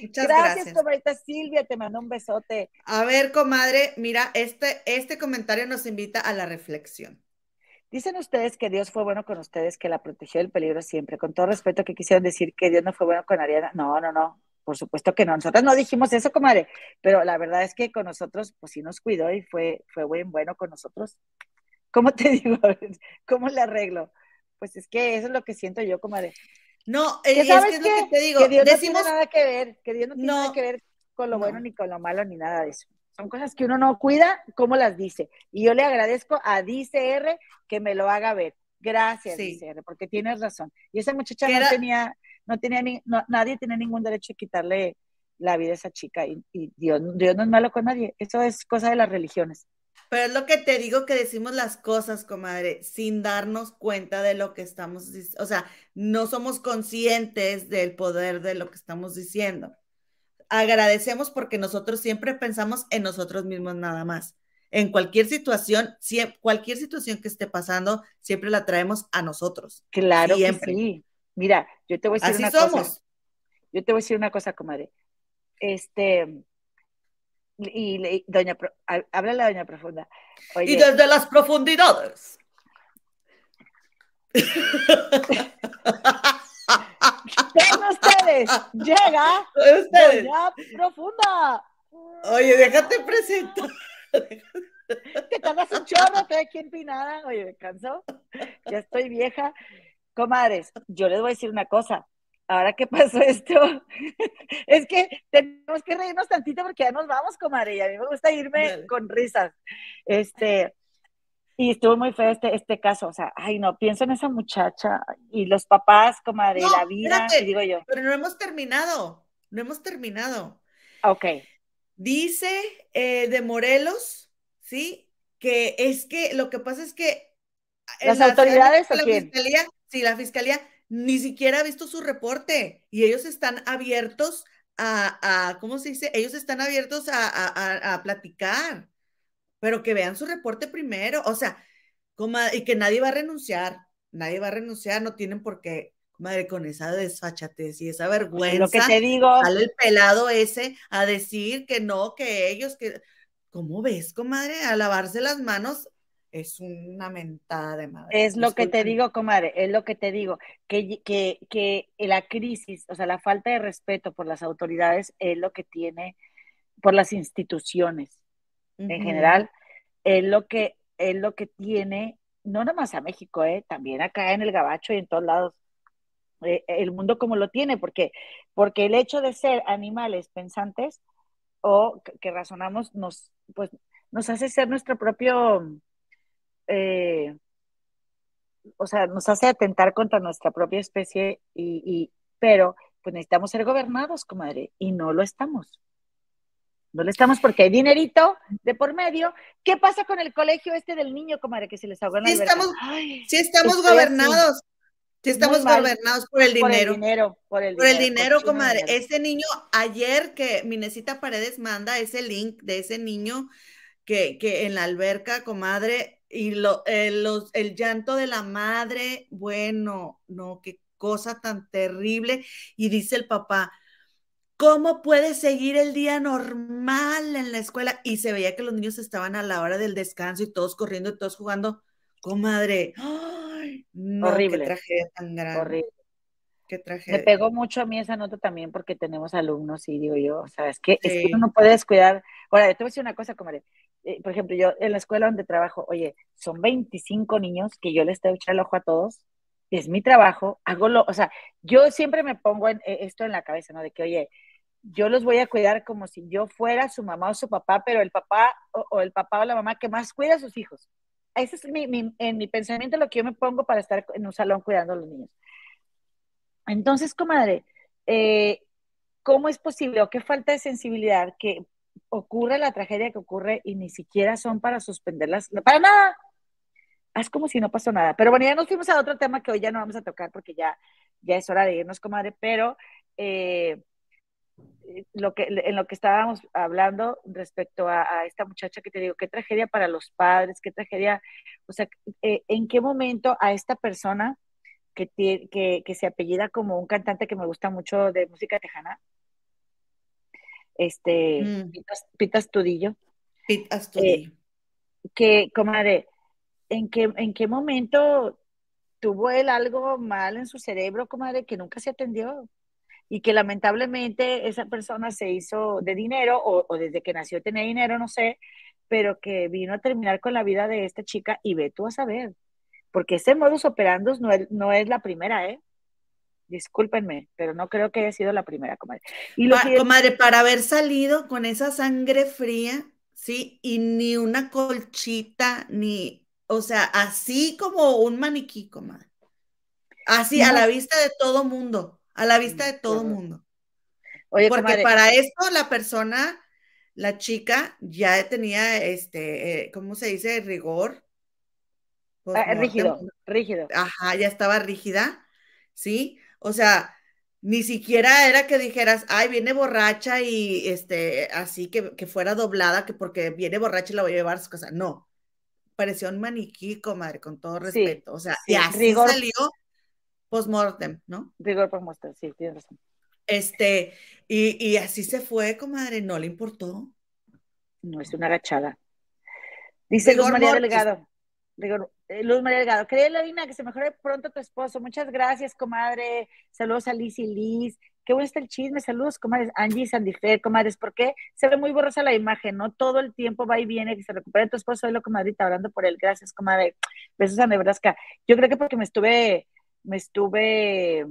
Muchas gracias, gracias. Silvia, te mando un besote. A ver, comadre, mira, este, este comentario nos invita a la reflexión. Dicen ustedes que Dios fue bueno con ustedes, que la protegió del peligro siempre. Con todo respeto, que quisieron decir que Dios no fue bueno con Ariana. No, no, no. Por supuesto que no. Nosotros no dijimos eso, comadre. Pero la verdad es que con nosotros, pues sí nos cuidó y fue, fue buen bueno con nosotros. ¿Cómo te digo? ¿Cómo le arreglo? Pues es que eso es lo que siento yo, comadre. No, es, que es lo que te digo. Que Dios no tiene nada que ver, que Dios no tiene nada que ver con lo bueno ni con lo malo ni nada de eso. Son cosas que uno no cuida, como las dice. Y yo le agradezco a DCR que me lo haga ver. Gracias, DCR, porque tienes razón. Y esa muchacha no tenía, no tenía ni, nadie tiene ningún derecho a quitarle la vida a esa chica. Y, y Dios, Dios no es malo con nadie. Eso es cosa de las religiones. Pero es lo que te digo que decimos las cosas, comadre, sin darnos cuenta de lo que estamos, o sea, no somos conscientes del poder de lo que estamos diciendo. Agradecemos porque nosotros siempre pensamos en nosotros mismos nada más. En cualquier situación, cualquier situación que esté pasando, siempre la traemos a nosotros. Claro que sí. Mira, yo te voy a decir Así una somos. cosa. Yo te voy a decir una cosa, comadre. Este, y, doña, habla la doña profunda. y desde las profundidades. Ven ustedes, llega ustedes. doña profunda. Oye, déjate presentar. Te tardas un chorro, estoy aquí empinada. Oye, me canso. Ya estoy vieja. Comadres, yo les voy a decir una cosa ahora que pasó esto, es que tenemos que reírnos tantito porque ya nos vamos, comadre, y a mí me gusta irme con risas. Este, y estuvo muy feo este, este caso, o sea, ay no, pienso en esa muchacha y los papás, comadre, la vida, digo yo. Pero no hemos terminado, no hemos terminado. Ok. Dice eh, de Morelos, ¿sí? Que es que lo que pasa es que... Las autoridades, la fiscalía, sí, la fiscalía ni siquiera ha visto su reporte y ellos están abiertos a, a, ¿cómo se dice? Ellos están abiertos a, a, a platicar, pero que vean su reporte primero, o sea, como, y que nadie va a renunciar, nadie va a renunciar, no tienen por qué, madre, con esa desfachatez y esa vergüenza. Lo que te digo. Sale el pelado ese a decir que no, que ellos, que, ¿cómo ves, comadre? A lavarse las manos es una mentada de madre. Es lo que te digo, comadre, es lo que te digo, que, que, que la crisis, o sea, la falta de respeto por las autoridades es lo que tiene, por las instituciones en general, es lo que, es lo que tiene, no nada más a México, eh, también acá en el Gabacho y en todos lados, eh, el mundo como lo tiene, porque, porque el hecho de ser animales pensantes o que, que razonamos nos, pues, nos hace ser nuestro propio eh, o sea, nos hace atentar contra nuestra propia especie, y, pero pues necesitamos ser gobernados, comadre, y no lo estamos. No lo estamos porque hay dinerito de por medio. ¿Qué pasa con el colegio este del niño, comadre, que se les ahogó en sí estamos, sí estamos gobernados. Sí estamos gobernados por el dinero. Por el dinero, por el, por el dinero, comadre. Ese niño, ayer que Minesita Paredes manda ese link de ese niño que, que en la alberca, comadre, y lo, eh, los, el llanto de la madre, bueno, no, qué cosa tan terrible. Y dice el papá, ¿cómo puede seguir el día normal en la escuela? Y se veía que los niños estaban a la hora del descanso y todos corriendo y todos jugando. Comadre, ¡ay! No, horrible. Qué tragedia tan grande. Horrible. Qué tragedia. Me pegó mucho a mí esa nota también porque tenemos alumnos y digo yo, o sea, es que, es que uno no puede descuidar. Ahora, te voy a decir una cosa, comadre. Eh, por ejemplo, yo en la escuela donde trabajo, oye, son 25 niños que yo les tengo que echar el ojo a todos, es mi trabajo, hago lo, o sea, yo siempre me pongo en, eh, esto en la cabeza, ¿no? De que, oye, yo los voy a cuidar como si yo fuera su mamá o su papá, pero el papá o, el papá o la mamá que más cuida a sus hijos. Ese es mi, mi, en mi pensamiento lo que yo me pongo para estar en un salón cuidando a los niños. Entonces, comadre, eh, ¿cómo es posible o qué falta de sensibilidad que ocurre la tragedia que ocurre y ni siquiera son para suspenderlas, para nada. Haz como si no pasó nada. Pero bueno, ya nos fuimos a otro tema que hoy ya no vamos a tocar porque ya, ya es hora de irnos, comadre, pero eh, lo que, en lo que estábamos hablando respecto a, esta muchacha que te digo, qué tragedia para los padres, qué tragedia, o sea, eh, en qué momento a esta persona que, que, que se apellida como un cantante que me gusta mucho de música tejana, este, mm. Pita Astudillo. Pita Astudillo. Eh, que, comadre, ¿en qué, ¿en qué momento tuvo él algo mal en su cerebro, comadre, que nunca se atendió? Y que lamentablemente esa persona se hizo de dinero, o, desde que nació tenía dinero, no sé, pero que vino a terminar con la vida de esta chica y ve tú a saber. Porque ese modus operandus no es, no es la primera, ¿eh? Discúlpenme, pero no creo que haya sido la primera, comadre. Y lo Comadre, para haber salido con esa sangre fría, ¿sí? Y ni una colchita, ni, o sea, así como un maniquí, comadre. Así, a la vista de todo mundo, a la vista de todo mundo. Oye, Porque para esto la persona, la chica, ya tenía, este, eh, ¿cómo se dice? Rigor. Ah, rígido, rígido. Ajá, ya estaba rígida, ¿sí? O sea, ni siquiera era que dijeras, ay, viene borracha y este, así que, que fuera doblada, que porque viene borracha y la voy a llevar a su casa. No, pareció un maniquí, comadre, con todo respeto. o sea, y así salió post-mortem, ¿no? Rigor post-mortem, sí, tienes razón. Este, y, y así se fue, comadre, no le importó. No, es una agachada. Dice Luz María Delgado. Eh, Luz María Delgado, querida Lina, que se mejore pronto tu esposo. Muchas gracias, comadre. Saludos a Liz y Liz. Qué bueno está el chisme. Saludos, comadres. Angie Sandifer, comadres. ¿Por qué se ve muy borrosa la imagen? No todo el tiempo va y viene, que se recupere tu esposo. Hoy lo comadrita, hablando por él. Gracias, comadre. Besos a Nebraska. Yo creo que porque me estuve, me estuve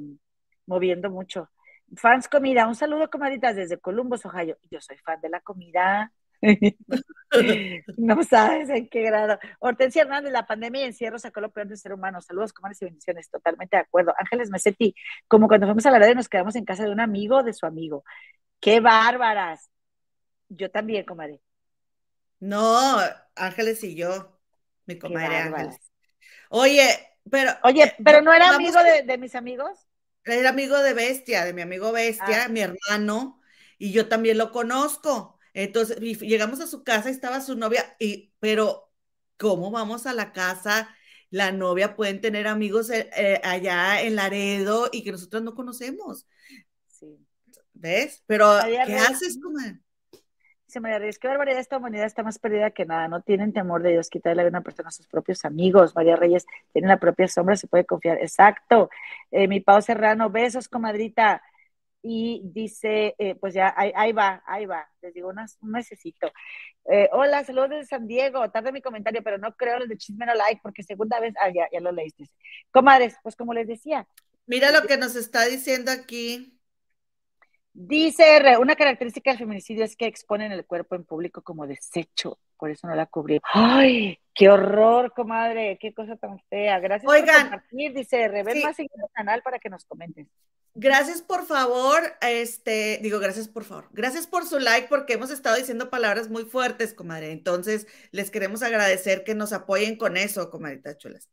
moviendo mucho. Fans comida. Un saludo, comadritas, desde Columbus, Ohio. Yo soy fan de la comida. no sabes en qué grado. Hortensia Hernández, la pandemia y encierro sacó lo peor del ser humano. Saludos, comadres y bendiciones. Totalmente de acuerdo. Ángeles Mesetti, como cuando fuimos a la radio nos quedamos en casa de un amigo de su amigo. ¡Qué bárbaras! Yo también, comadre. No, Ángeles y yo, mi comadre Ángeles. Oye, pero. Oye, eh, pero no era amigo de, mis amigos. Era amigo de Bestia, de mi amigo Bestia, ah. mi hermano y yo también lo conozco. Entonces, llegamos a su casa y estaba su novia, y, pero ¿cómo vamos a la casa? La novia pueden tener amigos eh, eh, allá en Laredo y que nosotros no conocemos. Sí. ¿Ves? Pero, ¿qué haces, comadre? Dice María Reyes, qué barbaridad, esta humanidad está más perdida que nada, no tienen temor de Dios, quitarle a una persona a sus propios amigos. María Reyes tiene la propia sombra, se puede confiar. Exacto. Eh, mi Pau Serrano, besos, comadrita. Y dice, eh, pues ya, ahí, va, ahí va, les digo un mesecito. Eh, hola, saludos desde San Diego, tarde mi comentario, pero no creo los de chisme no like, porque segunda vez, ah, ya, ya lo leíste. Comadres, pues como les decía. Mira lo que nos está diciendo aquí. Dice una característica del feminicidio es que exponen el cuerpo en público como desecho, por eso no la cubrí. ¡Ay! ¡Qué horror, comadre! ¡Qué cosa tan fea! Gracias por compartir, dice R. más en el canal para que nos comenten. Gracias por favor, este, digo, gracias por favor. Gracias por su like porque hemos estado diciendo palabras muy fuertes, comadre. Entonces, les queremos agradecer que nos apoyen con eso, comadrita chulas.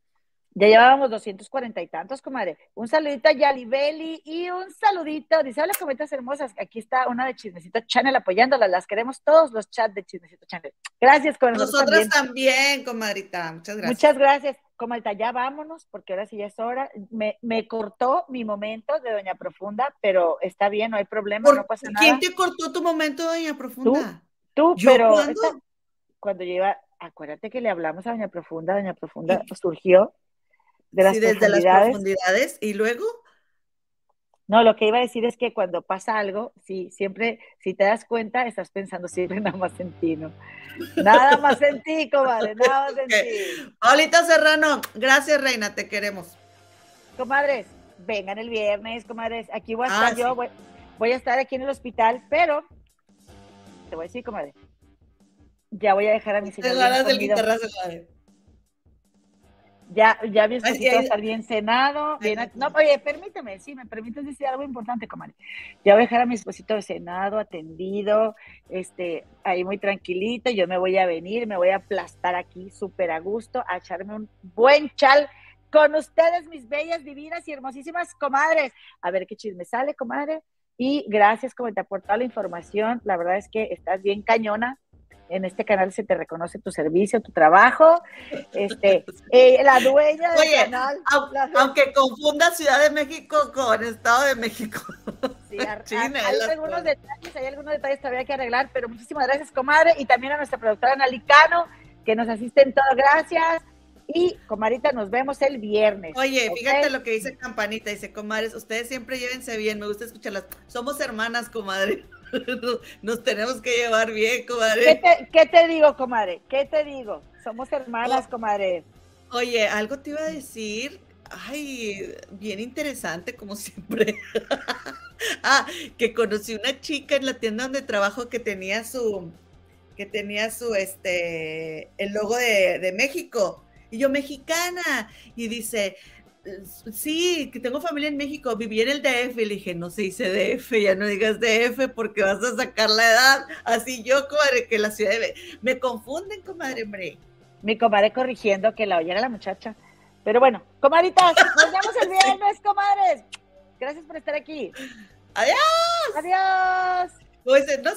Ya llevábamos 240 y tantos, comadre. Un saludito a Yalibeli y un saludito, dice, hola, cometas hermosas. Aquí está una de Chismecito Channel apoyándola. Las queremos todos los chats de Chismecito Channel. Gracias, con Nosotras también. comadrita. Muchas gracias. Muchas gracias. Comadrita, ya vámonos, porque ahora sí ya es hora. Me, me cortó mi momento de Doña Profunda, pero está bien, no hay problema, no pasa nada. ¿Quién te cortó tu momento, Doña Profunda? Tú, tú pero cuando yo iba, acuérdate que le hablamos a Doña Profunda, Doña Profunda surgió de las desde las profundidades y luego. No, lo que iba a decir es que cuando pasa algo, sí, siempre, si te das cuenta, estás pensando siempre nada más en ti, ¿no? Nada más en ti, comadre, nada más en ti. Olita Serrano, gracias, reina, te queremos. Comadres, vengan el viernes, comadres. Aquí voy a estar ah, yo, voy, a estar aquí en el hospital, pero te voy a decir, comadre, ya voy a dejar a mi señora. del guitarra, ya, ya mi esposito va a estar bien cenado. Bien, no, oye, permíteme, sí, me permites decir algo importante, comadre. Ya voy a dejar a mi esposito cenado, atendido, este, ahí muy tranquilito. Yo me voy a venir, me voy a aplastar aquí súper a gusto, a echarme un buen chal con ustedes, mis bellas, divinas y hermosísimas comadres. A ver qué chisme sale, comadre. Y gracias, comadre, por toda la información. La verdad es que estás bien cañona en este canal se te reconoce tu servicio, tu trabajo. Este, eh, la dueña del canal. Aunque, confunda Ciudad de México con Estado de México. Sí, hay, algunos detalles, hay algunos detalles todavía que arreglar, pero muchísimas gracias, comadre, y también a nuestra productora Nalicano, que nos asiste en todo. Gracias. Y, comadita, nos vemos el viernes. Oye, fíjate lo que dice Campanita, dice, comadres, ustedes siempre llévense bien, me gusta escucharlas. Somos hermanas, comadre. Nos tenemos que llevar bien, comadre. ¿Qué te, digo, comadre? ¿Qué te digo? Somos hermanas, oh. comadre. Oye, algo te iba a decir. Ay, bien interesante, como siempre. ah, que conocí una chica en la tienda donde trabajo que tenía su, que tenía su, este, el logo de, de México. Y yo, mexicana. Y dice, sí, que tengo familia en México, viví en el DF, y le dije, no se dice DF, ya no digas DF porque vas a sacar la edad, así yo, comadre, que la ciudad de... Me confunden, comadre, hombre. Mi comadre corrigiendo que la oyera la muchacha. Pero bueno, comadritas, nos vemos el viernes, comadres. Gracias por estar aquí. Adiós. Adiós. Pues no